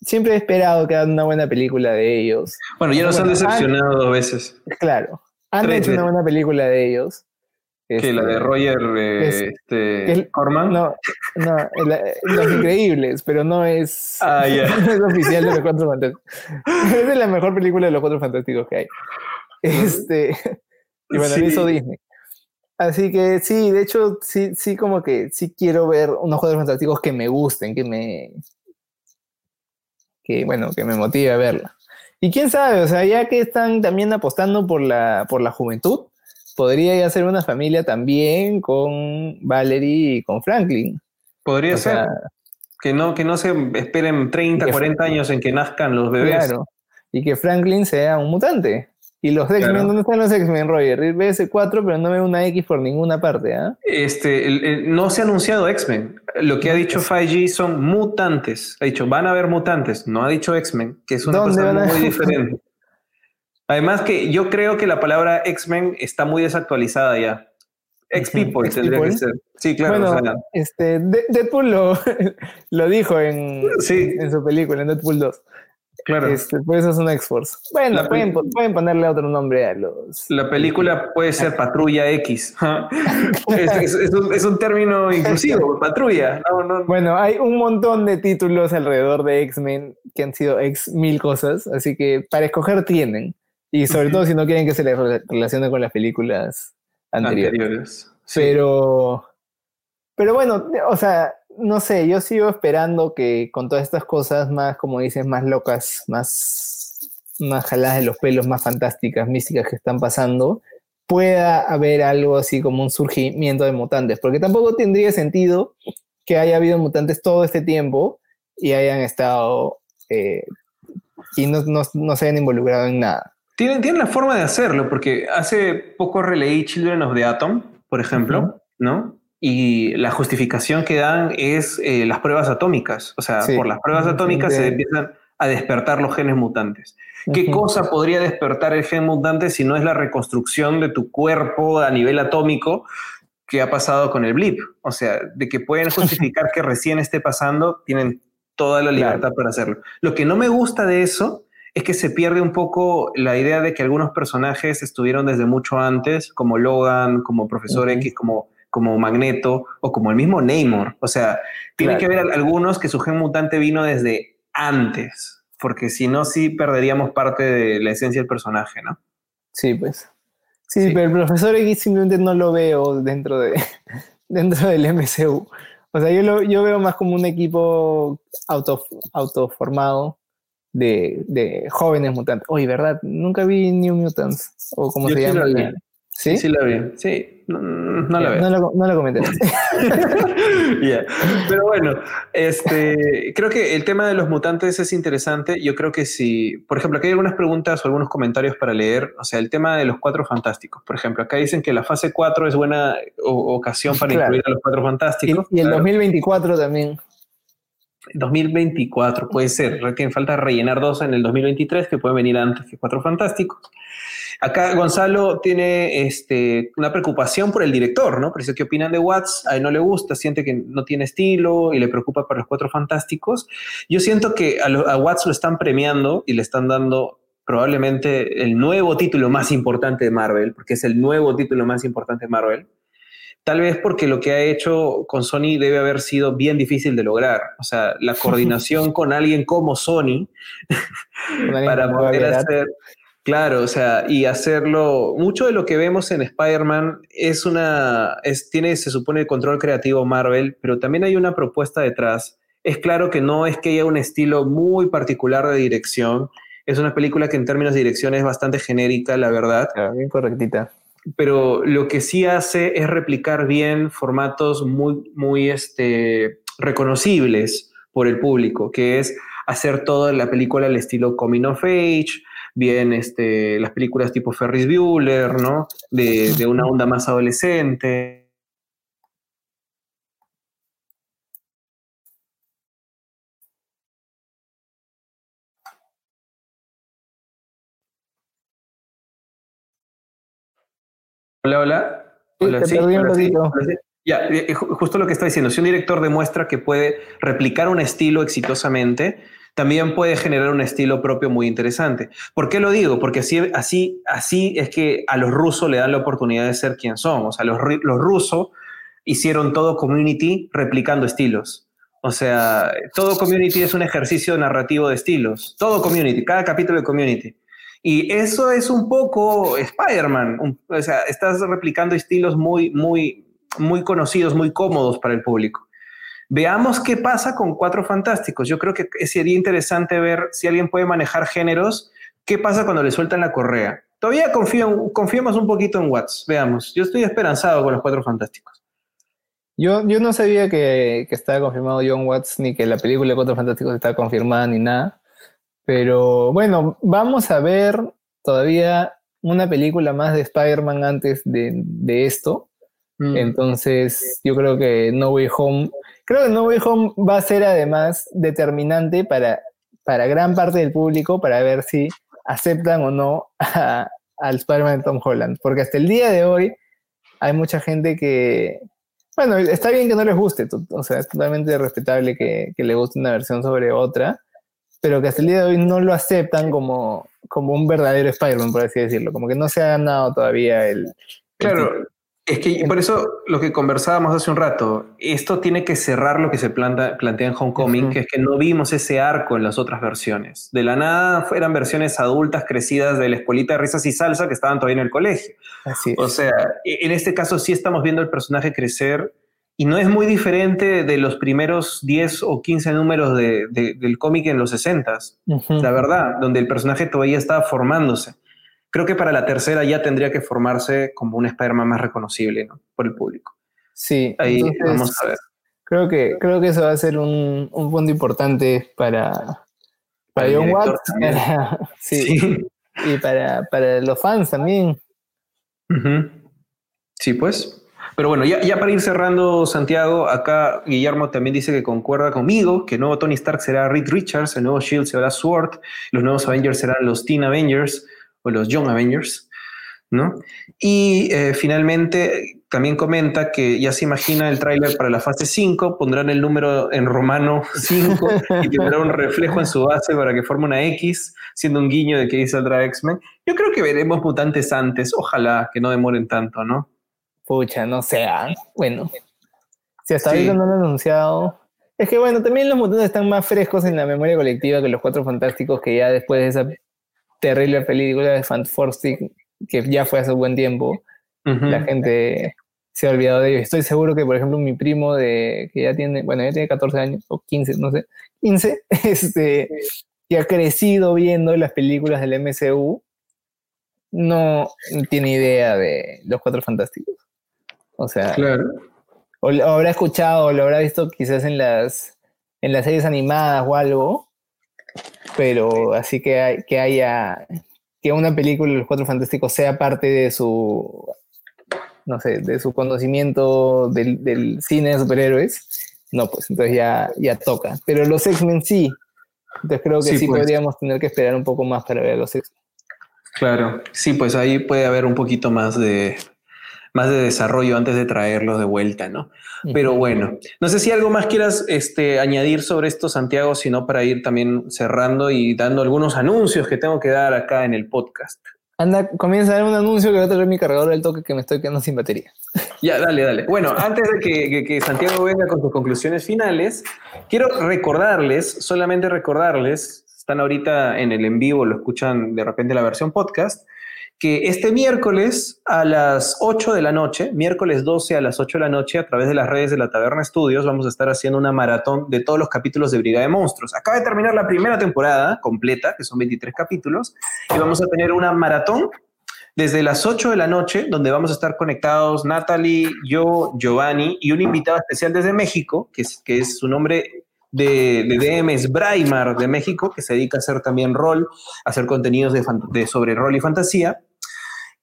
siempre he esperado que hagan una buena película de ellos. Bueno, ya nos han decepcionado dos veces. Claro, han hecho una buena película de ellos. que la de este, Roger eh, este, Corman. No, no, Los Increíbles, pero no es, ah, no es oficial de los Cuatro Fantásticos. Es la mejor película de los Cuatro Fantásticos que hay. Este, y bueno, hizo Disney. Así que sí, de hecho, sí, sí, como que sí quiero ver unos juegos fantásticos que me gusten, que me. que, bueno, que me motive a verla. Y quién sabe, o sea, ya que están también apostando por la, por la juventud, podría ya ser una familia también con Valerie y con Franklin. Podría ser. que no, que no se esperen 30, 40 años en que nazcan los bebés. Claro. Y que Franklin sea un mutante. ¿Y los X-Men? ¿Dónde están los X-Men, Roger? BS4, pero no veo una X por ninguna parte, ¿ah? Este, no se ha anunciado X-Men. Lo que ha dicho 5G son mutantes. Ha dicho, van a haber mutantes. No ha dicho X-Men, que es una cosa muy diferente. Además que yo creo que la palabra X-Men está muy desactualizada ya. Ex-People tendría que ser. Sí, claro. Bueno, este, Deadpool lo, lo dijo en, en su película, en Deadpool 2. Claro. Este, por eso es un X-Force. Bueno, pueden, pueden, ponerle otro nombre a los. La película puede ser Patrulla X. es, un, término inclusivo, patrulla. Bueno, hay un montón de títulos alrededor de X-Men que han sido X mil cosas, así que para escoger tienen. Y sobre todo si no quieren que se les relacione con las películas anteriores. Pero. Pero bueno, o sea, no sé, yo sigo esperando que con todas estas cosas más, como dices, más locas, más, más jaladas de los pelos, más fantásticas, místicas que están pasando, pueda haber algo así como un surgimiento de mutantes, porque tampoco tendría sentido que haya habido mutantes todo este tiempo y hayan estado eh, y no, no, se hayan involucrado en nada. Tienen, tienen la forma de hacerlo, porque hace poco releí Children of the Atom, por ejemplo, ¿no? Y la justificación que dan es eh, las pruebas atómicas. O sea, por las pruebas atómicas se empiezan a despertar los genes mutantes. ¿Qué cosa podría despertar el gen mutante si no es la reconstrucción de tu cuerpo a nivel atómico que ha pasado con el blip? O sea, de que pueden justificar que recién esté pasando, tienen toda la libertad para hacerlo. Lo que no me gusta de eso es que se pierde un poco la idea de que algunos personajes estuvieron desde mucho antes, como Logan, como Profesor X, como como Magneto o como el mismo Namor. O sea, tiene que haber algunos que su gen mutante vino desde antes, porque si no, sí perderíamos parte de la esencia del personaje, ¿no? Sí, pues. Sí, pero el profesor X simplemente no lo veo dentro, de, dentro del MCU. O sea, yo, lo, yo veo más como un equipo auto, autoformado de, de jóvenes mutantes. Oye, ¿verdad? Nunca vi New Mutants, o como se llama. ¿Sí? Sí, la vi. Sí, no, no la veo. No lo, no lo comenté. Pero bueno, este, creo que el tema de los mutantes es interesante. Yo creo que si, por ejemplo, aquí hay algunas preguntas o algunos comentarios para leer. O sea, el tema de los cuatro fantásticos. Por ejemplo, acá dicen que la fase 4 es buena ocasión para incluir a los cuatro fantásticos. Y, el 2024 también. 2024 puede ser, que falta rellenar dos en el 2023 que pueden venir antes que Cuatro Fantásticos. Acá Gonzalo tiene este, una preocupación por el director, ¿no? Por eso, ¿qué opinan de Watts? A él no le gusta, siente que no tiene estilo y le preocupa por los Cuatro Fantásticos. Yo siento que a, a Watts lo están premiando y le están dando probablemente el nuevo título más importante de Marvel, porque es el nuevo título más importante de Marvel Tal vez porque lo que ha hecho con Sony debe haber sido bien difícil de lograr. O sea, la coordinación con alguien como Sony para poder hacer, claro, o sea, y hacerlo. Mucho de lo que vemos en Spider-Man es una, es, tiene, se supone, el control creativo Marvel, pero también hay una propuesta detrás. Es claro que no es que haya un estilo muy particular de dirección. Es una película que en términos de dirección es bastante genérica, la verdad. bien correctita pero lo que sí hace es replicar bien formatos muy, muy este, reconocibles por el público, que es hacer toda la película al estilo Coming of Age, bien este, las películas tipo Ferris Bueller, ¿no? De, de una onda más adolescente. Hola, hola. Hola, sí, Ya, eh, justo lo que está diciendo. Si un director demuestra que puede replicar un estilo exitosamente, también puede generar un estilo propio muy interesante. ¿Por qué lo digo? Porque así, así, así es que a los rusos le dan la oportunidad de ser quien son. O sea, los, los rusos hicieron todo community replicando estilos. O sea, todo community es un ejercicio narrativo de estilos. Todo community, cada capítulo de community. Y eso es un poco Spider-Man. O sea, estás replicando estilos muy, muy, muy conocidos, muy cómodos para el público. Veamos qué pasa con Cuatro Fantásticos. Yo creo que sería interesante ver si alguien puede manejar géneros. ¿Qué pasa cuando le sueltan la correa? Todavía confío, confiemos un poquito en Watts. Veamos. Yo estoy esperanzado con los Cuatro Fantásticos. Yo, yo no sabía que, que estaba confirmado John Watts ni que la película de Cuatro Fantásticos estaba confirmada ni nada. Pero bueno, vamos a ver todavía una película más de Spider-Man antes de, esto. Mm. Entonces, yo creo que No Way Home, creo que No Way Home va a ser además determinante para, para gran parte del público para ver si aceptan o no al Spider-Man de Tom Holland. Porque hasta el día de hoy, hay mucha gente que, bueno, está bien que no les guste, o sea, es totalmente respetable que, que le guste una versión sobre otra, pero que hasta el día de hoy no lo aceptan como, como un verdadero Spider-Man, por así decirlo, como que no se ha ganado todavía el... Claro, es que por eso lo que conversábamos hace un rato, esto tiene que cerrar lo que se plantea en Homecoming, que es que no vimos ese arco en las otras versiones. De la nada eran versiones adultas crecidas de la escuelita de risas y salsa que estaban todavía en el colegio. Así O sea, e, en este caso sí estamos viendo el personaje crecer y no es muy diferente de los primeros 10 o 15 números del cómic en los 60, la verdad, donde el personaje todavía estaba formándose creo que para la tercera ya tendría que formarse como un Spider-Man más reconocible por el público. Sí, ahí vamos a ver. Creo que, creo que eso va a ser un, punto importante para, para John Watts, sí, y para, los fans también. Sí, pues. Pero bueno, ya, ya, para ir cerrando, Santiago, acá Guillermo también dice que concuerda conmigo, que el nuevo Tony Stark será Reed Richards, el nuevo Shield será Sword, los nuevos Avengers serán los Teen Avengers, o los Young Avengers, ¿no? Y eh, finalmente también comenta que ya se imagina el tráiler para la fase 5, pondrán el número en romano 5 y tendrá un reflejo en su base para que forme una X, siendo un guiño de que dice saldrá X-Men. Yo creo que veremos mutantes antes, ojalá que no demoren tanto, ¿no? Pucha, no sea. ¿ah? Bueno, si hasta ahorita no lo han anunciado. Es que bueno, también los mutantes están más frescos en la memoria colectiva que los cuatro fantásticos que ya después de esa terrible película de Fantastic que ya fue hace un buen tiempo. La gente se ha olvidado de ello. Estoy seguro que, por ejemplo, mi primo de que ya tiene, bueno, ya tiene 14 años o 15, no sé, 15, este, que ha crecido viendo las películas del MCU, no tiene idea de los Cuatro Fantásticos. O sea, claro. o, habrá escuchado, o lo habrá visto quizás en las, en las series animadas o algo, pero así que, hay, que haya, que una película de los Cuatro Fantásticos sea parte de su, no sé, de su conocimiento del, cine de superhéroes, no, pues entonces ya, ya toca. Pero los X-Men sí, entonces creo que sí, pues. podríamos tener que esperar un poco más para ver a los X-Men. Claro, sí, pues ahí puede haber un poquito más de, más de desarrollo antes de traerlos de vuelta, ¿no? Pero bueno, no sé si algo más quieras este, añadir sobre esto, Santiago, sino para ir también cerrando y dando algunos anuncios que tengo que dar acá en el podcast. Anda, comienza a dar un anuncio que voy a traer mi cargador del toque que me estoy quedando sin batería. Ya, dale, dale. Bueno, antes de que, que Santiago venga con sus conclusiones finales, quiero recordarles, solamente recordarles, están ahorita en el en vivo, lo escuchan de repente la versión podcast, que este miércoles a las 8 de la noche, miércoles 12 a las 8 de la noche, a través de las redes de la Taberna Estudios, vamos a estar haciendo una maratón de todos los capítulos de Brigada de Monstruos. Acaba de terminar la primera temporada completa, que son 23 capítulos, y vamos a tener una maratón desde las 8 de la noche, donde vamos a estar conectados Natalie, yo, Giovanni y un invitado especial desde México, que es, su nombre de, de, DM Braimar de México, que se dedica a hacer también rol, a hacer contenidos de sobre rol y fantasía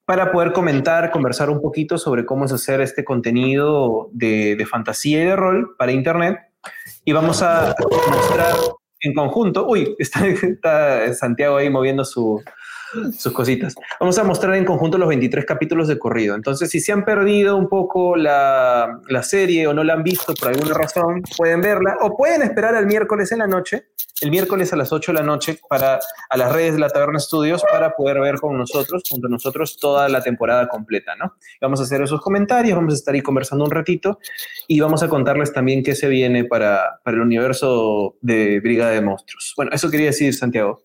para poder comentar, conversar un poquito sobre cómo es hacer este contenido de, fantasía y de rol para Internet. Y vamos a mostrar en conjunto, uy, está, está Santiago ahí moviendo su, sus cositas. Vamos a mostrar en conjunto los 23 capítulos de corrido. Entonces, si se han perdido un poco la, la, serie o no la han visto por alguna razón, pueden verla o pueden esperar al miércoles en la noche, el miércoles a las 8 de la noche, para, a las redes de la Taberna Studios para poder ver con nosotros, junto a nosotros, toda la temporada completa, ¿no? Vamos a hacer esos comentarios, vamos a estar ahí conversando un ratito y vamos a contarles también qué se viene para, para el universo de Brigada de Monstruos. Bueno, eso quería decir, Santiago.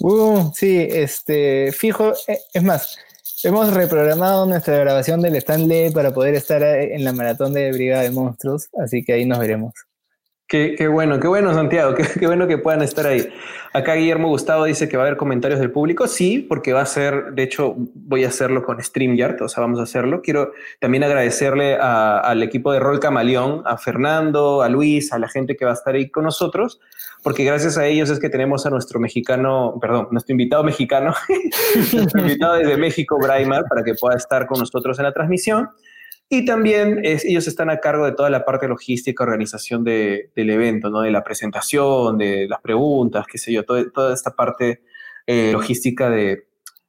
Uh, sí, este, fijo, eh, es más, hemos reprogramado nuestra grabación del Stanley para poder estar eh, en la maratón de Brigada de Monstruos, así que ahí nos veremos. Qué, bueno, qué bueno, Santiago, qué, bueno que puedan estar ahí. Acá Guillermo Gustavo dice que va a haber comentarios del público. Sí, porque va a ser, de hecho, voy a hacerlo con StreamYard, o sea, vamos a hacerlo. Quiero también agradecerle al equipo de Rol Camaleón, a Fernando, a Luis, a la gente que va a estar ahí con nosotros, porque gracias a ellos es que tenemos a nuestro mexicano, perdón, nuestro invitado mexicano, invitado desde México, Braimar, para que pueda estar con nosotros en la transmisión. Y también ellos están a cargo de toda la parte logística, organización del evento, ¿no? de la presentación, de las preguntas, qué sé yo, toda, esta parte eh, logística de,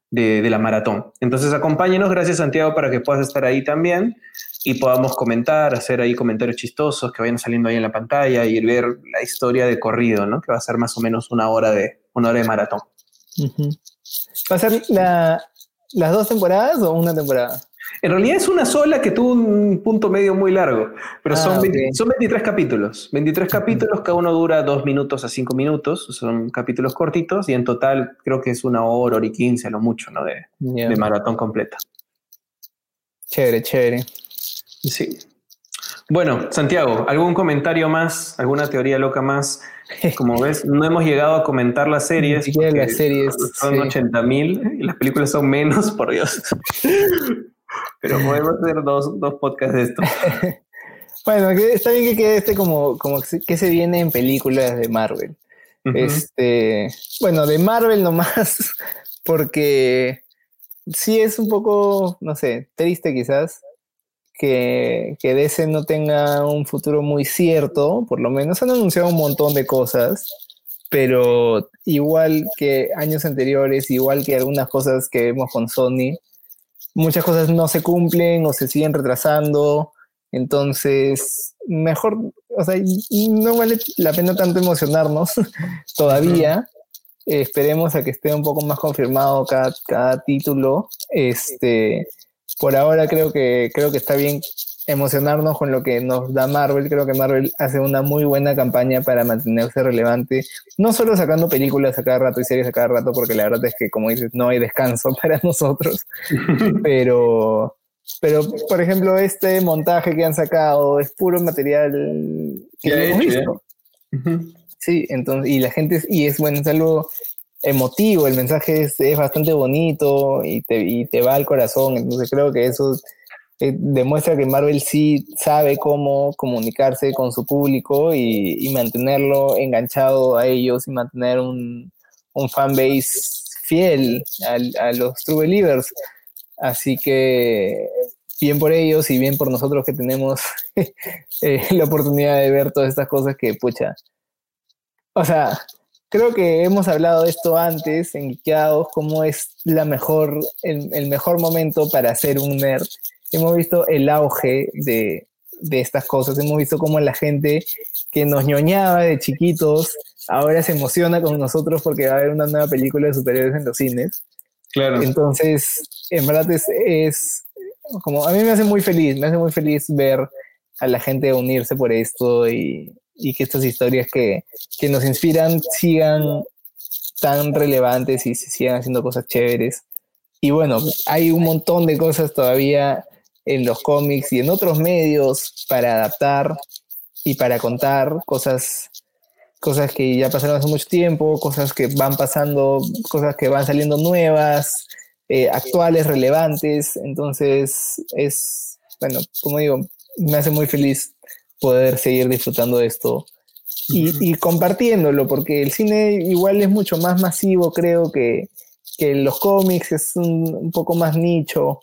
de, la maratón. Entonces acompáñenos, gracias Santiago para que puedas estar ahí también y podamos comentar, hacer ahí comentarios chistosos que vayan saliendo ahí en la pantalla y ver la historia de corrido, ¿no? Que va a ser más o menos una hora de, una hora de maratón. ¿Va a ser las dos temporadas o una temporada? En realidad es una sola que tuvo un punto medio muy largo, pero son, ah, son 23 capítulos. 23 capítulos, cada uno dura dos minutos a cinco minutos, son capítulos cortitos y en total creo que es una hora, hora y quince, a lo mucho, ¿no? De, de maratón completa. Chévere, chévere. Sí. Bueno, Santiago, ¿algún comentario más? ¿Alguna teoría loca más? Como ves, no hemos llegado a comentar las series. las series. Son 80 mil y las películas son menos, por Dios. Pero podemos hacer dos, dos podcasts de esto. bueno, está bien que quede este como, como que se viene en películas de Marvel. Este, bueno, de Marvel nomás, porque sí es un poco, no sé, triste quizás que, que DC no tenga un futuro muy cierto, por lo menos han anunciado un montón de cosas, pero igual que años anteriores, igual que algunas cosas que vemos con Sony, muchas cosas no se cumplen o se siguen retrasando. Entonces, mejor, o sea, no vale la pena tanto emocionarnos todavía. esperemos a que esté un poco más confirmado cada, cada título. Este, por ahora creo que, creo que está bien emocionarnos con lo que nos da Marvel. Creo que Marvel hace una muy buena campaña para mantenerse relevante, no solo sacando películas a cada rato y series a cada rato, porque la verdad es que, como dices, no hay descanso para nosotros, pero, pero, por ejemplo, este montaje que han sacado es puro material que hemos visto. Sí, entonces, y la gente, y es bueno, es algo emotivo, el mensaje es, es bastante bonito y te, y te va al corazón, entonces creo que eso eh, demuestra que Marvel sí sabe cómo comunicarse con su público y, mantenerlo enganchado a ellos y mantener un, un fanbase fiel a, los True Believers. Así que bien por ellos y bien por nosotros que tenemos eh, la oportunidad de ver todas estas cosas que, pucha, o sea, creo que hemos hablado de esto antes en Guiqueados, cómo es la mejor, el, el mejor momento para ser un nerd hemos visto el auge de, estas cosas, hemos visto cómo la gente que nos ñoñaba de chiquitos ahora se emociona con nosotros porque va a haber una nueva película de superhéroes en los cines. Claro. Entonces, en verdad es, como, a mí me hace muy feliz, me hace muy feliz ver a la gente unirse por esto y, que estas historias que, que, nos inspiran sigan tan relevantes y se sigan haciendo cosas chéveres. Y bueno, hay un montón de cosas todavía en los cómics y en otros medios para adaptar y para contar cosas, cosas que ya pasaron hace mucho tiempo, cosas que van pasando, cosas que van saliendo nuevas, eh, actuales, relevantes. Entonces, es, bueno, como digo, me hace muy feliz poder seguir disfrutando de esto y, compartiéndolo, porque el cine igual es mucho más masivo, creo que, que los cómics es un, un poco más nicho.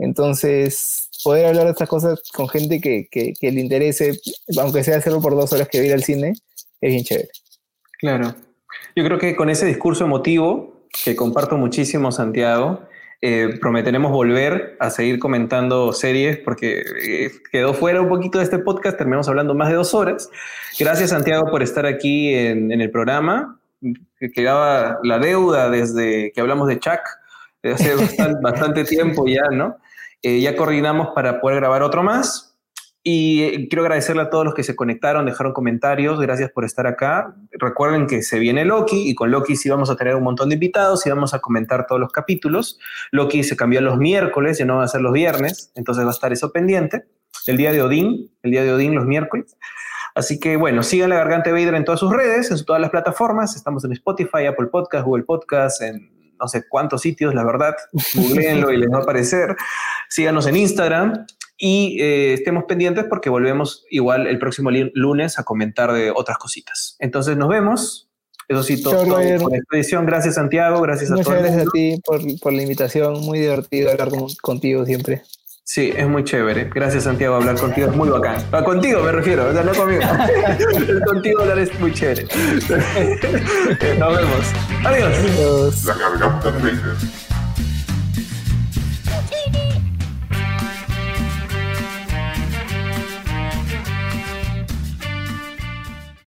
Entonces, poder hablar de estas cosas con gente que, le interese, aunque sea hacerlo por dos horas que ir al cine, es bien chévere. Claro. Yo creo que con ese discurso emotivo, que comparto muchísimo, Santiago, eh, prometeremos volver a seguir comentando series porque eh, quedó fuera un poquito de este podcast, terminamos hablando más de dos horas. Gracias, Santiago, por estar aquí en, el programa. Quedaba la deuda desde que hablamos de Chuck, hace bastante tiempo ya, ¿no? Eh, ya coordinamos para poder grabar otro más. Y eh, quiero agradecerle a todos los que se conectaron, dejaron comentarios. Gracias por estar acá. Recuerden que se viene Loki y con Loki sí vamos a tener un montón de invitados y vamos a comentar todos los capítulos. Loki se cambió los miércoles, ya no va a ser los viernes, entonces va a estar eso pendiente. El día de Odín, el día de Odín los miércoles. Así que bueno, sigan la Garganta Vader en todas sus redes, en todas las plataformas. Estamos en Spotify, Apple Podcast, Google Podcast, en no sé cuántos sitios, la verdad. Googleenlo y les va a aparecer. Síganos en Instagram y eh, estemos pendientes porque volvemos igual el próximo lunes a comentar de otras cositas. Entonces nos vemos. Eso sí, todo, por esta edición. Gracias, Santiago. Gracias a todos. Muchas gracias a ti por, por, la invitación. Muy divertido hablar contigo siempre. Sí, es muy chévere. Gracias, Santiago. Hablar contigo es muy bacán. Ah, contigo me refiero, o sea, no conmigo. contigo hablar es muy chévere. Nos vemos. Adiós. Adiós.